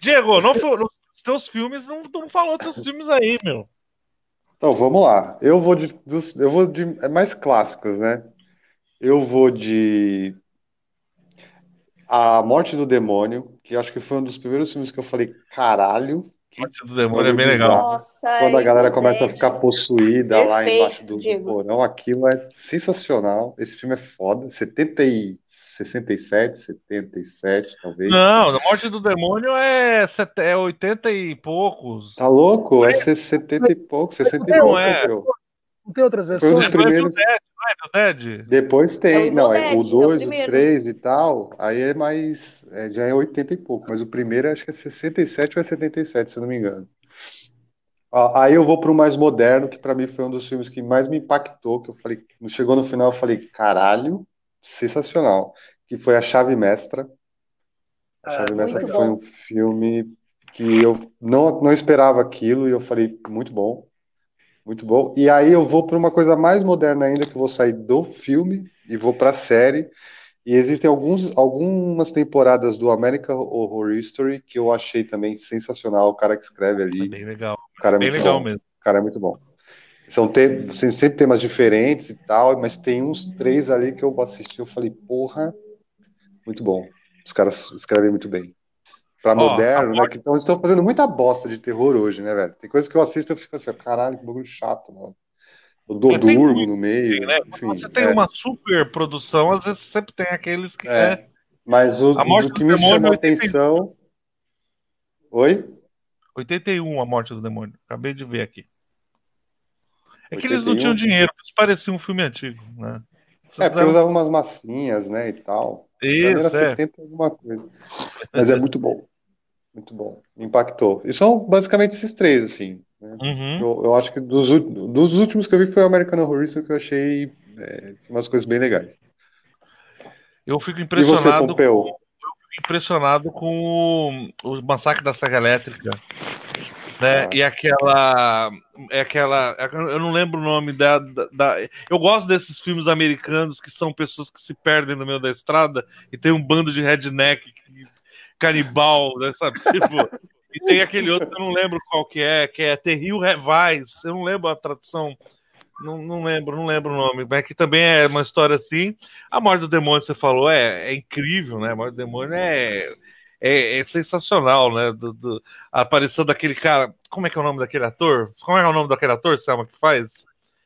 Diego, não, os teus filmes não, não falou teus filmes aí, meu. Então, vamos lá. Eu vou de, dos, eu vou de é mais clássicos, né? Eu vou de A Morte do Demônio, que acho que foi um dos primeiros filmes que eu falei, caralho, Morte do Demônio é bem legal. Nossa, Quando a galera começa a ficar possuída Perfeito, lá embaixo do, do porão, aquilo é sensacional. Esse filme é foda. 70 e 67, 77, talvez. Não, a Morte do Demônio é, é 80 e poucos. Tá louco? É 70 e poucos, 60 e poucos. É. Não tem outras versões? Foi um dos primeiros. É Dead. Depois tem, é não, é o 2, o 3 e tal, aí é mais, é, já é 80 e pouco, mas o primeiro acho que é 67 ou é 77, se eu não me engano. Aí eu vou para o mais moderno, que para mim foi um dos filmes que mais me impactou, que eu falei, chegou no final, eu falei, caralho, sensacional, que foi A Chave Mestra. A Chave é, Mestra que foi um filme que eu não, não esperava aquilo e eu falei, muito bom. Muito bom. E aí eu vou para uma coisa mais moderna ainda, que eu vou sair do filme e vou para a série. E existem alguns, algumas temporadas do American Horror History que eu achei também sensacional. O cara que escreve ali. É bem legal. O cara é bem muito legal bom. mesmo. O cara é muito bom. São te... sempre temas diferentes e tal, mas tem uns três ali que eu assisti eu falei, porra, muito bom. Os caras escrevem muito bem pra moderno, né? Que então estão fazendo muita bosta de terror hoje, né, velho? Tem coisas que eu assisto e eu fico assim, caralho, que bagulho chato, mano. Eu dou, é, durmo no meio. Né? Enfim, você tem é. uma super produção, às vezes sempre tem aqueles que. É. Né? Mas o, o que me chamou a atenção. Oi? 81 a morte do demônio. Acabei de ver aqui. É 81? que eles não tinham dinheiro, parecia um filme antigo, né? Você é, porque usavam umas massinhas, né, e tal. Isso, era é. 70 alguma coisa. Mas é muito bom. Muito bom. Impactou. E são basicamente esses três, assim. Né? Uhum. Eu, eu, acho que dos, dos últimos que eu vi foi o American Horror Story que eu achei é, umas coisas bem legais. Eu fico impressionado. Você, com, eu fico impressionado com o, o Massacre da Saga Elétrica. Né? Ah. E aquela. É aquela. Eu não lembro o nome da, da, da, Eu gosto desses filmes americanos que são pessoas que se perdem no meio da estrada e tem um bando de redneck canibal, né, sabe? Tipo, e tem aquele outro que eu não lembro qual que é, que é Terril Revais. Eu não lembro a tradução. Não, não lembro, não lembro o nome, mas que também é uma história assim. A Morte do Demônio, você falou, é, é incrível, né? A Morte do Demônio é, é, é sensacional, né? Do, do, a aparição daquele cara. Como é que é o nome daquele ator? Como é, o nome daquele ator, Selma, que faz?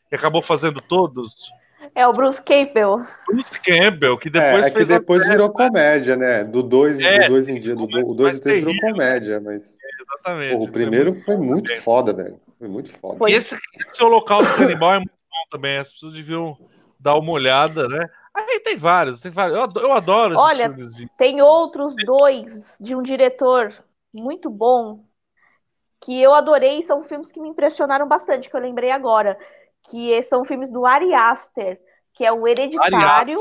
Que acabou fazendo todos. É o Bruce Campbell. Bruce Campbell, que depois é, é que depois virou comédia, né? Do 2 é, dois em dia, do 2 e 3 virou comédia, mas. É, exatamente. Porra, o primeiro foi muito, foi muito foda, velho. Foi muito foda. Foi. E esse, esse Holocausto Canibal é muito bom também. As pessoas deviam dar uma olhada, né? Aí tem vários, tem vários. Eu adoro, eu adoro Olha, de... tem outros dois de um diretor muito bom que eu adorei. São filmes que me impressionaram bastante, que eu lembrei agora que são filmes do Ari Aster, que é o Hereditário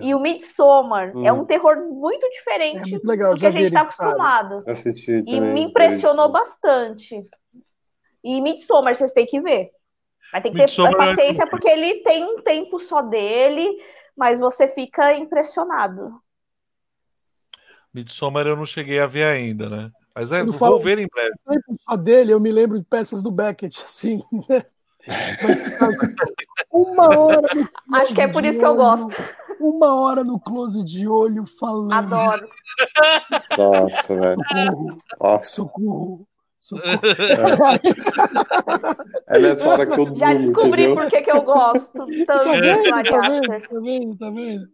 e o Midsommar. Hum. É um terror muito diferente é legal, do que a gente está acostumado. Assisti e me impressionou bastante. E Midsommar vocês têm que ver. Vai ter que Midsommar ter é paciência, porque ele tem um tempo só dele, mas você fica impressionado. Midsommar eu não cheguei a ver ainda, né? Mas é, vou falo, ver em breve. Só dele, eu me lembro de peças do Beckett, assim, né? Uma hora. Acho que é por isso que eu gosto. Uma hora no close de olho falando. Adoro. Nossa, velho. Socorro. Socorro. É. é nessa hora que eu Já descobri por que, que eu gosto tanto tá vendo, tá vendo, tá vendo, tá vendo?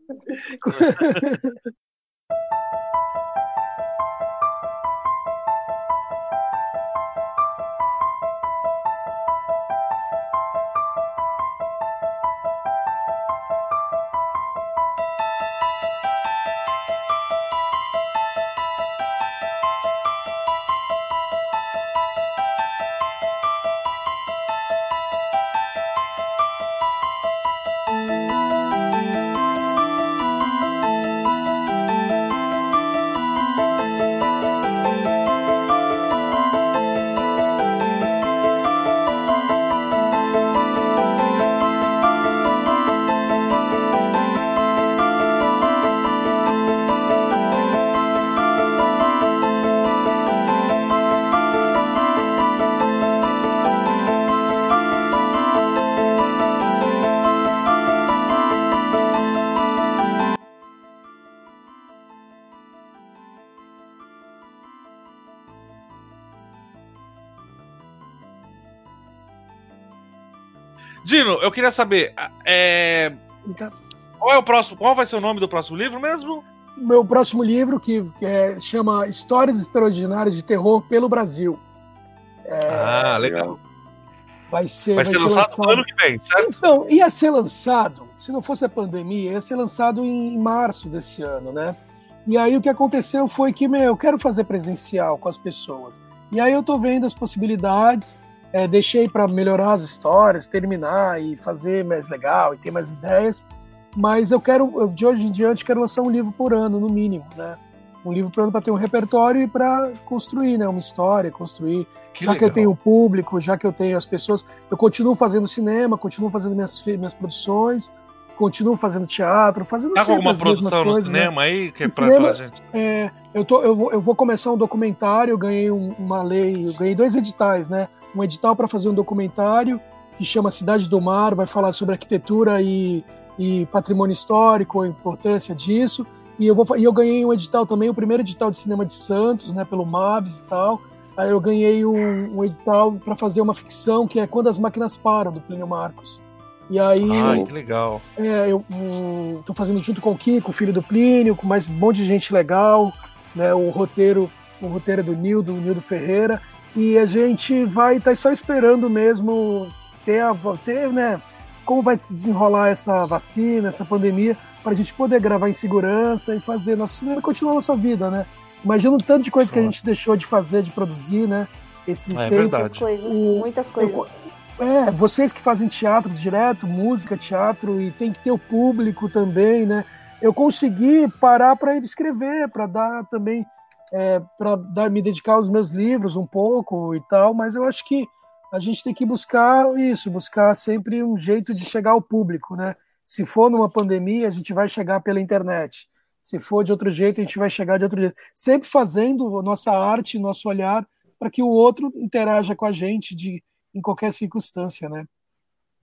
Queria saber. É... Qual é o próximo? Qual vai ser o nome do próximo livro mesmo? Meu próximo livro, que, é, chama Histórias Extraordinárias de Terror pelo Brasil. É, ah, legal. Vai ser, vai, vai ser, ser lançado, lançado ano que vem, certo? Então, ia ser lançado, se não fosse a pandemia, ia ser lançado em março desse ano, né? E aí o que aconteceu foi que, meu, eu quero fazer presencial com as pessoas. E aí eu tô vendo as possibilidades, é, deixei para melhorar as histórias, terminar e fazer mais legal e ter mais ideias. Mas eu quero, de hoje em diante, quero lançar um livro por ano, no mínimo, né? Um livro por ano para ter um repertório e para construir, né? Uma história, construir. Que já legal. que eu tenho o público, já que eu tenho as pessoas, eu continuo fazendo cinema, continuo fazendo minhas, minhas produções, continuo fazendo teatro, fazendo tá alguma produção no coisas, né? cinema né? aí que é pra, cinema, gente? É, eu, tô, eu, vou, eu vou começar um documentário, eu ganhei um, uma lei, eu ganhei dois editais, né? Um edital para fazer um documentário que chama Cidade do Mar, vai falar sobre arquitetura e, e patrimônio histórico, a importância disso. E eu, vou, e eu ganhei um edital também, o primeiro edital de cinema de Santos, né, pelo MAVS e tal. Aí eu ganhei um, um edital para fazer uma ficção que é Quando as Máquinas Param, do Plínio Marcos. E aí. Ai, que legal. É, eu um, tô fazendo junto com o Kiko, filho do Plínio, com mais um monte de gente legal, né? O roteiro, o roteiro é do Nildo, o Nildo Ferreira. E a gente vai estar tá só esperando mesmo ter, a, ter, né? Como vai se desenrolar essa vacina, essa pandemia, para a gente poder gravar em segurança e fazer nosso cinema continuar nossa vida, né? Imagina o tanto de coisa que a gente deixou de fazer, de produzir, né? Esse é, tempo. Muitas coisas, muitas coisas. Eu, é, vocês que fazem teatro direto, música, teatro, e tem que ter o público também, né? Eu consegui parar para escrever, para dar também, é, para me dedicar aos meus livros um pouco e tal, mas eu acho que a gente tem que buscar isso, buscar sempre um jeito de chegar ao público, né? Se for numa pandemia, a gente vai chegar pela internet. Se for de outro jeito, a gente vai chegar de outro jeito. Sempre fazendo nossa arte, nosso olhar, para que o outro interaja com a gente de em qualquer circunstância, né?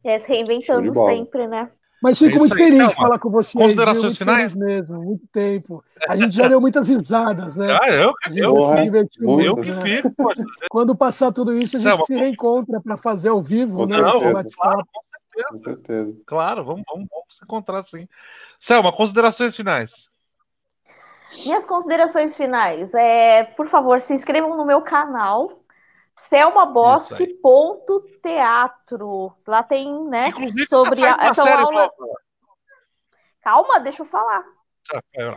É, se reinventando sempre, né? Mas fico é muito feliz então, de falar com você. Considerações muito finais? mesmo, muito tempo. A gente já deu muitas risadas, né? Ah, eu, eu, eu, eu que fico. Quando passar tudo isso, a gente não, se reencontra para fazer ao vivo, né? Não, claro, com certeza. Claro, vamos, vamos, vamos se encontrar sim. Selma, considerações finais. Minhas considerações finais. É, por favor, se inscrevam no meu canal, Selma Bosque ponto teatro. Lá tem, né, Inclusive, sobre a, essa aula. Calma, deixa eu falar. É...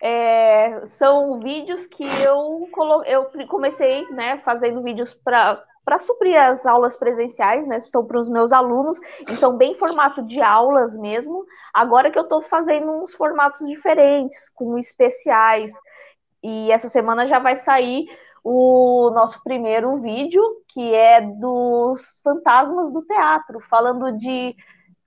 é, são vídeos que eu colo... eu comecei, né, fazendo vídeos para para suprir as aulas presenciais, né? São para os meus alunos e são bem formato de aulas mesmo. Agora que eu estou fazendo uns formatos diferentes, com especiais. E essa semana já vai sair o nosso primeiro vídeo, que é dos fantasmas do teatro, falando de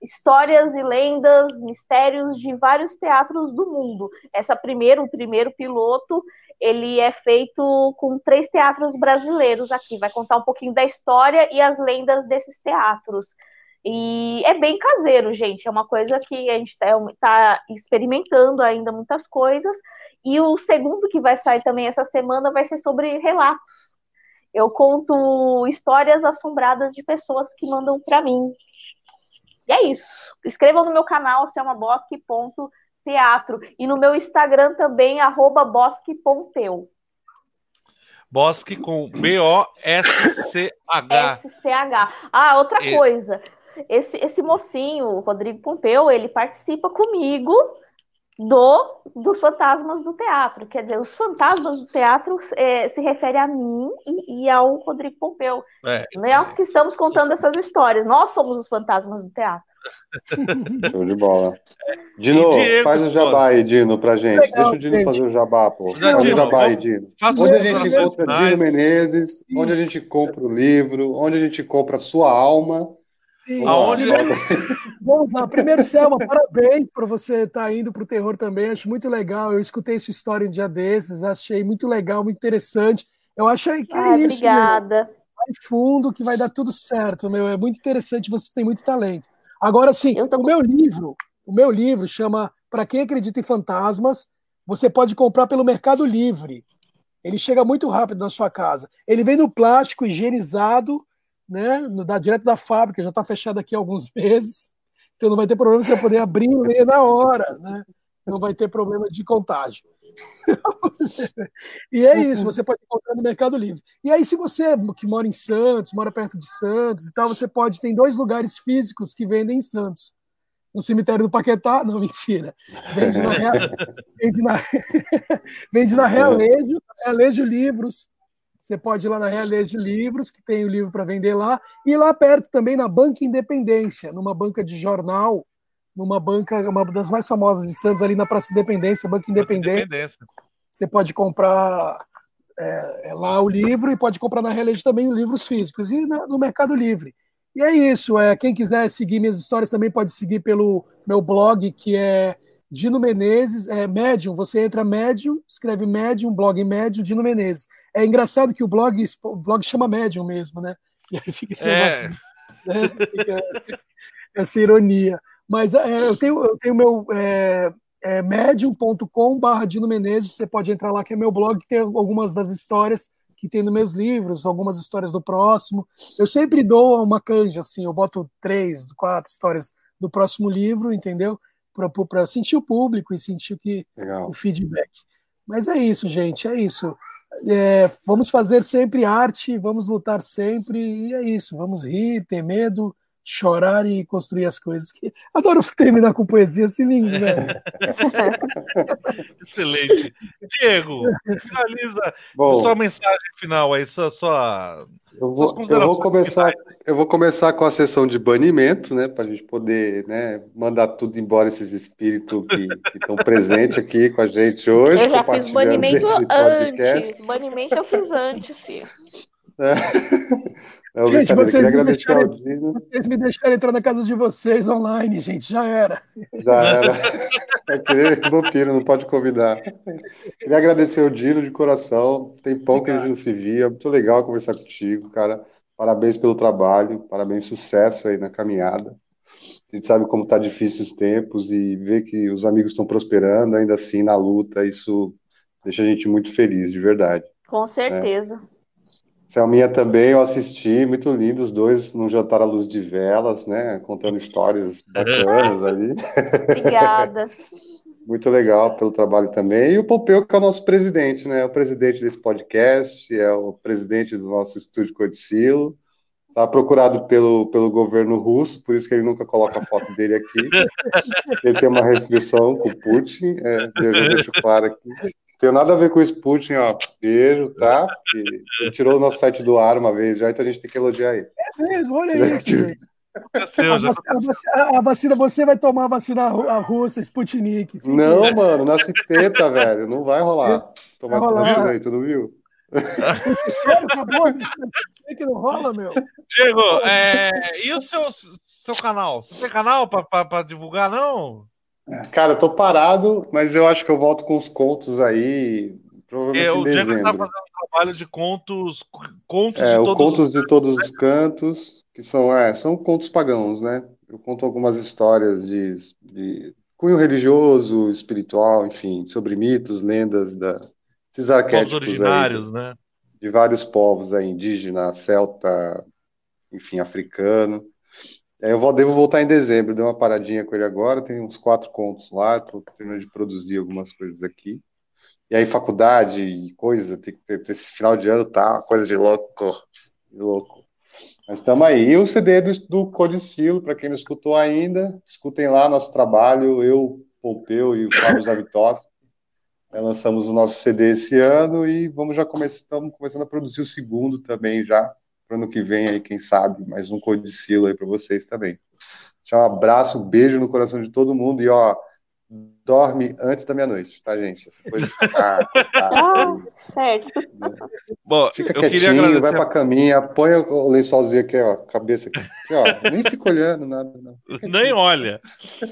histórias e lendas, mistérios de vários teatros do mundo. Essa primeiro, o primeiro piloto, ele é feito com três teatros brasileiros aqui. Vai contar um pouquinho da história e as lendas desses teatros. E é bem caseiro, gente. É uma coisa que a gente está tá experimentando ainda muitas coisas. E o segundo que vai sair também essa semana vai ser sobre relatos. Eu conto histórias assombradas de pessoas que mandam para mim. E é isso. Escrevam no meu canal, selmabosque.teatro. E no meu Instagram também, arroba bosque.eu. Bosque com B-O-S-C-H. S-C-H. Ah, outra coisa esse, esse mocinho, o Rodrigo Pompeu, ele participa comigo do dos fantasmas do teatro. Quer dizer, os fantasmas do teatro é, se refere a mim e, e ao Rodrigo Pompeu. É. Nós que estamos contando essas histórias. Nós somos os fantasmas do teatro. Show de bola. Dino, Diego, faz o jabá aí, Dino, pra gente. Legal, Deixa o Dino gente. fazer o jabá, pô. Faz o jabá aí, Dino. Onde a gente encontra Dino Menezes, onde a gente compra o livro, onde a gente compra a sua alma Sim. Aonde... Primeiro, vamos lá. Primeiro, Selma, parabéns por você estar tá indo para o terror também. Acho muito legal. Eu escutei sua história um dia desses, achei muito legal, muito interessante. Eu achei que é ah, isso. Obrigada. Meu. Vai fundo que vai dar tudo certo, meu. É muito interessante, você tem muito talento. Agora, sim, tô... o meu livro, o meu livro chama Para quem acredita em fantasmas, você pode comprar pelo Mercado Livre. Ele chega muito rápido na sua casa. Ele vem no plástico higienizado né? Da, direto da fábrica, já está fechado aqui há alguns meses. Então não vai ter problema você poder abrir e ler na hora, né? Não vai ter problema de contágio. e é isso, você pode encontrar no Mercado Livre. E aí, se você que mora em Santos, mora perto de Santos e tal, você pode, tem dois lugares físicos que vendem em Santos. No cemitério do Paquetá, não, mentira. Vende na, vende na, vende na Realejo, Realejo Livros. Você pode ir lá na Realejo Livros, que tem o livro para vender lá. E lá perto também, na Banca Independência, numa banca de jornal, numa banca, uma das mais famosas de Santos, ali na Praça Independência, Banca Independência. Independência. Você pode comprar é, é, lá o livro e pode comprar na Realejo também livros físicos e na, no Mercado Livre. E é isso. É, quem quiser seguir minhas histórias também pode seguir pelo meu blog, que é Dino Menezes, é Medium. Você entra Medium, escreve Medium, blog Medium, Dino Menezes. É engraçado que o blog, o blog chama Medium mesmo, né? E aí fica esse é. negócio, né? Fica essa ironia. Mas é, eu tenho eu tenho meu é, é medium.com/barra Dino Menezes. Você pode entrar lá, que é meu blog, que tem algumas das histórias que tem nos meus livros, algumas histórias do próximo. Eu sempre dou uma canja, assim, eu boto três, quatro histórias do próximo livro, entendeu? Para sentir o público e sentir que, o feedback. Mas é isso, gente, é isso. É, vamos fazer sempre arte, vamos lutar sempre, e é isso. Vamos rir, ter medo, chorar e construir as coisas. Que... Adoro terminar com poesia assim lindo, né? Excelente. Diego, finaliza Bom, sua mensagem final aí, sua, sua eu vou, eu vou começar, eu vou começar com a sessão de banimento, né, para a gente poder, né, mandar tudo embora esses espíritos que estão presentes aqui com a gente hoje. Eu já fiz banimento antes. Banimento eu fiz antes, filho. É. É, gente, vocês me, deixaram, vocês me deixaram entrar na casa de vocês online, gente, já era. Já era. É que vampiro, não pode convidar. Queria agradecer o Dino de coração. Tem pão que a gente não se via. Muito legal conversar contigo, cara. Parabéns pelo trabalho, parabéns, sucesso aí na caminhada. A gente sabe como tá difícil os tempos e ver que os amigos estão prosperando, ainda assim, na luta, isso deixa a gente muito feliz, de verdade. Com certeza. Né? Selminha também eu assisti, muito lindo, os dois num jantar à luz de velas, né? Contando histórias bacanas ali. Obrigada. muito legal pelo trabalho também. E o Pompeu, que é o nosso presidente, né? É o presidente desse podcast, é o presidente do nosso estúdio Codicilo. Está procurado pelo, pelo governo russo, por isso que ele nunca coloca a foto dele aqui. Ele tem uma restrição com o Putin, é, eu deixo claro aqui. Tem nada a ver com o Putin, ó. Beijo, tá? ele tirou o nosso site do ar uma vez já, então a gente tem que elogiar ele. É mesmo, olha isso. A, a, vacina, você vai tomar a vacina a russa, Sputnik. Não, mano, nasce teta, velho. Não vai rolar. Tomar essa vacina aí, tu não viu? Sério, acabou? É que não rola, meu. Diego, é, e o seu, seu canal? Você tem canal para divulgar, não? Cara, eu tô parado, mas eu acho que eu volto com os contos aí, provavelmente é, em dezembro. O Diego tá fazendo um trabalho de contos, contos é, de todos contos os... de todos os cantos, que são, é, são contos pagãos, né? Eu conto algumas histórias de, de cunho religioso, espiritual, enfim, sobre mitos, lendas, da, esses arquétipos originários, aí, né? De vários povos aí, indígena, celta, enfim, africano. É, eu vou, devo voltar em dezembro, dei uma paradinha com ele agora, tem uns quatro contos lá, estou terminando de produzir algumas coisas aqui. E aí, faculdade e coisa, tem que ter, esse final de ano tá coisa de louco, de louco. Mas estamos aí. E o CD do, do Codicilo, para quem não escutou ainda, escutem lá nosso trabalho, eu, Pompeu e o Fábio Zavitossi. lançamos o nosso CD esse ano e vamos já começar, estamos começando a produzir o segundo também já para ano que vem aí, quem sabe, mais um codicilo aí para vocês também. Um abraço, um beijo no coração de todo mundo e ó, dorme antes da meia-noite, tá, gente? Essa coisa de ficar. ah, certo. Bom, Fica quietinho, agradecer... vai pra caminha, põe o lençolzinho aqui, ó, cabeça aqui. aqui ó, nem fica olhando nada, não. Nem olha,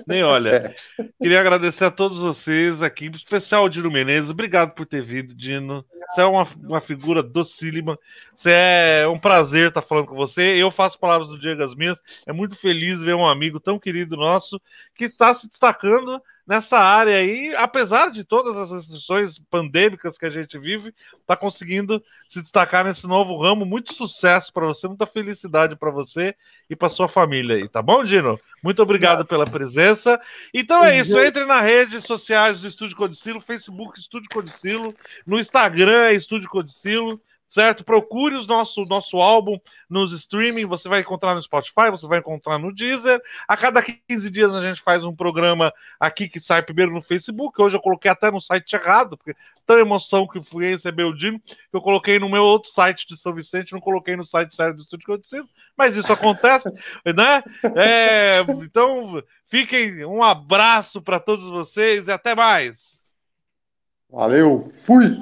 nem olha. É. Queria agradecer a todos vocês aqui, em especial o Dino Menezes. Obrigado por ter vindo, Dino. Você é uma, uma figura docílima. Você é um prazer estar falando com você. Eu faço palavras do Diego as minhas. É muito feliz ver um amigo tão querido nosso que está se destacando nessa área aí, apesar de todas as restrições pandêmicas que a gente vive, está conseguindo se destacar nesse novo ramo. Muito sucesso para você, muita felicidade para você e para sua família aí, tá bom, Dino? Muito obrigado pela presença. Então é isso, entre nas redes sociais do Estúdio Codicilo, Facebook Estúdio Codicilo, no Instagram é Estúdio Codicilo certo? Procure o nosso, nosso álbum nos streaming, você vai encontrar no Spotify, você vai encontrar no Deezer. A cada 15 dias a gente faz um programa aqui que sai primeiro no Facebook. Hoje eu coloquei até no site errado, porque tanta emoção que fui receber o Dino, que eu coloquei no meu outro site de São Vicente, não coloquei no site sério do Estúdio Conhecido, mas isso acontece, né? É, então, fiquem, um abraço para todos vocês e até mais. Valeu, fui!